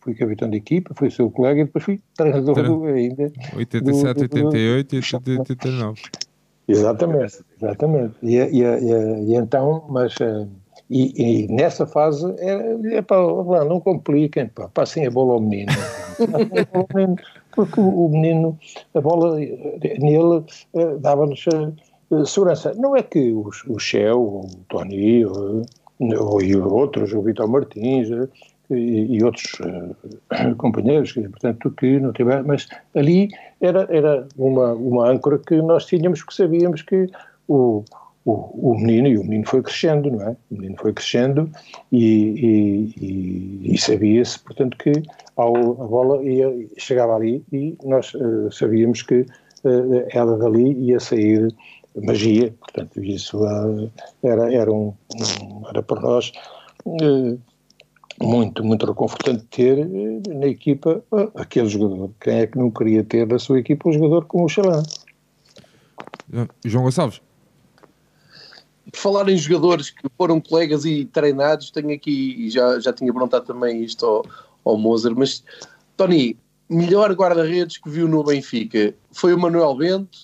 fui capitão de equipa, fui seu colega e depois fui treinador do, ainda. 87, do, do, 88 e 89. Exatamente, exatamente. E, e, e, e então, mas. Eh, e, e, nessa fase, é, é pá, não compliquem, pá, passem a bola ao menino. porque o menino, a bola nele eh, dava-nos eh, segurança. Não é que o Shell, o Tony, ou, ou outros, o Vitor Martins, e, e outros companheiros, portanto, que não tiveram, mas ali era, era uma, uma âncora que nós tínhamos, porque sabíamos que o, o, o menino, e o menino foi crescendo, não é? O menino foi crescendo e, e, e sabia-se, portanto, que ao, a bola ia, chegava ali e nós uh, sabíamos que uh, ela dali ia sair magia, portanto, isso uh, era, era, um, um, era para nós muito, muito reconfortante ter eh, na equipa eh, aquele jogador. Quem é que não queria ter na sua equipa um jogador como o Xalã? Eh, João Gonçalves. Por falar em jogadores que foram colegas e treinados, tenho aqui, já, já tinha perguntado também isto ao, ao Moser, mas Tony, melhor guarda-redes que viu no Benfica foi o Manuel Bento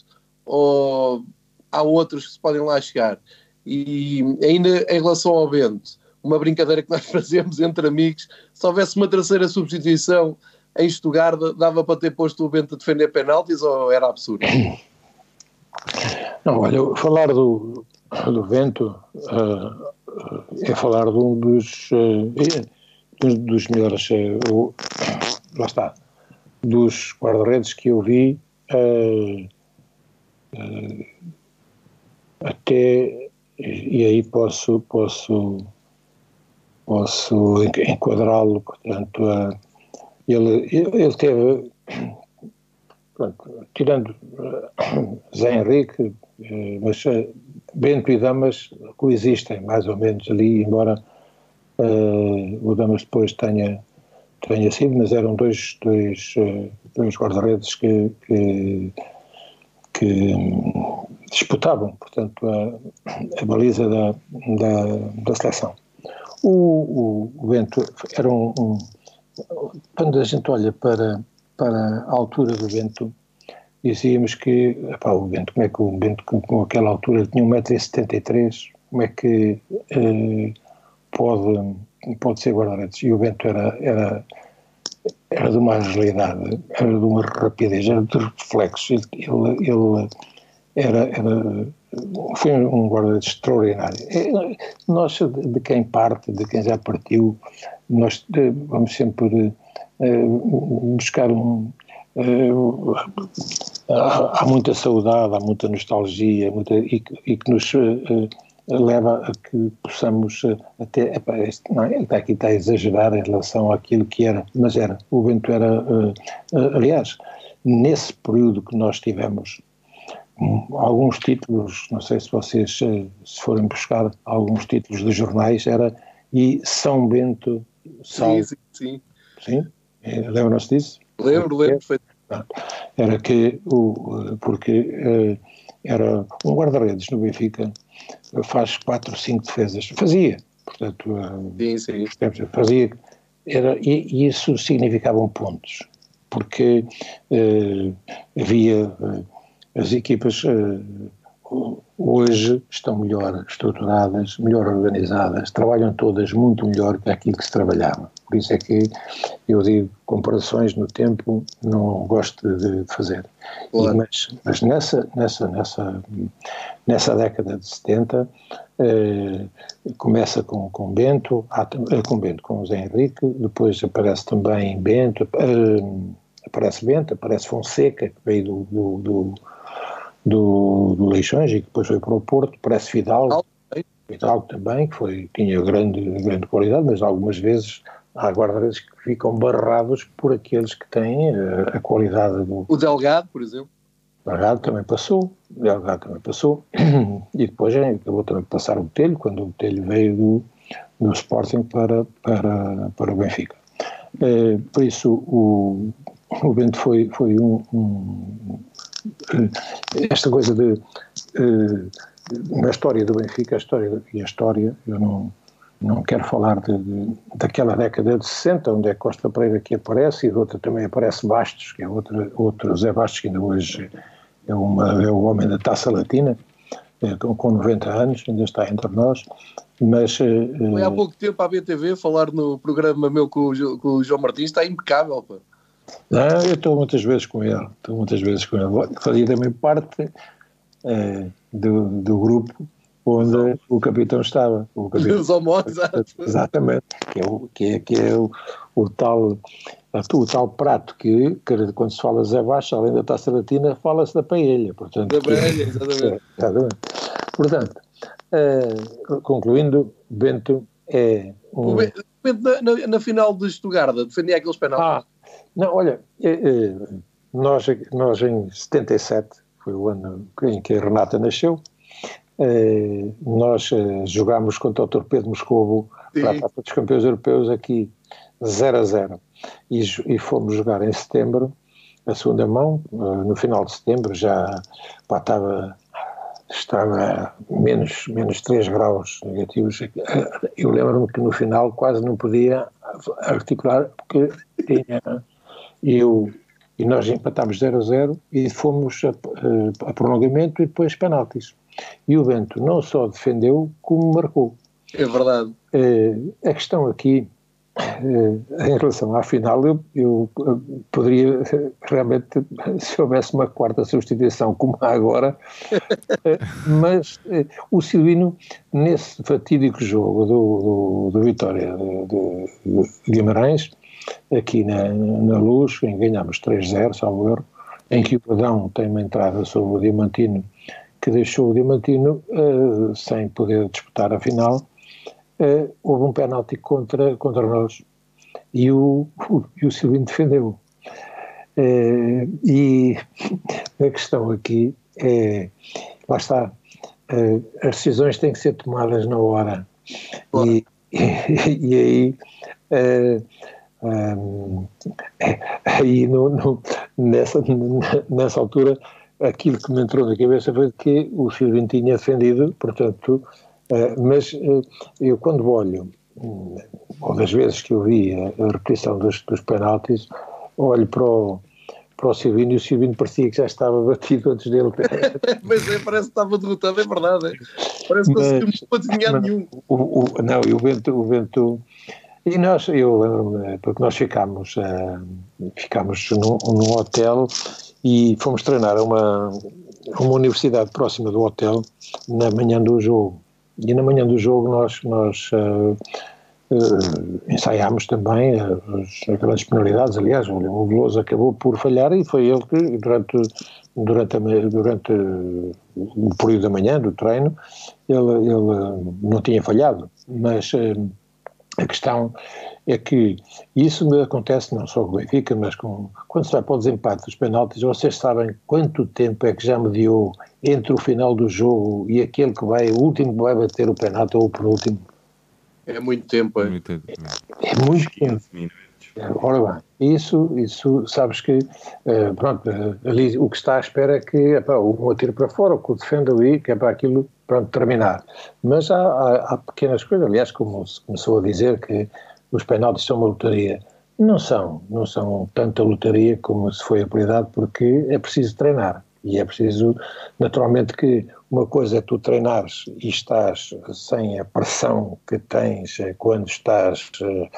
ou há outros que se podem lá chegar? E ainda em relação ao Bento, uma brincadeira que nós fazemos entre amigos. Se houvesse uma terceira substituição em Stuttgart, dava para ter posto o Bento a defender penaltis ou era absurdo? Não, olha, falar do, do Vento uh, é falar de um dos, dos, dos, melhores, uh, lá está, dos guarda-redes que eu vi até, e aí posso, posso posso enquadrá-lo, portanto, ele, ele teve, tirando Zé Henrique, mas Bento e Damas coexistem mais ou menos ali, embora o Damas depois tenha, tenha sido, mas eram dois, dois, dois guarda-redes que, que, que um, disputavam, portanto, a, a baliza da, da, da seleção. O, o, vento era um, um, Quando a gente olha para, para a altura do vento, dizíamos que epá, o Bento, como é que o Bento com, aquela altura tinha 1,73m, como é que eh, pode, pode ser guarda-redes? E o Bento era, era, era de uma agilidade, era de uma rapidez, era de reflexos. Ele, ele, era, era, foi um guarda-redes extraordinário. É, nós, de quem parte, de quem já partiu, nós eh, vamos sempre uh, buscar um. Uh, há, há, muita saudade, há muita nostalgia muita, e, e que nos uh, leva a que possamos até. Este, não, ele está aqui está a exagerar em relação àquilo que era, mas era. O Bento era. aliás, nesse período que nós tivemos alguns títulos, não sei se vocês se forem buscar alguns títulos de jornais, era e São Bento. Sim, sim, sim. É, Lembram-se disso? Lembro, lembro perfeitamente. Era que, o, porque uh, era um guarda-redes no Benfica, faz quatro cinco defesas. Fazia, portanto. Uh, sim, sim. Fazia. Era, e, isso significavam pontos, porque uh, havia as equipas hoje estão melhor estruturadas, melhor organizadas, trabalham todas muito melhor que aquilo que se trabalhava. Por isso é que eu digo, comparações no tempo não gosto de fazer. Claro. E, mas, mas nessa, nessa, nessa, nessa década de 70, eh, começa com, com Bento, eh, com Bento, com Zé Henrique, depois aparece também Bento, eh, aparece Bento, aparece Fonseca, que veio do, do, do do, do Leixões e que depois foi para o Porto, parece Fidalgo, Fidalgo também, que foi, tinha grande, grande qualidade, mas algumas vezes há guarda-redes que ficam barrados por aqueles que têm a, eh, a qualidade do... O Delgado, por exemplo. O Delgado também passou, o Delgado também passou, e depois é, acabou também de passar o Telho, quando o Telho veio do, do Sporting para, para, para o Benfica. É, por isso, o, o Bento foi, foi um, um, esta coisa de uh, na história do Benfica, a história e a história, eu não, não quero falar de, de, daquela década de 60, onde é Costa Pereira que aparece, e de outra também aparece Bastos, que é outro, outro Zé Bastos, que ainda hoje é, uma, é o homem da taça latina, é, com 90 anos, ainda está entre nós, mas... Eh, Foi há pouco tempo à BTV falar no programa meu com o, com o João Martins, está impecável, pá. Não, eu estou muitas vezes com ele, estou muitas vezes com ele. Fazia também parte é, do, do grupo onde o capitão estava. O capitão, Os exatamente. Que é o, que é, que é o, o tal o tal prato que, quando se fala Zé Baixo, além da taça latina, fala-se da paella. Portanto, da paella, exatamente. É, exatamente. Portanto, uh, concluindo, Bento é um... O Bento, na, na, na, final de Estugarda, defendia aqueles penais. Ah, não, olha, é, é, nós, nós em 77, foi o ano em que a Renata nasceu, é, nós jogámos contra o Torpedo Moscovo para a Taça dos Campeões Europeus aqui 0 a 0 e, e fomos jogar em setembro a segunda mão, no final de setembro já pá, estava estava menos, menos 3 graus negativos. Eu lembro-me que no final quase não podia articular porque tinha e, eu, e nós empatámos 0 a 0 e fomos a, a prolongamento e depois penaltis. E o Bento não só defendeu, como marcou. É verdade. Uh, a questão aqui, uh, em relação à final, eu, eu uh, poderia realmente, se houvesse uma quarta substituição, como há agora, mas o Silvino, nesse fatídico jogo do, do, do Vitória de, de Guimarães, aqui na, na Luz, em ganhámos 3-0, salvo erro, em que o Adão tem uma entrada sobre o Diamantino que deixou o Diamantino uh, sem poder disputar a final. Uh, houve um penalti contra, contra nós e o, o, e o Silvino defendeu. Uh, e a questão aqui é, lá está, as decisões têm que ser tomadas na hora. E, e, e, aí um, aí no, no, nessa, nessa altura aquilo que me entrou na cabeça foi que o Silvino tinha defendido, portanto, uh, mas uh, eu quando olho, um, ou das vezes que eu vi a, repetição dos, dos penaltis, olho para o, para o Silvino e o Silvino parecia que já estava batido antes dele. mas é, parece que estava derrotado, é verdade. É. Parece que não se adivinhar nenhum. O, o, não, e o vento, o vento. E nós, eu porque nós ficámos, uh, ficámos num, num, hotel e fomos treinar a uma, uma universidade próxima do hotel na manhã do jogo. E na manhã do jogo nós, nós uh, Uh, ensaiámos também as, as, grandes penalidades. Aliás, o Veloso acabou por falhar e foi ele que, durante, durante, a, durante o período da manhã do treino, ele, ele não tinha falhado. Mas uh, a questão é que isso acontece não só com o Benfica, mas com, quando se vai para o desempate dos penaltis, vocês sabem quanto tempo é que já mediou entre o final do jogo e aquele que vai, o último que vai bater o penalti ou o penúltimo? É muito tempo, é. Muito, é muito tempo. Ora bem, isso, isso sabes que, uh, pronto, uh, ali o que está à espera é que epá, o atire para fora, o que o defenda ali, que é para aquilo, pronto, terminar. Mas há, há, há, pequenas coisas, aliás, como se começou a dizer que os penaltis são uma lotaria. Não são, não são tanta lotaria como se foi apelidado, porque é preciso treinar. E é preciso, naturalmente, que uma coisa é tu treinares e estás sem a pressão que tens quando estás uh,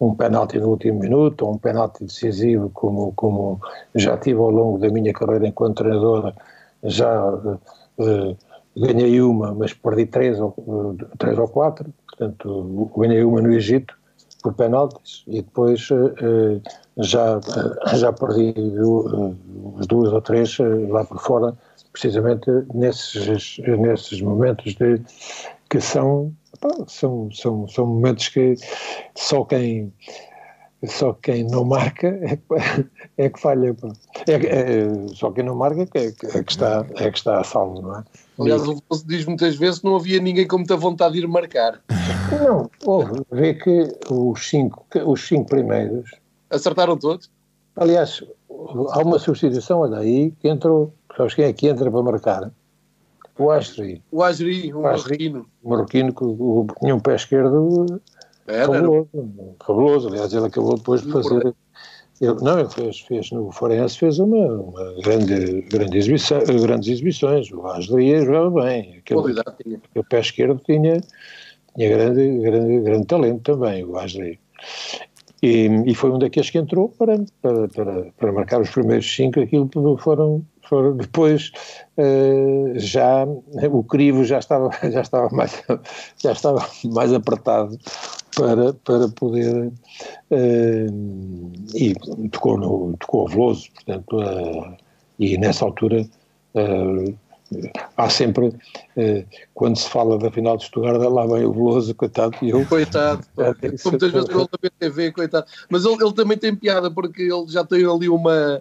um penalti no último minuto ou um penalti decisivo, como, como já tive ao longo da minha carreira enquanto treinador, já uh, ganhei uma, mas perdi três ou, três ou quatro, portanto, ganhei uma no Egito por penaltis e depois já, já perdi as duas ou três lá por fora, precisamente nesses, nesses momentos de, que são, são, são, são momentos que só quem só quem não marca é que, é que falha. É, é, só quem não marca é que, é que, está, é que está a salvo, não é? Aliás, o diz muitas vezes que não havia ninguém com muita vontade de ir marcar. Não, houve. Vê que os cinco, os cinco primeiros. Acertaram todos? Aliás, há uma substituição, olha aí, que entrou. Sabes quem é que entra para marcar? O Asri. O Asri, o, o marroquino. O marroquino que tinha um pé esquerdo era, fabuloso. Fabuloso. Aliás, ele acabou depois de fazer. Ele, não, ele fez, fez no Forense fez uma, uma grande, grande exibição, grandes exibições. O Asri jogava bem. Aquele, aquele pé esquerdo tinha tinha grande, grande, grande talento também, o Ashley. E, e, foi um daqueles que entrou para, para, para, para, marcar os primeiros cinco, aquilo foram, depois uh, já o crivo já estava, já estava, mais, já estava mais apertado para, para poder uh, e tocou, no, tocou Veloso, portanto, uh, e nessa altura há sempre, eh, quando se fala da final de Stuttgart, lá vem o Veloso, coitado, e eu... Coitado, muitas vezes pelo da BTV, coitado. Mas ele, ele também tem piada, porque ele já tem ali uma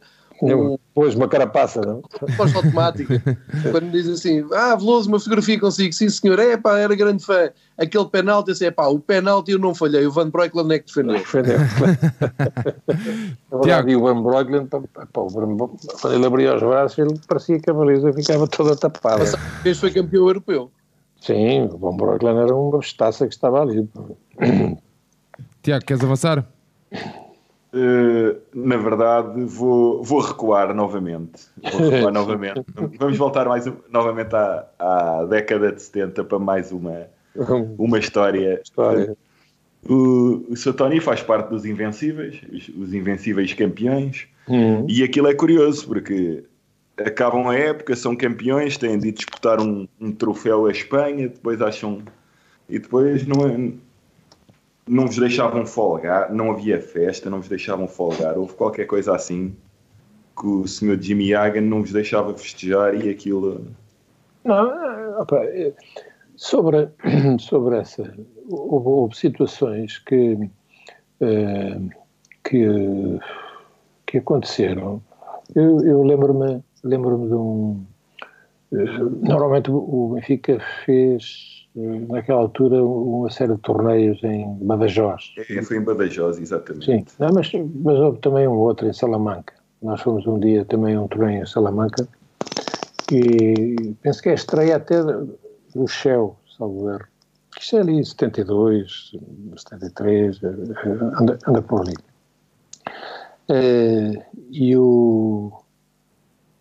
pois, uma carapaça, não? Resposta automática. Quando diz assim, ah, Veloso, uma fotografia consigo, sim senhor, é pá, era grande fã. Aquele penalti, assim, é pá, o penalti eu não falhei, o Van Breukelen é que defendeu. Defendeu. Tiago. E o Van Breukelen, quando ele abria os braços, ele parecia que a baliza ficava toda tapada. Vez foi campeão europeu. Sim, o Van Breukelen era uma estaça que estava ali. Tiago, queres avançar? Uh, na verdade, vou, vou recuar novamente. Vou recuar novamente. Vamos voltar mais novamente à, à década de 70 para mais uma, uma história. história. O, o Tony faz parte dos Invencíveis, os, os Invencíveis campeões, uhum. e aquilo é curioso porque acabam a época, são campeões, têm de disputar um, um troféu à Espanha, depois acham. E depois não é não vos deixavam folgar, não havia festa, não vos deixavam folgar, houve qualquer coisa assim que o senhor Jimmy Hagan não vos deixava festejar e aquilo. Não, eh, opa, eh, sobre, sobre essa. Houve, houve situações que, eh, que, que aconteceram. Eu, eu lembro-me lembro de um. Normalmente o Benfica fez naquela altura, uma série de torneios em Badajoz. É, foi em Badajoz, exatamente. Sim, Não, mas, mas houve também um outro em Salamanca. Nós fomos um dia também a um torneio em Salamanca e penso que é a estreia até do Shell, salvo erro. Isto é ali 72, 73, anda, anda por ali. Uh, e o.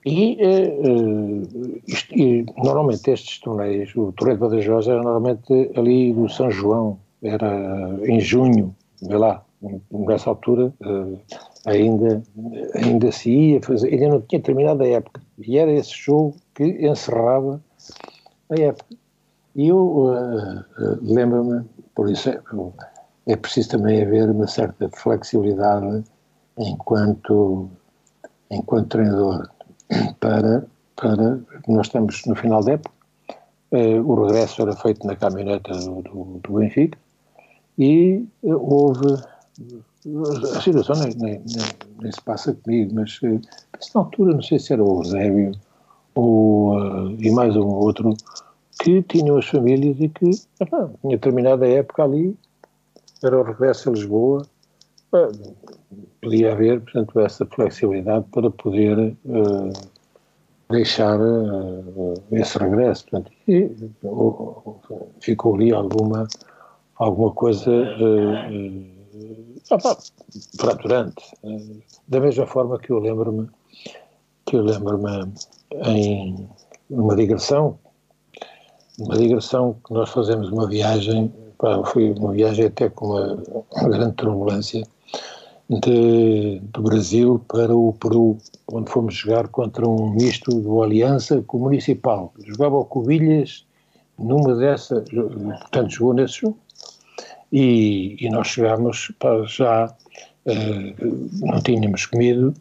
E, uh, isto, e, normalmente estes torneios, o Torneio de Badajoz era normalmente ali do São João, era em junho, vê lá, nessa altura uh, ainda, ainda se ia fazer, ainda não tinha terminado a época, e era esse jogo que encerrava a época. E eu uh, lembro-me, por isso é, é preciso também haver uma certa flexibilidade enquanto, enquanto treinador para, para nós estamos no final da época, uh, o regresso era feito na caminhoneta do, do, do Benfica e uh, houve a situação nem, nem, nem, se passa comigo, mas uh, na altura não sei se era o Eusébio ou, e mais um outro que tinham as famílias e que epá, tinha terminado a época ali, era o regresso a Lisboa, podia haver, portanto, essa flexibilidade para poder uh, deixar uh, esse regresso. Portanto, e ficou ali alguma, alguma coisa uh, fraturante. da mesma forma que eu lembro-me que eu lembro-me em uma digressão, uma digressão que nós fazemos uma viagem, pá, foi uma viagem até com uma, uma grande turbulência, de, do Brasil para o Peru, onde fomos jogar contra um misto do Aliança com o Municipal. Jogava o Covilhas numa dessas, portanto jogou nesse jogo, e, e nós chegámos para já, uh, não tínhamos comido,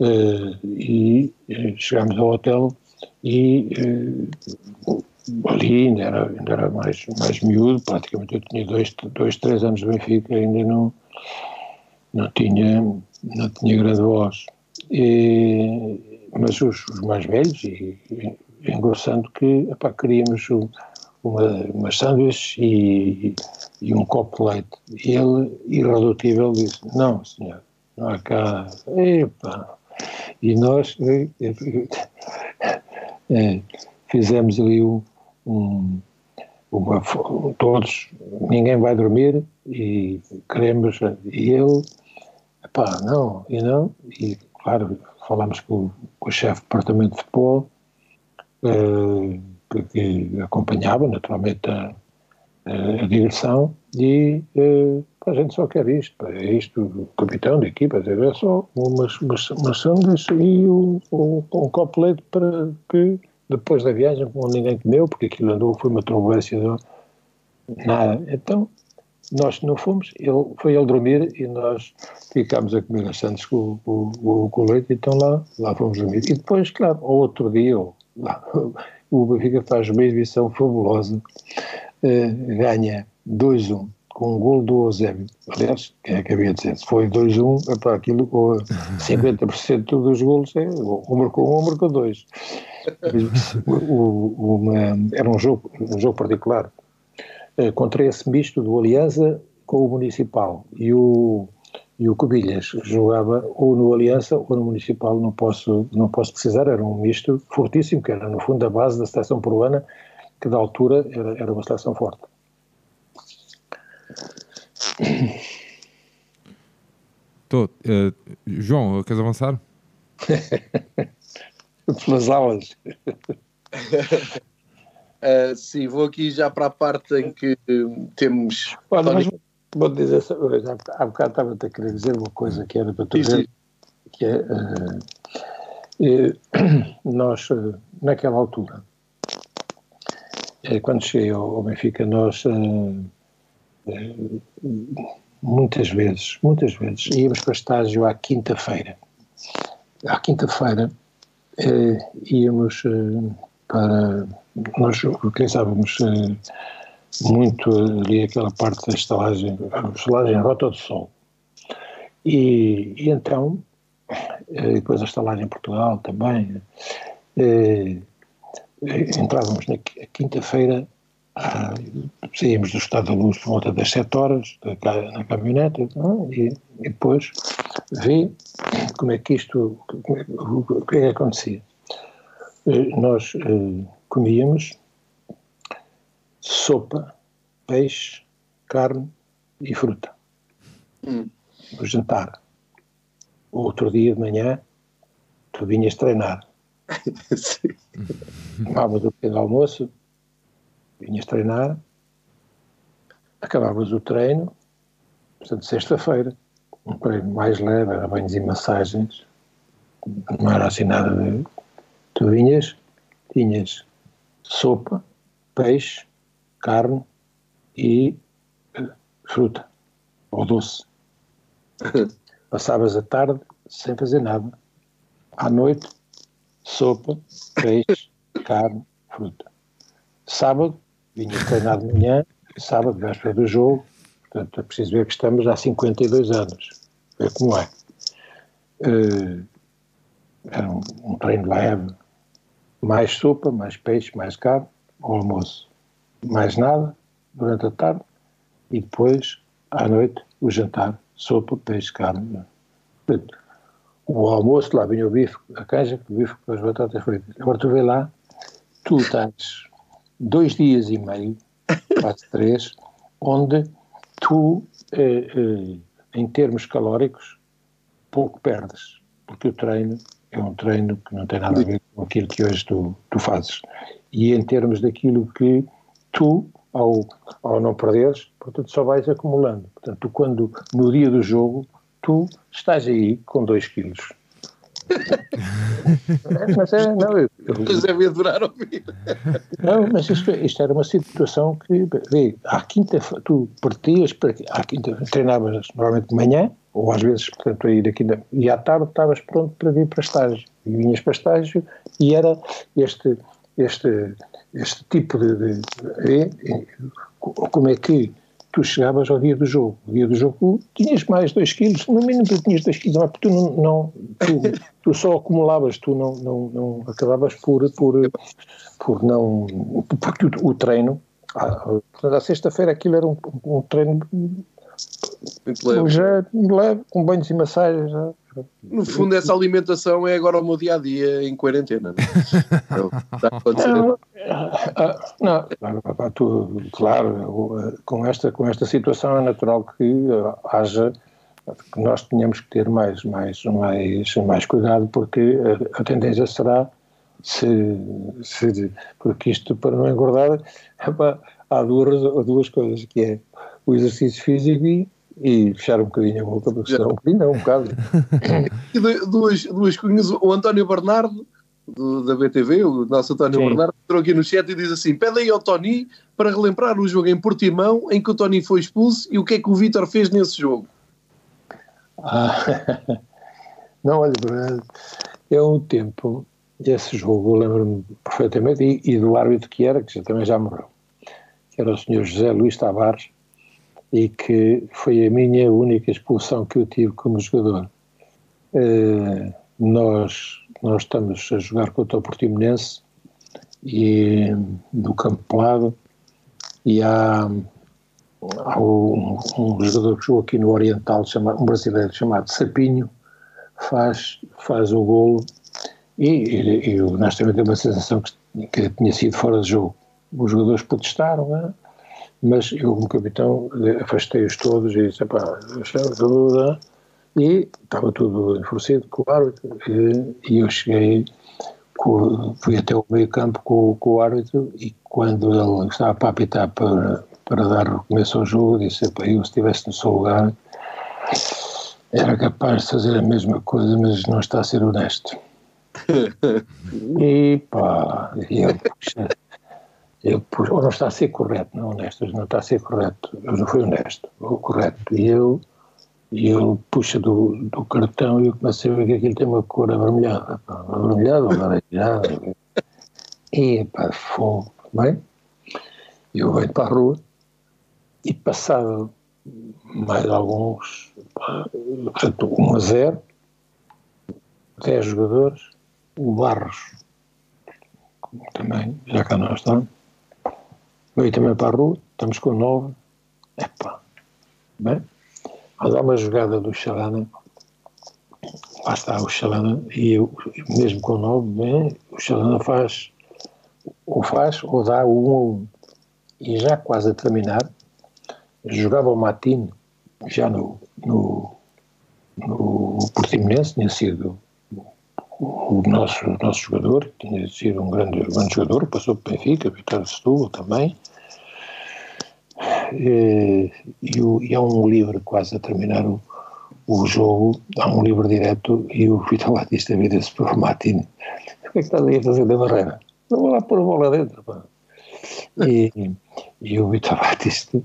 uh, e uh, chegámos ao hotel e ali ainda era, ainda era mais, mais miúdo, praticamente eu tinha dois, dois, três anos de Benfica, ainda não não tinha, não tinha grande voz. E, mas os, os, mais velhos, e, e engrossando que epá, queríamos uma, umas sanduíches e, e, um copo de leite. E ele, irredutível, disse: Não, senhor, não há cá. Epa. E nós é, fizemos ali um, um uma, todos, ninguém vai dormir e queremos. E ele pá, não, e não, e claro, falámos com, com o chefe do departamento de futebol, eh, que acompanhava naturalmente a, a direção, e eh, a gente só quer isto, é isto, o capitão da equipa, é só umas, umas, umas e o, o, um copo de leite para que depois da viagem, como ninguém comeu, porque aquilo andou, foi uma turbulência, nada, então nós não fomos, ele, foi ele dormir e nós ficámos a comer as sandes com, com, com, com, o leite, então lá, lá fomos dormir. E depois, claro, ao outro dia, lá, o Benfica faz uma exibição fabulosa, uh, ganha 2-1 com um gol do Eusébio. Aliás, quem é havia de dizer? Se foi 2-1, é para aquilo, 50% dos golos é, ou marcou um ou marcou dois. Uma, era um jogo, um jogo particular contra esse misto do Aliança com o Municipal. E o, e o Cobilhas jogava ou no Aliança ou no Municipal, não posso, não posso precisar, era um misto fortíssimo, que era no fundo a base da seleção peruana, que da altura era, era uma seleção forte. Tô, uh, João, queres avançar? Pelas aulas. Uh, sim, vou aqui já para a parte em que temos. Olha, mas vou dizer, já, há bocado estava-te a querer dizer uma coisa que era para tu dizer, que é, uh, nós, naquela altura, quando cheguei ao, ao Benfica, nós muitas vezes, muitas vezes, íamos para estágio à quinta-feira. À quinta-feira íamos para. Nós utilizávamos eh, muito ali aquela parte da estalagem, estalagem Rota do Sol. E, e então, eh, depois a estalagem em Portugal também, eh, entrávamos na quinta-feira, ah, saímos do Estado da Luz por volta das 7 horas, na caminhonete, e, e depois vê como é que isto, o que é que acontecia. Nós comíamos sopa, peixe, carne e fruta. Hum. O jantar. outro dia de manhã, tu vinhas treinar. Tomavas o pequeno almoço, vinhas treinar, acabavas o treino, portanto, sexta-feira, um treino mais leve, era banhos e massagens, não era assim nada de. Tu vinhas, tinhas sopa, peixe, carne e eh, fruta, ou doce. Passavas a tarde sem fazer nada. À noite, sopa, peixe, carne, fruta. Sábado, vinha treinar de manhã, sábado, véspera do jogo, portanto é preciso ver que estamos há 52 anos. Vê como é. Uh, era um, um treino leve, mais sopa, mais peixe, mais carne, ao almoço. Mais nada, durante a tarde, e depois, à noite, o jantar, sopa, peixe, carne. Portanto, o almoço, lá vinha o bife, a canja, o bife com as batatas fritas. Agora tu vê lá, tu estás dois dias e meio, quase três, onde tu, eh, eh, em termos calóricos, pouco perdes, porque o treino é um treino que não tem nada a ver com aquilo que hoje tu, tu fazes. E em termos daquilo que tu, ao, ao não perderes, portanto, só vais acumulando. Portanto, tu, quando, no dia do jogo, tu estás aí com 2 quilos. mas é, não, eu, eu, mas deve adorar ouvir. Não, mas isto, isto era uma situação que, vê, à quinta tu partias, para, à quinta treinavas normalmente de manhã, ou às vezes, portanto, aí daqui da, e à tarde estavas pronto para vir para estágio. E vinhas para estágio e era este, este, este tipo de, de, de, de como é que tu chegavas ao dia do jogo. O dia do jogo tinhas mais 2 quilos, no mínimo tu tinhas 2 quilos, mas tu não, não tu, tu, só acumulavas, tu não, não, não acabavas por, por, por não, porque o, o treino, à, à sexta-feira aquilo era um, um treino muito leve. Já leve, com banhos e massagens. Já. No fundo, essa alimentação é agora o meu dia a dia em quarentena. Não, não, não tu, claro, com esta, com esta situação é natural que haja que nós tenhamos que ter mais, mais, mais, mais cuidado, porque a, a tendência será se, se, porque isto para não engordar há duas, duas coisas que é o exercício físico e, e fechar um bocadinho a boca, porque senão um bocadinho não, um bocado. e duas, duas coisas, o António Bernardo, do, da BTV, o nosso António Sim. Bernardo, entrou aqui no chat e diz assim: pede aí ao Tony para relembrar o jogo em Portimão em que o Tony foi expulso e o que é que o Vítor fez nesse jogo. Ah, não, olha, é um tempo, esse jogo, lembro-me perfeitamente, e, e, do árbitro que era, que já, também já morreu, que era o senhor José Luís Tavares, e que foi a minha única expulsão que eu tive como jogador. Uh, nós, nós estamos a jogar contra o Portimonense e do campo pelado e há, há um, um, jogador que jogou aqui no Oriental, chamado, um brasileiro chamado Sapinho, faz, faz o golo e, e, e honestamente tenho uma sensação que, que tinha sido fora de jogo. Os jogadores protestaram, né? Mas eu como capitão afastei-os todos e disse, pá, e estava tudo enfurecido, claro, e, e eu cheguei, com, fui até o meio campo com, com, o árbitro e quando ele estava para apitar para, para dar recomeço ao jogo, disse, pá, eu se estivesse no seu lugar era capaz de fazer a mesma coisa, mas não está a ser honesto. e pá, e eu, puxa, eu, ou não está a ser correto, não honesto, não está a ser correto, eu não fui honesto, ou correto, e eu, e ele puxa do, do cartão e eu começo a ver que aquilo tem uma cor avermelhada, avermelhada alaranjada, e pá, fogo, bem, eu venho para a rua, e passado mais alguns, portanto, 1 a 0, 10 jogadores, o Barros também, já cá nós estamos, Veio também para a rua, estamos com nove. Epá, bem, mas há uma jogada do Xalana, lá está o Xalana, e eu, mesmo com nove, bem, o Xalana faz, ou faz, ou dá o um a. E já quase a terminar, jogava o Matino, já no, no, o Portimonense tinha sido o nosso, o nosso jogador, tinha sido um grande, grande jogador, passou para o Benfica, Vitória de Setúbal também. E, o, e há um livro quase a terminar o, o jogo, há um livro direto e o Vitor Batista vira-se para o Martini. O que é que estás aí a fazer da barreira? Não vou lá pôr a bola dentro. Pá. E, e o Vitor Batista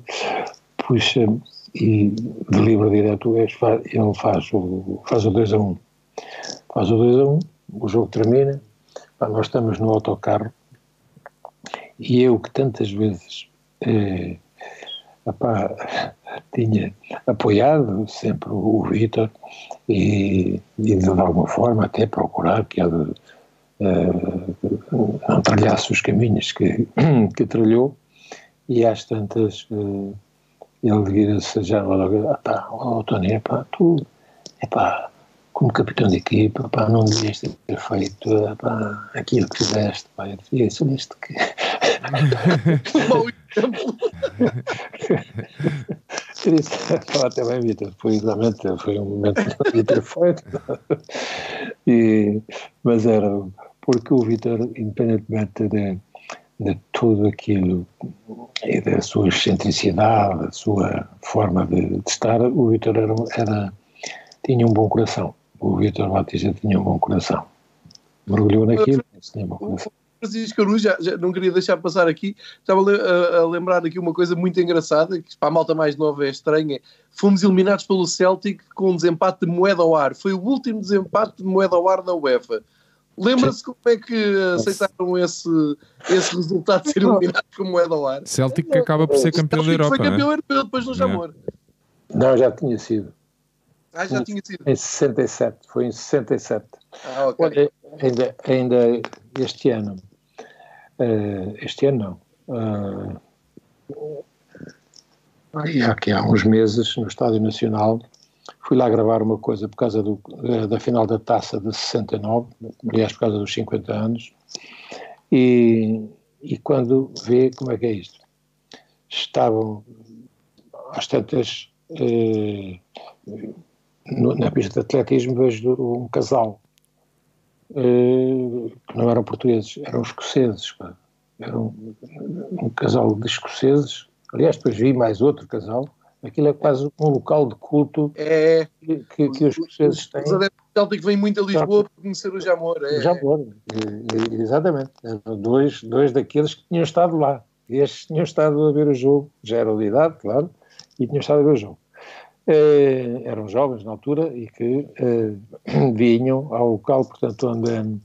puxa e de livre direto ele faz o, faz o 2 a 1. Um. Faz o 2 a 1, um, o jogo termina, pá, nós estamos no autocarro e eu que tantas vezes eh, epá, tinha apoiado sempre o Vitor e, e, de alguma forma até procurar que ele uh, não trilhasse os caminhos que, que trilhou. E às tantas uh, ele vira-se já logo, pá, oh, Tony, epá, tu, epá, como capitão de equipa, pá, não devias ter feito epá, aquilo que fizeste, pá, eu dizia, isto que... Até bem, Vitor, foi realmente foi um momento devia ter feito. E, mas era porque o Vitor, independentemente de, de tudo aquilo e da sua excentricidade, da sua forma de, de estar, o Vitor era, era, tinha um bom coração. O Vitor Batista tinha um bom coração. Mergulhou naquilo, tinha um bom coração. Francisco Aruz, já, já, não queria deixar passar aqui, estava a, a, lembrar aqui uma coisa muito engraçada, que para a malta mais nova é estranha. Fomos eliminados pelo Celtic com um desempate de moeda ao ar. Foi o último desempate de moeda ao ar da UEFA. Lembra-se como é que aceitaram esse, esse resultado de ser eliminado com moeda ao ar? Celtic que acaba por ser campeão da Europa. Foi campeão europeu depois no Jamor. Não, já tinha sido. Ah, já tinha sido. Em 67, foi em 67. Ah. Olha, ainda, ainda este ano, uh, este ano não, uh, aqui há uns meses, no Estádio Nacional, fui lá gravar uma coisa por causa do, da final da taça de 69, aliás, por causa dos 50 anos, e, e quando vê como é que é isto, estavam às tantas. No, na pista de atletismo vejo um casal que não eram portugueses, eram escoceses. Pá. Era um, um, casal de escoceses. Aliás, depois vi mais outro casal. Aquilo é quase um local de culto é, que, que, os escoceses têm. Os adeptos Celtic vêm muito a Lisboa para conhecer o Jamor. É. O Jamor, exatamente. Dois, dois daqueles que tinham estado lá. Estes tinham estado a ver o jogo, já eram de idade, claro, e tinham estado a ver o jogo. Eh, eram jovens na altura e que eh, vinham ao local, portanto, onde.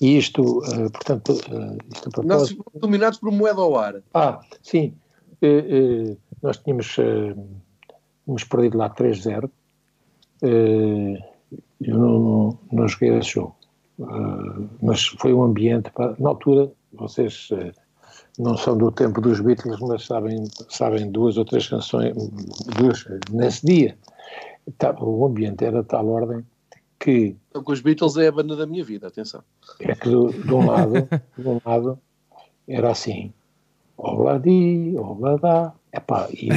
E isto, eh, portanto. isto a Nós fomos dominados por moeda ao ar. Ah, sim. nós tínhamos, tínhamos perdido lá 3-0. eu não, não, não joguei esse jogo. mas foi um ambiente. na altura, vocês não são do tempo dos Beatles, mas sabem, sabem duas ou três canções, duas, nesse dia. Tá, o ambiente era de tal ordem que. Então, com os Beatles é a banda da minha vida, atenção. É que do, de um lado, de um lado era assim. Olá di, olá dá. Epá, e,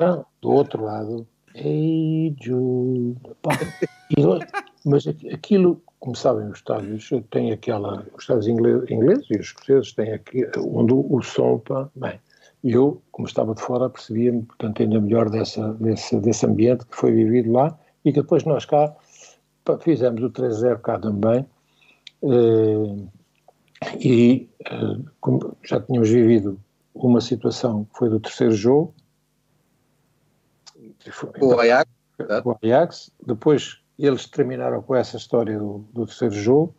não, do outro lado, Ei Jude. Mas aquilo como sabem, os estádios têm aquela. Os estádios ingleses e os escoceses têm aqui, onde o som. Pá, bem, eu, como estava de fora, percebia-me, portanto, ainda melhor dessa, desse, desse ambiente que foi vivido lá e que depois nós cá pá, fizemos o 3-0 cá também. Eh, e eh, já tínhamos vivido uma situação que foi do terceiro jogo. Foi, o Ajax. O Ajax. Depois eles terminaram com essa história do, do terceiro jogo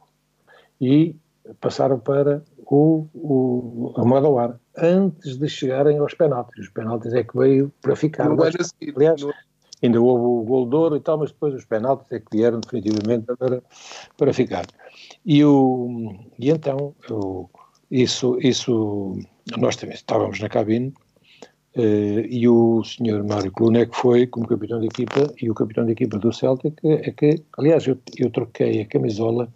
e passaram para o, o, a moda ao ar, antes de chegarem aos penaltis. Os penaltis é que veio para ficar. Não mas, assim, aliás, não... ainda houve o gol de ouro e tal, mas depois os penaltis é que vieram definitivamente para, para ficar. E, o, e então, o, isso, isso, nós também estávamos na cabine Uh, e o senhor Mário Clunek foi como capitão de equipa e o capitão de equipa do Celtic é que, aliás, eu, eu troquei a camisola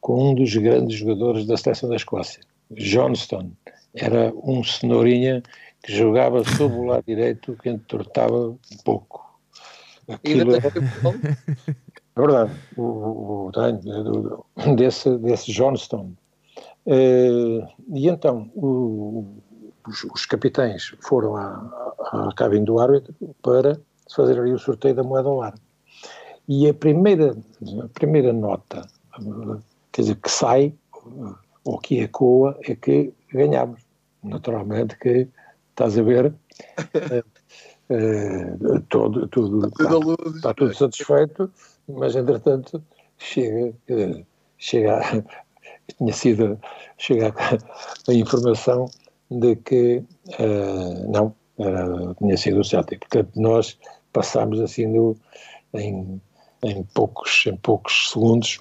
com um dos grandes jogadores da seleção da Escócia, Johnston. Era um cenourinha que jogava sob o lado direito que entortava um pouco. Aquilo é, é verdade, o, o tenho, desse, desse Johnston. Uh, e então, o, os, os, capitães foram à, à cabine do árbitro para fazer ali o sorteio da moeda ao ar. E a primeira, a primeira nota, quer dizer, que sai, ou que ecoa, é que ganhamos. Naturalmente que, estás a ver, é, é, todo, tudo, está, está, tudo satisfeito, mas entretanto chega, chega a, tinha sido, chega a, a informação de que uh, não, era, tinha sido o Celtic. Portanto, nós passámos assim em em poucos, em poucos segundos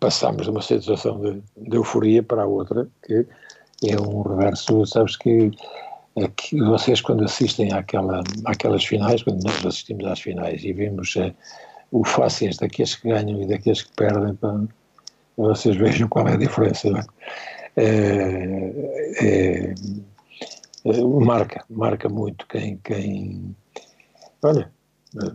passámos de uma situação de, de, euforia para a outra, que é um reverso, sabes que, é que vocês quando assistem àquela, àquelas finais, quando nós assistimos às finais e vimos é, o fáceis daqueles que ganham e daqueles que perdem, vocês vejam qual é a diferença. É? É, é, marca, marca muito quem, quem olha,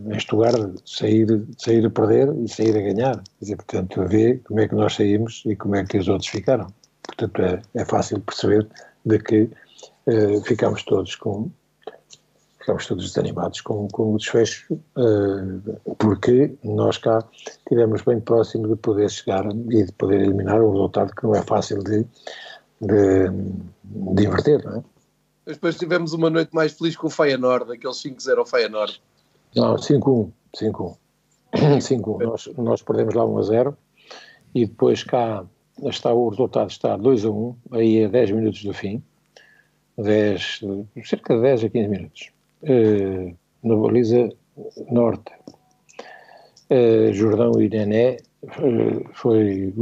neste lugar sair, sair a perder e sair a ganhar. Quer dizer, portanto, ver como é que nós saímos e como é que os outros ficaram. Portanto, é, é fácil perceber de que uh, ficamos todos com ficamos todos desanimados com, com o desfecho, uh, porque nós cá estivemos bem próximo de poder chegar e de poder eliminar um resultado que não é fácil de, de, de inverter, não é? Depois tivemos uma noite mais feliz com o Feyenoord, aqueles 5-0 ao Feyenoord. Não, 5-1. 5-1. 5-1. Nós, nós perdemos lá 1 a 0 e depois cá está o resultado está 2 a 1, aí a 10 minutos do fim. 10, cerca de 10 a 15 minutos. Uh, na baliza norte. Uh, Jordão e Nené uh, foi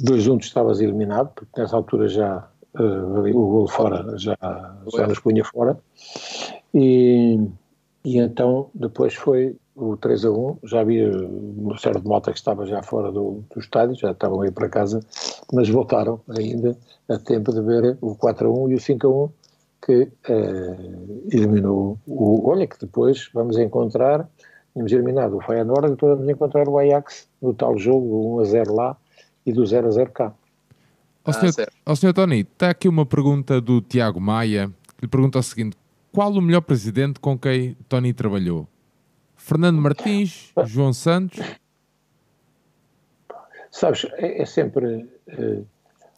2-1 estavas eliminado, porque nessa altura já uh, o gol fora já, já nos punha fora. E e então depois foi o 3 a 1, já havia uma série de motas que estava já fora do, do estádio, já estavam aí para casa, mas voltaram ainda a tempo de ver o 4 a 1 e o 5 a 1 que eh, eliminou o. Olha, que depois vamos encontrar, tínhamos eliminado o Feyenoord, depois vamos encontrar o Ajax no tal jogo, 1 a 0 lá e do 0 a 0 cá. Ó senhor, ah, senhor Tony, está aqui uma pergunta do Tiago Maia, que lhe pergunta o seguinte: qual o melhor presidente com quem Tony trabalhou? Fernando Martins, João Santos? Sabes, é, é sempre. Uh,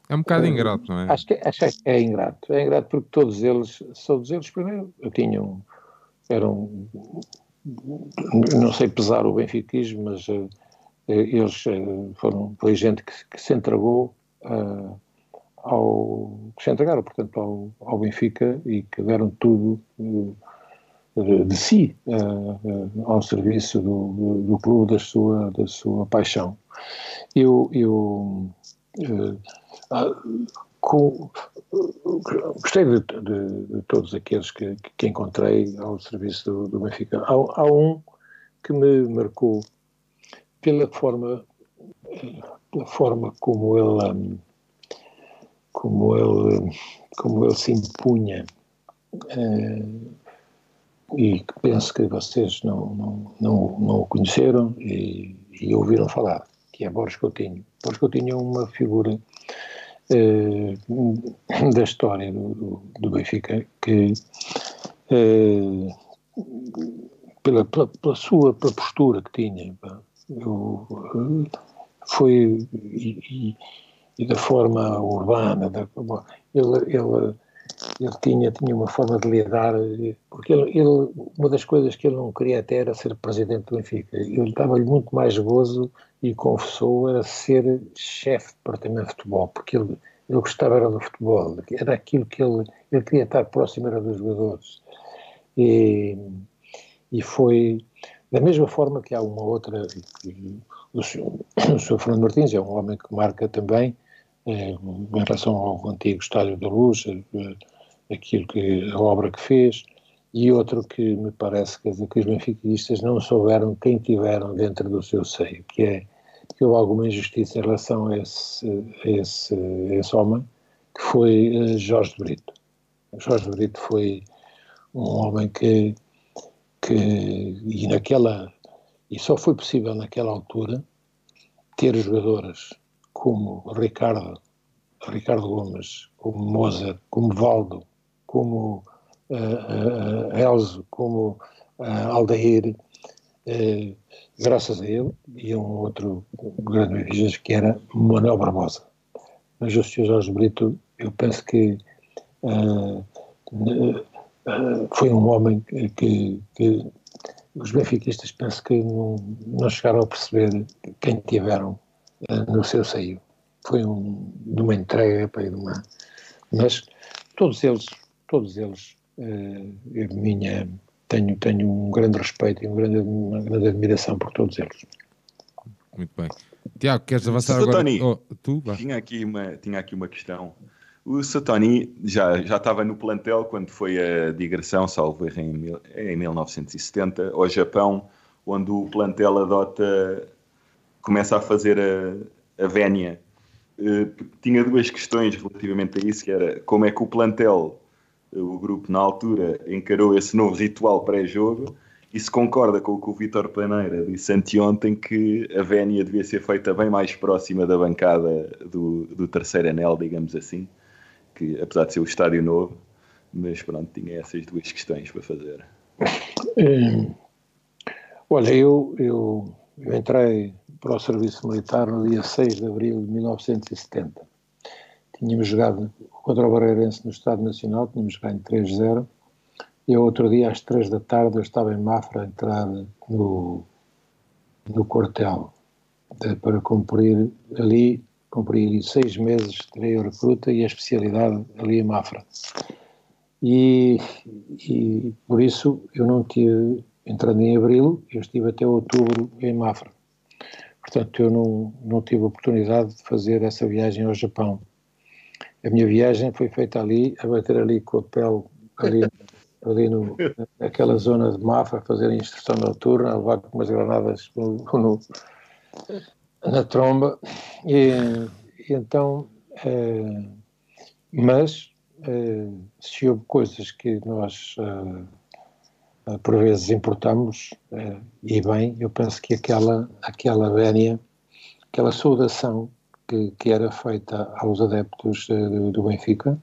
é um bocado uh, ingrato, não é? Acho que, acho que é ingrato. É ingrato porque todos eles, todos eles primeiro, tinham. eram. não sei pesar o benfiquismo, mas uh, eles foram. foi gente que, que se entregou ao, que se entregaram, portanto, ao, ao Benfica e que deram tudo uh, de, de, si uh, uh, ao serviço do, do, do, clube, da sua, da sua paixão. Eu, eu com, gostei de, de, de, todos aqueles que, que encontrei ao serviço do, do Benfica. Há, há, um que me marcou pela forma, pela forma como ele um, como ele, como ele se impunha, uh, e penso que vocês não, não, não, não o conheceram e, e, ouviram falar, que é Borges Coutinho. Borges Coutinho é uma figura uh, da história do, do, do Benfica que, uh, pela, pela, pela, sua pela postura que tinha, eu, foi. E, e da forma urbana. Da, ele, ele, ele tinha, tinha uma forma de lidar, porque ele, ele, uma das coisas que ele não queria até era ser presidente do Benfica. Ele dava-lhe muito mais gozo e confessou era ser chefe do departamento de futebol, porque ele, ele gostava era do futebol, era aquilo que ele, ele queria estar próximo era dos jogadores. E, e foi da mesma forma que há uma outra, o senhor, o senhor Fernando Martins é um homem que marca também é, em relação ao antigo Estádio da Luz, eh, aquilo que, a obra que fez, e outro que me parece que, que os benfiquistas não souberam quem tiveram dentro do seu seio, que é que houve alguma injustiça em relação a esse, a esse, a esse homem, que foi eh, Jorge Brito. Jorge Brito foi um homem que, que e naquela e só foi possível naquela altura ter jogadores como Ricardo, Ricardo Gomes, como Mozart, como Valdo, como uh, uh, Elzo, como uh, Aldair, uh, graças a ele e a um outro grande dirigente que era Manuel Barbosa. Mas o Sr. Jorge Brito, eu penso que foi um homem que, que os benfiquistas penso que não, não chegaram a perceber quem tiveram no seu seio. Foi um, de uma entrega para de uma. Mas todos eles, todos eles, uh, eu minha, tenho, tenho um grande respeito e um grande, uma grande admiração por todos eles. Muito bem. Tiago, queres avançar Sr. agora? Tony, Oh, tu? Tinha aqui uma, tinha aqui uma questão. O Satoni já, já estava no plantel quando foi a digressão, salvo erro, em, em 1970, ao Japão, onde o plantel adota, começa a fazer a, a vénia. Eh, tinha duas questões relativamente a isso, que era como é que o plantel, eh, o grupo na altura, encarou esse novo ritual pré-jogo e se concorda com o que o Vítor Paneira disse anteontem que a vénia devia ser feita bem mais próxima da bancada do, do terceiro anel, digamos assim, que apesar de ser o estádio novo, mas pronto, tinha essas duas questões para fazer. Hum, olha, eu, eu, eu entrei para o serviço militar no dia 6 de abril de 1970. Tínhamos jogado contra o Barreirense no Estado Nacional, tínhamos ganho 3-0. E ao outro dia, às 3 da tarde, eu estava em Mafra a entrar no, no quartel de- para cumprir ali, cumprir ali seis meses, terei a recruta e a especialidade ali em Mafra. E, e por isso eu não tive, entrando em abril, eu estive até outubro em Mafra. Portanto, eu não, não tive oportunidade de fazer essa viagem ao Japão. A minha viagem foi feita ali, a bater ali com a pele, ali, ali no, naquela zona de Mafra, fazer a instrução noturna, a levar com umas granadas no, no- na tromba. E, e então, eh, mas eh, se houve coisas que nós eh, por vezes importamos, e bem, eu penso que aquela, aquela vénia, aquela saudação que, que era feita aos adeptos eh, do, do Benfica,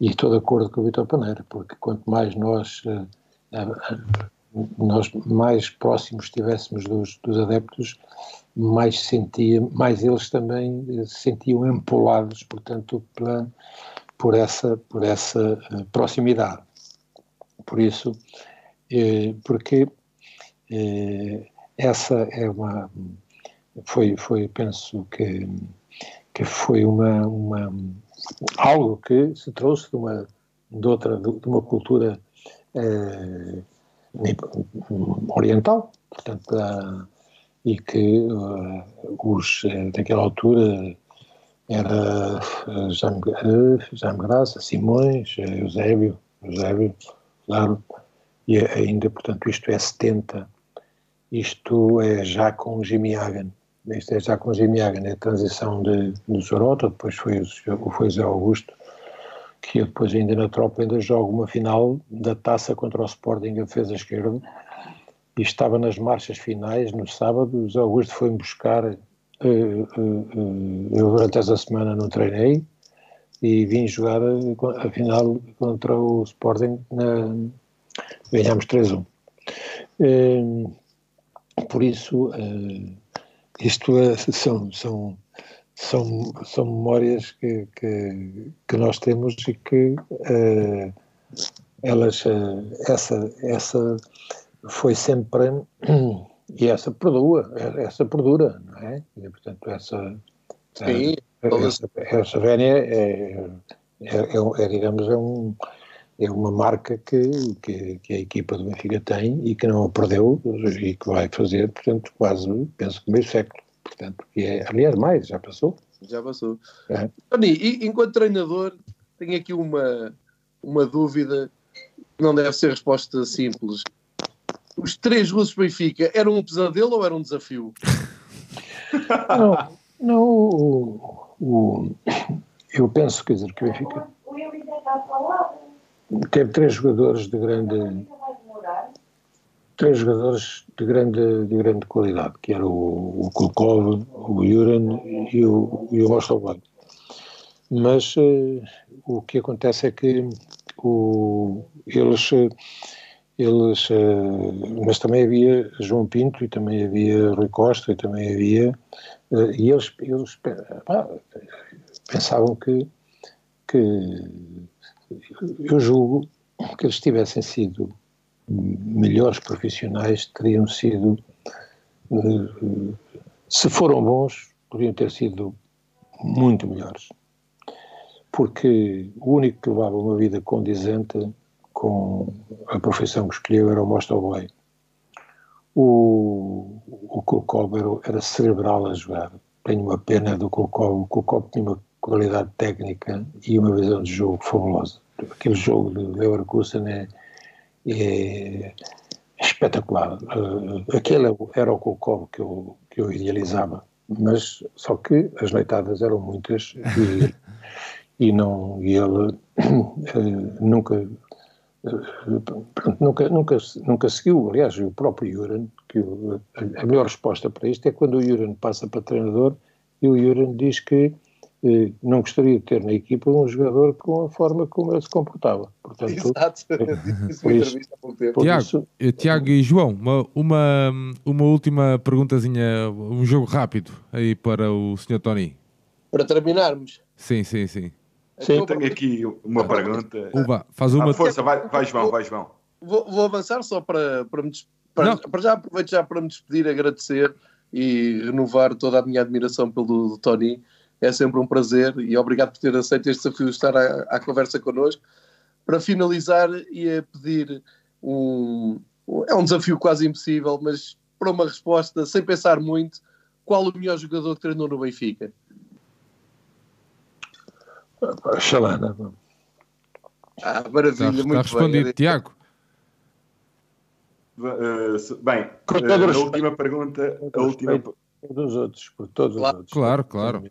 e estou de acordo com o Vitor Paneira, porque quanto mais nós, eh, nós mais próximos estivéssemos dos, dos adeptos, mais sentia, mais eles também eh, se sentiam empolados, portanto, pela, por essa, por essa proximidade. Por isso, porque essa é uma foi foi penso que que foi uma, uma algo que se trouxe de uma de outra de uma cultura eh, oriental portanto e que eh, os eh, daquela altura era eh, Jaime, Graça, Simões, Eusébio, Eusébio, claro, e ainda, portanto, isto é 70, isto é já com Jimmy Hagan, isto é já com Jimmy Hagan, é a transição de, do Sorota, depois foi o, foi o Zé Augusto, que eu depois ainda na tropa ainda jogo uma final da taça contra o Sporting em defesa esquerda, e estava nas marchas finais no sábado, o Zé Augusto foi-me buscar, eh, eh, eh, eu durante essa semana não treinei, e vim jogar a, a final contra o Sporting na, ganhámos 3-1. Eh, por isso, isto é- são, são, são, são memórias que, que, que nós temos e que eh, elas, eh, essa, essa foi sempre, e essa perdura, essa perdura, não é? E, portanto, essa, Sim, essa, essa vénia é, é, é, é, digamos, é, um, é uma marca que, que, que a equipa do Benfica tem e que não a perdeu e que vai fazer, portanto, quase, penso que meio século. Portanto, que é, aliás, mais, já passou. já passou. É. Tony, e, enquanto treinador, tenho aqui uma, uma dúvida que não deve ser resposta simples. Os três russos Benfica eram um pesadelo ou era um desafio? Não, não o, o, eu penso, quer dizer, que o Benfica teve três jogadores de grande três jogadores de grande, de grande qualidade, que era o, o Kulkov, o Juran e o, e o. Mas uh, o que acontece é que o, eles, eles uh, mas também havia João Pinto e também havia Rui Costa e também havia uh, e eles, eles pensavam que, que eu julgo que eles tivessem sido melhores profissionais teriam sido, eh, se foram bons, poderiam ter sido muito melhores. Porque o único que levava uma vida condizente com a profissão que escolheu era o mostoboy. O, o Kulkov era, cerebral a jogar. Tenho uma pena do Kulkov. O Kulkov tinha uma qualidade técnica e uma visão de jogo fabulosa. Aquele jogo de Leverkusen é, é espetacular. Uh, aquele era o Kulkov que eu, que eu idealizava, mas só que as noitadas eram muitas e, e não e ele uh, nunca uh, nunca nunca nunca seguiu aliás o próprio Juran que o, a, a melhor resposta para isto é quando o Juran passa para treinador e o Juran diz que não gostaria de ter na equipa um jogador com a forma como ele se comportava. Portanto, Exato, isso, isso, Tiago, eh, Tiago e João, uma, uma, uma última perguntazinha, um jogo rápido aí para o Sr. Tony. Para terminarmos. Sim, sim, sim. Sim, tenho aqui uma pergunta. Uba, faz uma. Ah, força, vai, vai João, vai João. Vou, vou avançar só para, para me para, para já aproveito já para me despedir, agradecer e renovar toda a minha admiração pelo Tony é sempre um prazer e obrigado por ter aceito este desafio de estar à, à conversa connosco. Para finalizar, ia pedir um. É um desafio quase impossível, mas para uma resposta, sem pensar muito, qual o melhor jogador que treinou no Benfica? Xalana. Ah, maravilha, está, muito está respondido, bem. Tiago. Uh, bem, uh, a última pergunta. A última... Dos outros, por todos claro, os outros. Claro, claro.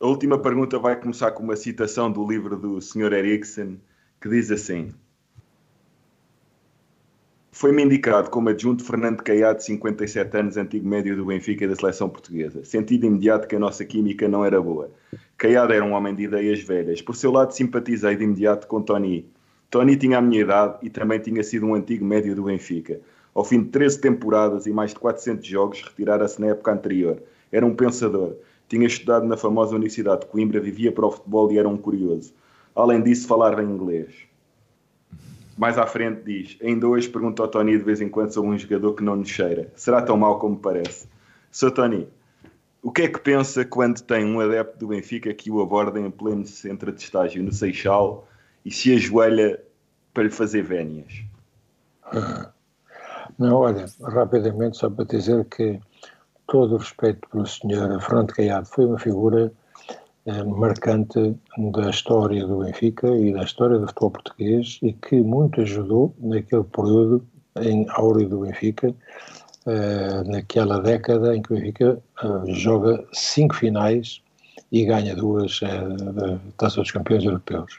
A última pergunta vai começar com uma citação do livro do Sr. Eriksen, que diz assim: Foi-me indicado como adjunto Fernando Caiado, 57 anos, antigo médio do Benfica e da seleção portuguesa. Senti de imediato que a nossa química não era boa. Caiado era um homem de ideias velhas. Por seu lado, simpatizei de imediato com Tony. Tony tinha a minha idade e também tinha sido um antigo médio do Benfica. Ao fim de 13 temporadas e mais de 400 jogos, retirara-se na época anterior. Era um pensador tinha estudado na famosa Universidade de Coimbra, vivia para o futebol e era um curioso. Além disso, falava inglês. Mais à frente diz: Ainda hoje pergunto ao Tony de vez em quando sobre um jogador que não nos cheira. Será tão mau como parece? Sr. Tony, o que é que pensa quando tem um adepto do Benfica que o aborda em pleno centro de estágio no Seixal e se ajoelha para lhe fazer vénias? Não, olha, rapidamente, só para dizer que todo o respeito pelo senhor Fernando Caiado, foi uma figura eh, marcante da história do Benfica e da história do futebol português e que muito ajudou naquele período em áureo do Benfica, eh, naquela década em que o Benfica eh, joga cinco finais e ganha duas eh, taças dos campeões europeus.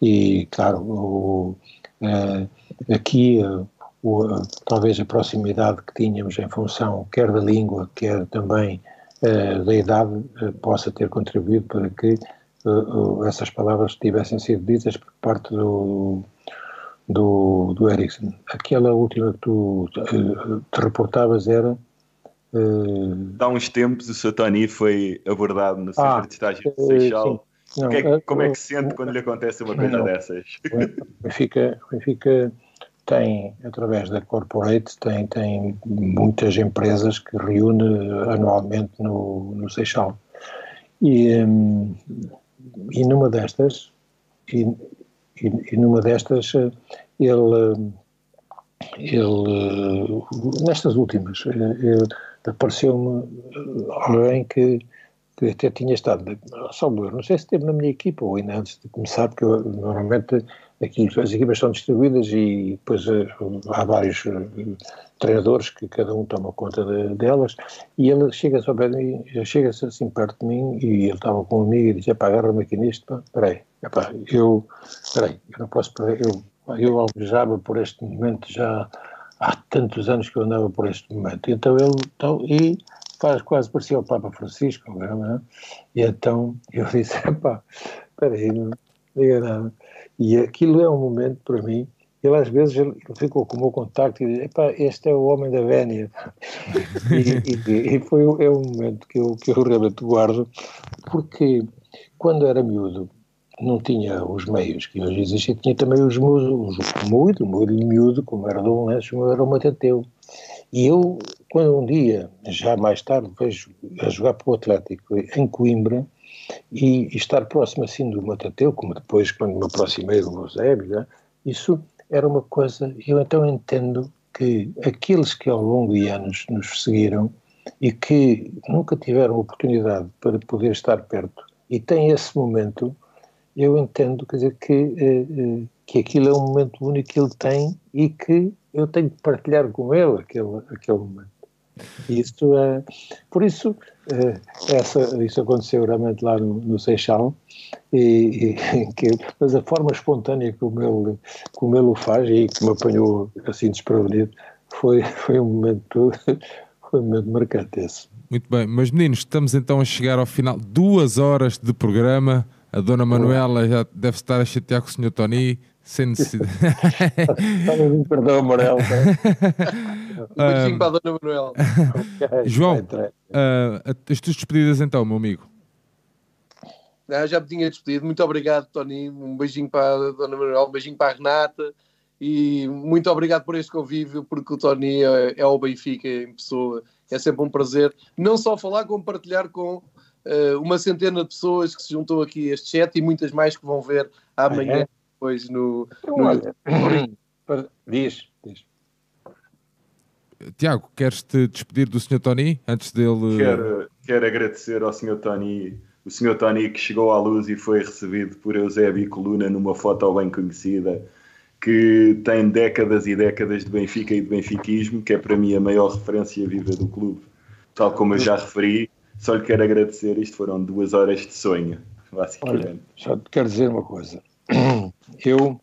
E, claro, o, eh, aqui eh, o, talvez a proximidade que tínhamos em função quer da língua, quer também uh, da idade, uh, possa ter contribuído para que uh, essas palavras tivessem sido ditas por parte do, do, do Ericsson. Aquela última que tu te reportavas era. Há uns tempos o Sr. Tony foi abordado no centro ah, de estágio de Seixal. Não, é, como é que se sente quando lhe acontece uma coisa não, dessas? O Benfica, Benfica tem, através da Corporate, tem, tem muitas empresas que reúne anualmente no, no Seixal. E, um, e numa destas, e, e, numa destas, ele, ele nestas últimas, apareceu-me alguém que, que até tinha estado, só não sei se esteve na minha equipa ou ainda antes de começar, porque eu, normalmente Aqui as equipas são distribuídas e depois uh, há vários uh, treinadores que cada um toma conta de, delas e ele chega-se mim, chega-se assim perto de mim e ele estava com um amigo e disse, agarra-me aqui nisto, peraí, epá, eu, peraí, eu não posso perder, eu, eu almejava por este momento já há tantos anos que eu andava por este momento. Então ele, então, e faz quase parecia o Papa Francisco, não é? E então eu disse, pá, espera aí, não diga nada. E aquilo é um momento para mim, ele às vezes ele ficou com o meu contacto e disse, este é o homem da Vénia. e, e, e, foi é um momento que eu, que eu realmente guardo, porque quando era miúdo, não tinha os meios que hoje existem, tinha também os meus, os moído, moído miúdo, como era do Lenço, era o Matateu. E eu, quando um dia, já mais tarde, vejo a jogar para o Atlético em Coimbra e, e estar próximo assim do Matateu, como depois quando me aproximei do Eusébio, né, isso era uma coisa, eu então entendo que aqueles que ao longo de anos nos seguiram e que nunca tiveram oportunidade para poder estar perto e têm esse momento, eu entendo, quer dizer, que, eh, eh, que aquilo é um momento único que ele tem e que eu tenho que partilhar com ele aquele, aquele momento. Isto é, por isso, eh, essa, isso aconteceu realmente lá no, no Seixal, e, e, que, mas a forma espontânea como ele, como ele o faz e que me apanhou assim desprevenido, foi, foi um momento, foi um momento marcante esse. Muito bem, mas meninos, estamos então a chegar ao final, duas horas de programa. A dona Manuela já deve estar a chatear com o senhor Tony, sem necessidade. um perdão amarelo. um beijinho para a dona Manuela. João, uh, as tuas despedidas então, meu amigo. Ah, já me tinha despedido. Muito obrigado, Tony. Um beijinho para a dona Manuela, um beijinho para a Renata. E muito obrigado por este convívio, porque o Tony é, é o Benfica em pessoa é sempre um prazer não só falar, como partilhar com uh, uma centena de pessoas que se juntou aqui a este chat e muitas mais que vão ver amanhã, ah, é? Depois no. No... Olha, diz, diz. Tiago, queres-te despedir do Sr. Tony antes dele. Quero, quero agradecer ao Sr. Tony, o Sr. Tony que chegou à luz e foi recebido por Eusébio Coluna numa foto bem conhecida que tem décadas e décadas de Benfica e de benfiquismo, que é para mim a maior referência viva do clube. Tal como eu já referi, só lhe quero agradecer. Isto foram duas horas de sonho, basicamente. Olha, só te quero dizer uma coisa. Eu,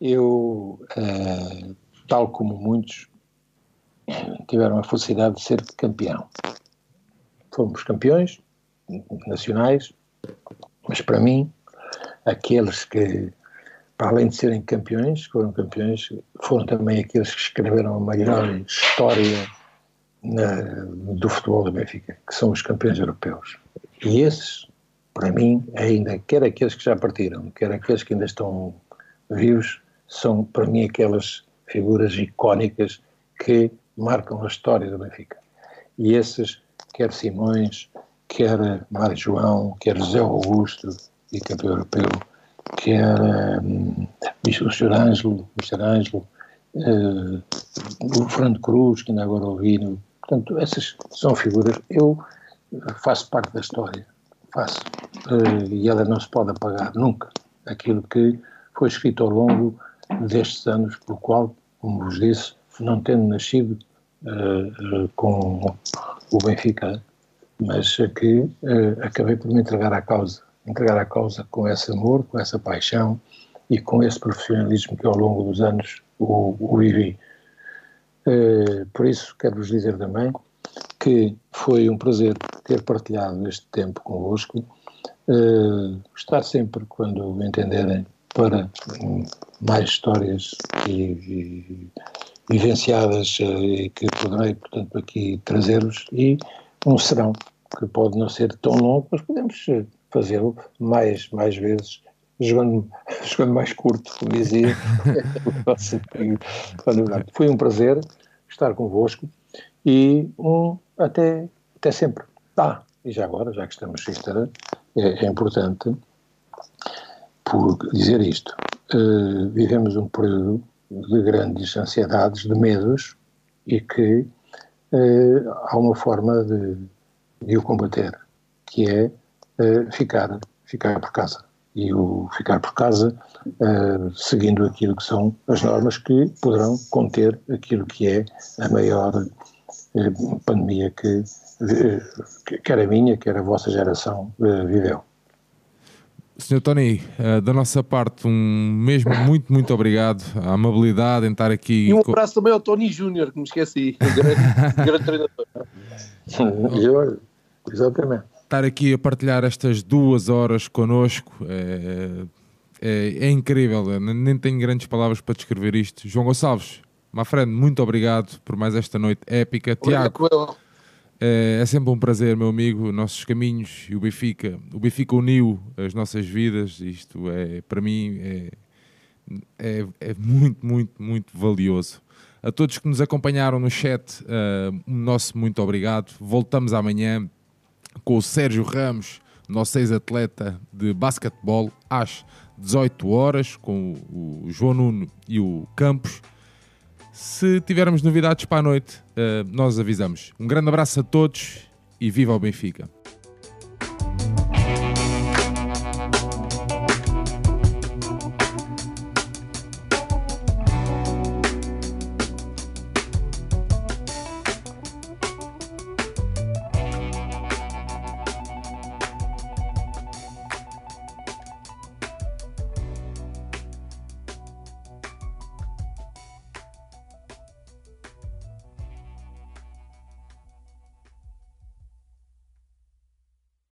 eu uh, tal como muitos, tiveram a felicidade de ser campeão. Fomos campeões nacionais, mas para mim, aqueles que para além de serem campeões, foram campeões, foram também aqueles que escreveram a maior história na, do futebol do Benfica, que são os campeões europeus. E esses, para mim, ainda, quer aqueles que já partiram, quer aqueles que ainda estão vivos, são para mim aquelas figuras icónicas que marcam a história do Benfica. E esses, quer Simões, quer Mário João, quer José Augusto, e campeão europeu, que era um, o Sr. Ângelo, o Sr. Ângelo, uh, o Fernando Cruz, que ainda agora ouvi. Portanto, essas são figuras. Eu faço parte da história, faço. Uh, e ela não se pode apagar nunca. Aquilo que foi escrito ao longo destes anos, pelo qual, como vos disse, não tendo nascido uh, com o Benfica, mas que acabei por me entregar à causa entregar a causa com esse amor, com essa paixão e com esse profissionalismo que ao longo dos anos o, o vivi. Uh, por isso, quero-vos dizer também que foi um prazer ter partilhado este tempo convosco. Uh, estar sempre, quando entenderem, para mais histórias e, e vivenciadas uh, e que poderei, portanto, aqui trazer-vos e um serão que pode não ser tão longo, mas podemos fazê-lo mais, mais vezes, jogando, jogando mais curto, como dizia. Foi um prazer estar convosco e um, até, até sempre. Ah, e já agora, já que estamos a é, é importante por dizer isto. Uh, vivemos um período de grandes ansiedades, de medos, e que uh, há uma forma de, de o combater, que é uh, ficar, ficar por casa. E o ficar por casa, seguindo aquilo que são as normas que poderão conter aquilo que é a maior pandemia que quer a minha, quer a vossa geração viveu. Sr. Tony, uh, da nossa parte, um mesmo muito, muito obrigado. A amabilidade em estar aqui. E um abraço também ao Tony Júnior, que me esqueci, grande, grande treinador. Eu, exatamente. Estar aqui a partilhar estas duas horas connosco é, é, é incrível. Nem tenho grandes palavras para descrever isto. João Gonçalves, my friend, muito obrigado por mais esta noite épica. Tiago. É, é, sempre um prazer, meu amigo. Nossos caminhos e o Benfica. O Benfica uniu as nossas vidas. Isto é, para mim, é, é, é muito, muito, muito valioso. A todos que nos acompanharam no chat, uh, um nosso muito obrigado. Voltamos amanhã com o Sérgio Ramos, nosso ex-atleta de basquetebol, às 18 horas, com o João Nuno e o Campos. Se tivermos novidades para a noite, uh, nós avisamos. Um grande abraço a todos e viva o Benfica!